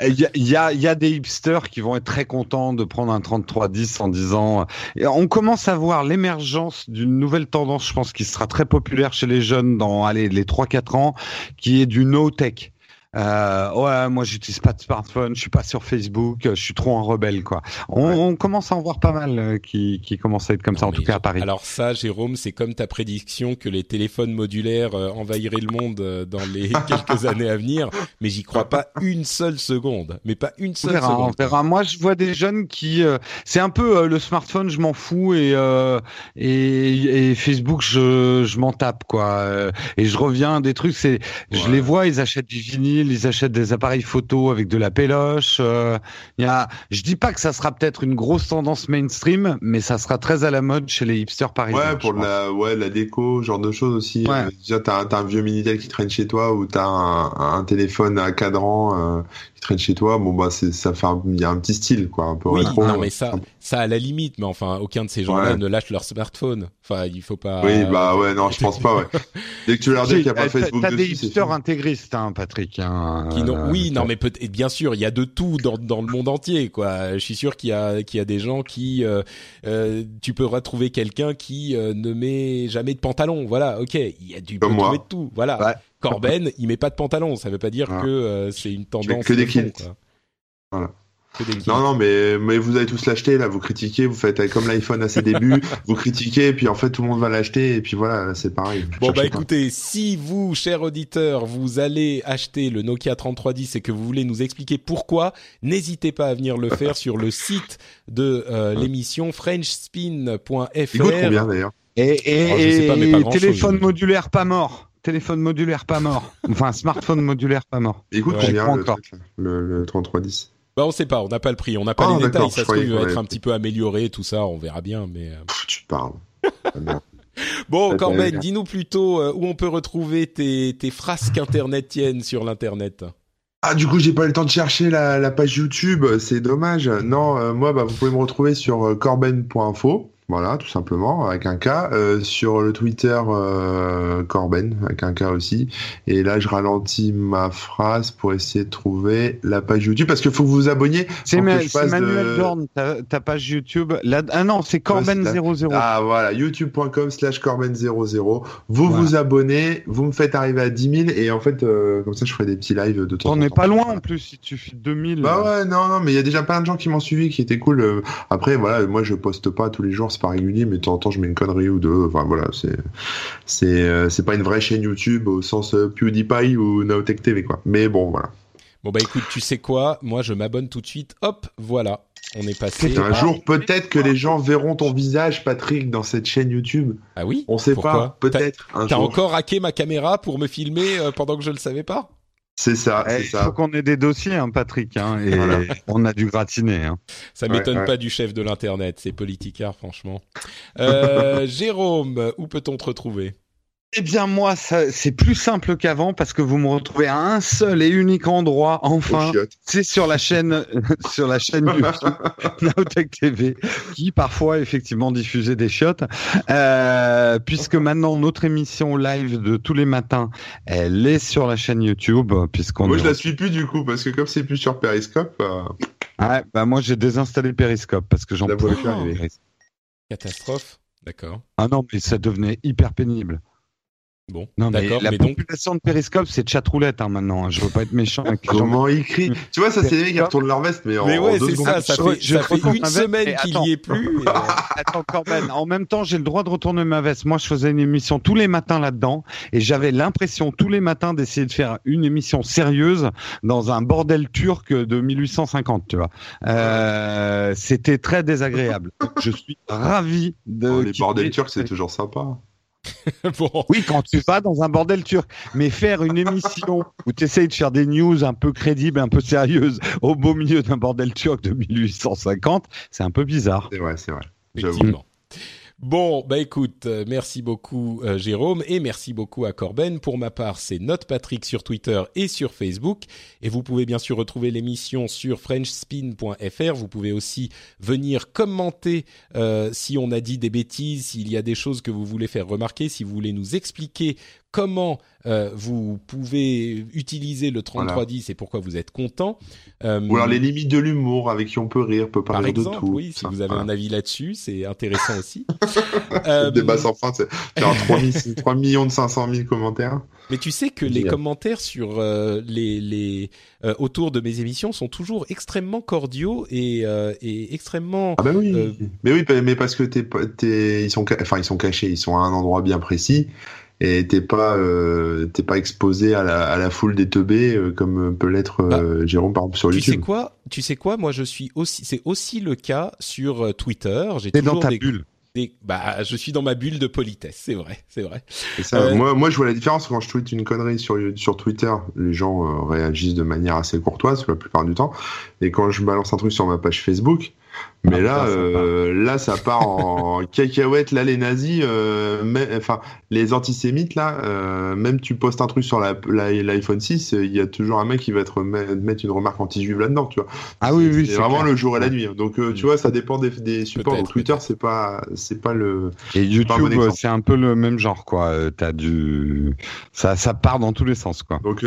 Il y, a, il y, il y a des hipsters qui vont être très contents de prendre un 3310 en disant. Et on commence à voir l'émergence d'une nouvelle tendance, je pense, qui sera très populaire chez les jeunes dans allez, les 3-4 ans, qui est du no-tech. Euh, ouais, moi j'utilise pas de smartphone, je suis pas sur Facebook, je suis trop un rebelle quoi. On, on commence à en voir pas mal euh, qui, qui commencent à être comme ça, en tout cas à Paris.
Alors ça, Jérôme, c'est comme ta prédiction que les téléphones modulaires euh, envahiraient le monde euh, dans les quelques années à venir. Mais j'y crois pas une seule seconde. Mais pas une
On
seule
verra, on
seconde.
verra. Moi, je vois des jeunes qui, euh, c'est un peu euh, le smartphone, je m'en fous et, euh, et et Facebook, je je m'en tape quoi. Et je reviens à des trucs, c'est, je les vois, ils achètent du vinyle, ils achètent des appareils photo avec de la péloche. euh, y a, je dis pas que ça sera peut-être une grosse tendance mainstream, mais ça sera très à la mode chez les hipsters parisiens.
Ouais, pour la, ouais, la déco, genre de choses aussi.
Ouais.
Euh, déjà, t'as, un- t'as un vieux Minitel qui traîne chez toi ou t'as un, un téléphone à cadran euh, qui traîne chez toi. Bon, bah, c'est, ça fait un, il y a un petit style, quoi, un peu
Oui,
rétro.
non mais ça, ça à la limite, mais enfin, aucun de ces gens-là
Ouais.
ne lâche leur smartphone. Enfin, il faut pas.
Oui, bah, ouais, non, je pense pas, ouais. Dès que tu leur dis qu'il n'y a pas Facebook
T'as des hipsters intégristes, hein, Patrick. Hein,
Qui
euh,
oui, non, mais peut et bien sûr, il y a de tout dans, dans le monde entier, quoi. Je suis sûr qu'il y a qu'il y a des gens qui, euh, euh, tu peux retrouver quelqu'un qui euh, ne met jamais de pantalon. Voilà, ok, il y a du de tout. Voilà,
Ouais.
Corben, il met pas de pantalon. Ça veut pas dire
Ah.
que euh, c'est une tendance.
que des
de fond,
kilts.
quoi.
Voilà.
Que des kilts.
Non, non, mais, mais vous allez tous l'acheter, là, vous critiquez, vous faites comme l'iPhone à ses débuts, vous critiquez, et puis en fait, tout le monde va l'acheter, et puis voilà, là, c'est pareil.
Bon bah
pas.
écoutez, si vous, cher auditeur, vous allez acheter le Nokia 3310 et que vous voulez nous expliquer pourquoi, n'hésitez pas à venir le faire sur le site de euh, l'émission frenchspin.fr.
Il coûte combien, d'ailleurs?
Et, et,
Oh, pas, pas
et
grand-chose,
téléphone modulaire pas mort. Téléphone modulaire pas mort. Enfin, smartphone modulaire pas mort.
Il coûte
Ouais,
combien, le,
encore.
truc, le, le 3310
Bah on sait pas, on n'a pas le prix, on n'a pas
Ah,
les détails, ça se trouve il va être un petit peu amélioré, tout ça, on verra bien, mais... euh.
Pff, Tu parles.
Bon Corben, dis-nous plutôt euh, où on peut retrouver tes, tes frasques internetiennes sur l'internet.
Ah, du coup, j'ai pas eu le temps de chercher la, la page YouTube, c'est dommage. Non, euh, moi, bah, vous pouvez me retrouver sur euh, corben.info. Voilà, tout simplement, avec un K. Euh, sur le Twitter, euh, Corben, avec un K aussi. Et là, je ralentis ma phrase pour essayer de trouver la page YouTube, parce qu'il faut que vous vous abonniez.
C'est Manuel Dorn, ta, page YouTube. Ah non, c'est Corben00.
Ah voilà, youtube.com slash Corben00. Vous vous abonnez, vous me faites arriver à 10 000, et en fait, euh, comme ça, je ferai des petits lives de temps
On n'est pas loin en plus, si tu fais 2000.
Bah ouais, non, non, mais il y a déjà plein de gens qui m'ont suivi, qui étaient cool. Après, voilà, moi, je poste pas tous les jours c'est pas régulier, mais de temps en temps je mets une connerie ou deux. Enfin voilà, c'est c'est euh, c'est pas une vraie chaîne YouTube au sens euh, PewDiePie ou Naotech TV quoi. Mais bon voilà.
Bon bah écoute, tu sais quoi? Moi je m'abonne tout de suite. Hop, voilà. On est passé.
Un jour peut-être que les gens verront ton visage, Patrick, dans cette chaîne YouTube.
Ah oui?
On sait pas. Peut-être.
T'as encore hacké ma caméra pour me filmer euh, pendant que je le savais pas?
C'est ça,
eh,
c'est ça.
Il faut qu'on ait des dossiers, hein, Patrick, hein, et on a du gratiné. Hein.
Ça m'étonne pas du chef de l'internet, c'est politicard, franchement. Euh, Jérôme, où peut-on te retrouver?
Eh bien moi, c'est plus simple qu'avant parce que vous me retrouvez à un seul et unique endroit. Enfin, c'est sur la chaîne, sur la chaîne YouTube Naotech TV, qui parfois effectivement diffusait des chiottes, euh, puisque maintenant notre émission live de tous les matins, elle est sur la chaîne YouTube, puisqu'on.
Moi, je la suis plus du coup parce que comme c'est plus sur Periscope. Euh...
Ouais, bah moi j'ai désinstallé Periscope parce que j'en pouvais plus.
Catastrophe, d'accord.
Ah non, mais ça devenait hyper pénible.
Bon,
non, mais la population de Périscope, c'est chatroulette hein, maintenant. Hein. Je veux pas être méchant. Avec
Comment ils crient Tu vois, ça c'est les mecs qui retournent leur veste, mais en,
mais ouais,
c'est
Ça, ça fait, je ça fait une semaine qu'il n'y est plus.
Attends, Corben. En même temps, j'ai le droit de retourner ma veste. Moi, je faisais une émission tous les matins là-dedans, et j'avais l'impression tous les matins d'essayer de faire une émission sérieuse dans un bordel turc de 1850. Tu vois, euh, c'était très désagréable. je suis ravi de.
Oh, les bordels turcs, c'est toujours sympa.
Oui, quand tu vas dans un bordel turc. Mais faire une émission où tu essayes de faire des news un peu crédibles, un peu sérieuses, au beau milieu d'un bordel turc de 1850, c'est un peu bizarre.
C'est vrai, c'est vrai.
Effectivement. Bon, bah écoute, euh, merci beaucoup euh, Jérôme et merci beaucoup à Corben. Pour ma part, c'est Patrick sur Twitter et sur Facebook. Et vous pouvez bien sûr retrouver l'émission sur FrenchSpin.fr. Vous pouvez aussi venir commenter euh, si on a dit des bêtises, s'il y a des choses que vous voulez faire remarquer, si vous voulez nous expliquer comment euh, vous pouvez utiliser le 3310 et pourquoi vous êtes content.
Euh, Ou alors les limites de l'humour avec qui on peut rire, peut parler
par exemple,
de tout.
Oui, si vous avez un avis là-dessus, c'est intéressant aussi.
euh, Débat sans fin, c'est 3, 3 millions de 500 000 commentaires.
Mais tu sais que les commentaires sur euh, les, les autour de mes émissions sont toujours extrêmement cordiaux et, et extrêmement.
Ah bah oui. Mais oui, mais parce que t'es, t'es, ils sont, enfin ils sont cachés, ils sont à un endroit bien précis et t'es pas euh, t'es pas exposé à la, à la foule des teubés euh, comme peut l'être euh, bah, Jérôme par exemple sur
tu
YouTube.
Tu sais quoi Tu sais quoi Moi je suis aussi c'est aussi le cas sur euh, Twitter.
J'ai toujours dans ta
des,
bulle.
Des, bah je suis dans ma bulle de politesse, c'est vrai, c'est vrai.
Ça, moi moi je vois la différence quand je tweete une connerie sur sur Twitter, les gens réagissent de manière assez courtoise la plupart du temps et quand je balance un truc sur ma page Facebook, mais là, ça euh, là, ça part en cacahuète. Là, les nazis, euh, enfin, les antisémites, là, euh, même tu postes un truc sur l'iPhone 6, il y a toujours un mec qui va te mettre une remarque anti-juive là-dedans, tu vois.
Ah oui, oui.
C'est vraiment le jour et la nuit. Hein. Donc, tu vois, ça dépend des, des supports. Donc, Twitter, c'est pas, c'est pas le.
Et YouTube, c'est un peu le même genre, quoi. T'as du, ça, ça part dans tous les sens, quoi.
Donc,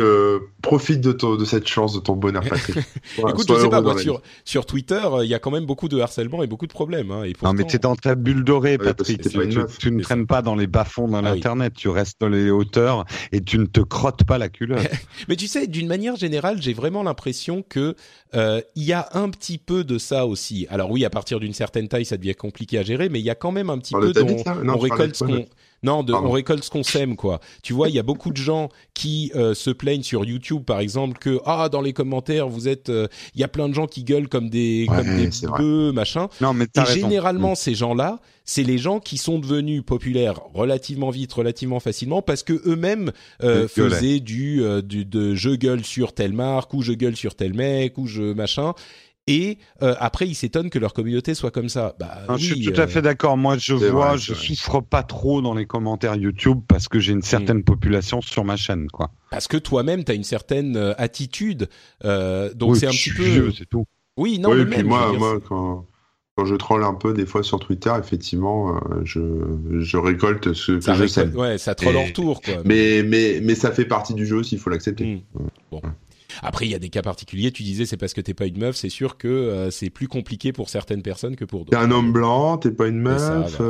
profite de, de cette chance, de ton bonheur, Patrick.
Écoute, je sais pas, moi, sur, sur Twitter, il y a quand même beaucoup de harcèlement et beaucoup de problèmes. Hein, et
pourtant... Non, mais t'es dans ta bulle dorée, Patrick. tu, tu, ne traînes pas dans les bas-fonds de ah l'internet. Tu restes dans les hauteurs et tu ne te crottes pas la culotte.
mais tu sais, d'une manière générale, j'ai vraiment l'impression que euh, il y a un petit peu de ça aussi. Alors oui, à partir d'une certaine taille, ça devient compliqué à gérer, mais il y a quand même un petit peu dont on récolte ce qu'on non, de, on récolte ce qu'on sème, quoi. Tu vois, il y a beaucoup de gens qui euh, se plaignent sur YouTube, par exemple, que ah dans les commentaires vous êtes, euh, il y a plein de gens qui gueulent comme des comme des bœufs, machin.
Non, mais
Et généralement, mm. ces gens-là, c'est les gens qui sont devenus populaires relativement vite, relativement facilement, parce que eux-mêmes euh, faisaient du, euh, du de je gueule sur telle marque ou je gueule sur tel mec ou je machin et euh, après ils s'étonnent que leur communauté soit comme ça. Bah,
je suis tout à euh, fait d'accord. Moi, je vois, je souffre pas trop dans les commentaires YouTube parce que j'ai une certaine mm. population sur ma chaîne, quoi.
Parce que toi-même, tu as une certaine euh, attitude, donc c'est un petit peu.
c'est tout.
Oui, non,
oui,
mais
moi, moi, quand quand je troll un peu des fois sur Twitter, effectivement, euh, je, je récolte ce que je sais.
Ouais, ça troll en retour, quoi.
Mais, mais, mais ça fait partie du jeu aussi, il faut l'accepter.
Hmm. Bon. Après, il y a des cas particuliers. Tu disais, c'est parce que t'es pas une meuf. C'est sûr que euh, c'est plus compliqué pour certaines personnes que pour d'autres.
T'es un homme blanc, t'es pas une meuf.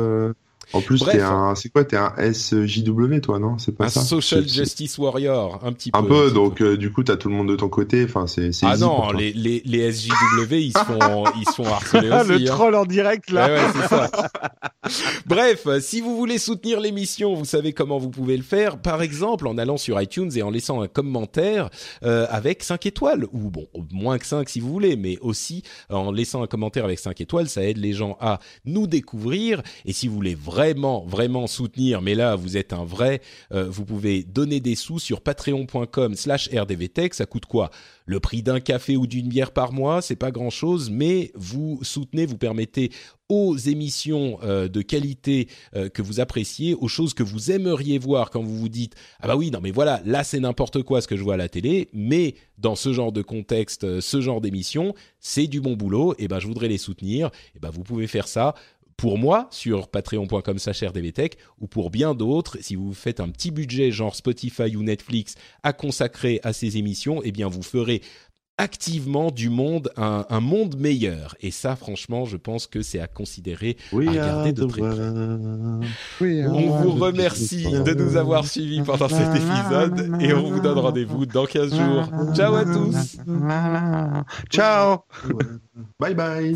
En plus, t'es un, c'est quoi, t'es un SJW, toi, non? C'est pas
un
ça?
Social Justice Warrior, un petit
peu.
Un
peu, donc euh, du coup, t'as tout le monde de ton côté. Enfin, c'est.
Ah non, les, les, les SJW, ils se font, ils se font harceler aussi.
Le
hein.
troll en direct là.
Ouais, ouais, c'est ça. Bref, si vous voulez soutenir l'émission, vous savez comment vous pouvez le faire. Par exemple, en allant sur iTunes et en laissant un commentaire euh, avec 5 étoiles, ou bon, moins que 5 si vous voulez, mais aussi en laissant un commentaire avec 5 étoiles, ça aide les gens à nous découvrir. Et si vous voulez vraiment, vraiment soutenir, mais là vous êtes un vrai, euh, vous pouvez donner des sous sur patreon.com slash rdvtech, ça coûte quoi? Le prix d'un café ou d'une bière par mois, c'est pas grand chose, mais vous soutenez, vous permettez aux émissions euh, de qualité euh, que vous appréciez, aux choses que vous aimeriez voir quand vous vous dites ah bah oui non mais voilà là c'est n'importe quoi ce que je vois à la télé, mais dans ce genre de contexte, ce genre d'émission, c'est du bon boulot et ben je voudrais les soutenir. Et ben vous pouvez faire ça pour moi sur patreon.com rdvtech ou pour bien d'autres, si vous faites un petit budget genre Spotify ou Netflix à consacrer à ces émissions, eh bien vous ferez activement du monde un, un, monde meilleur. Et ça, franchement, je pense que c'est à considérer, à regarder de très près. on vous remercie de nous avoir suivis pendant cet épisode et on vous donne rendez-vous dans 15 jours. Ciao à tous.
Ciao.
Bye bye.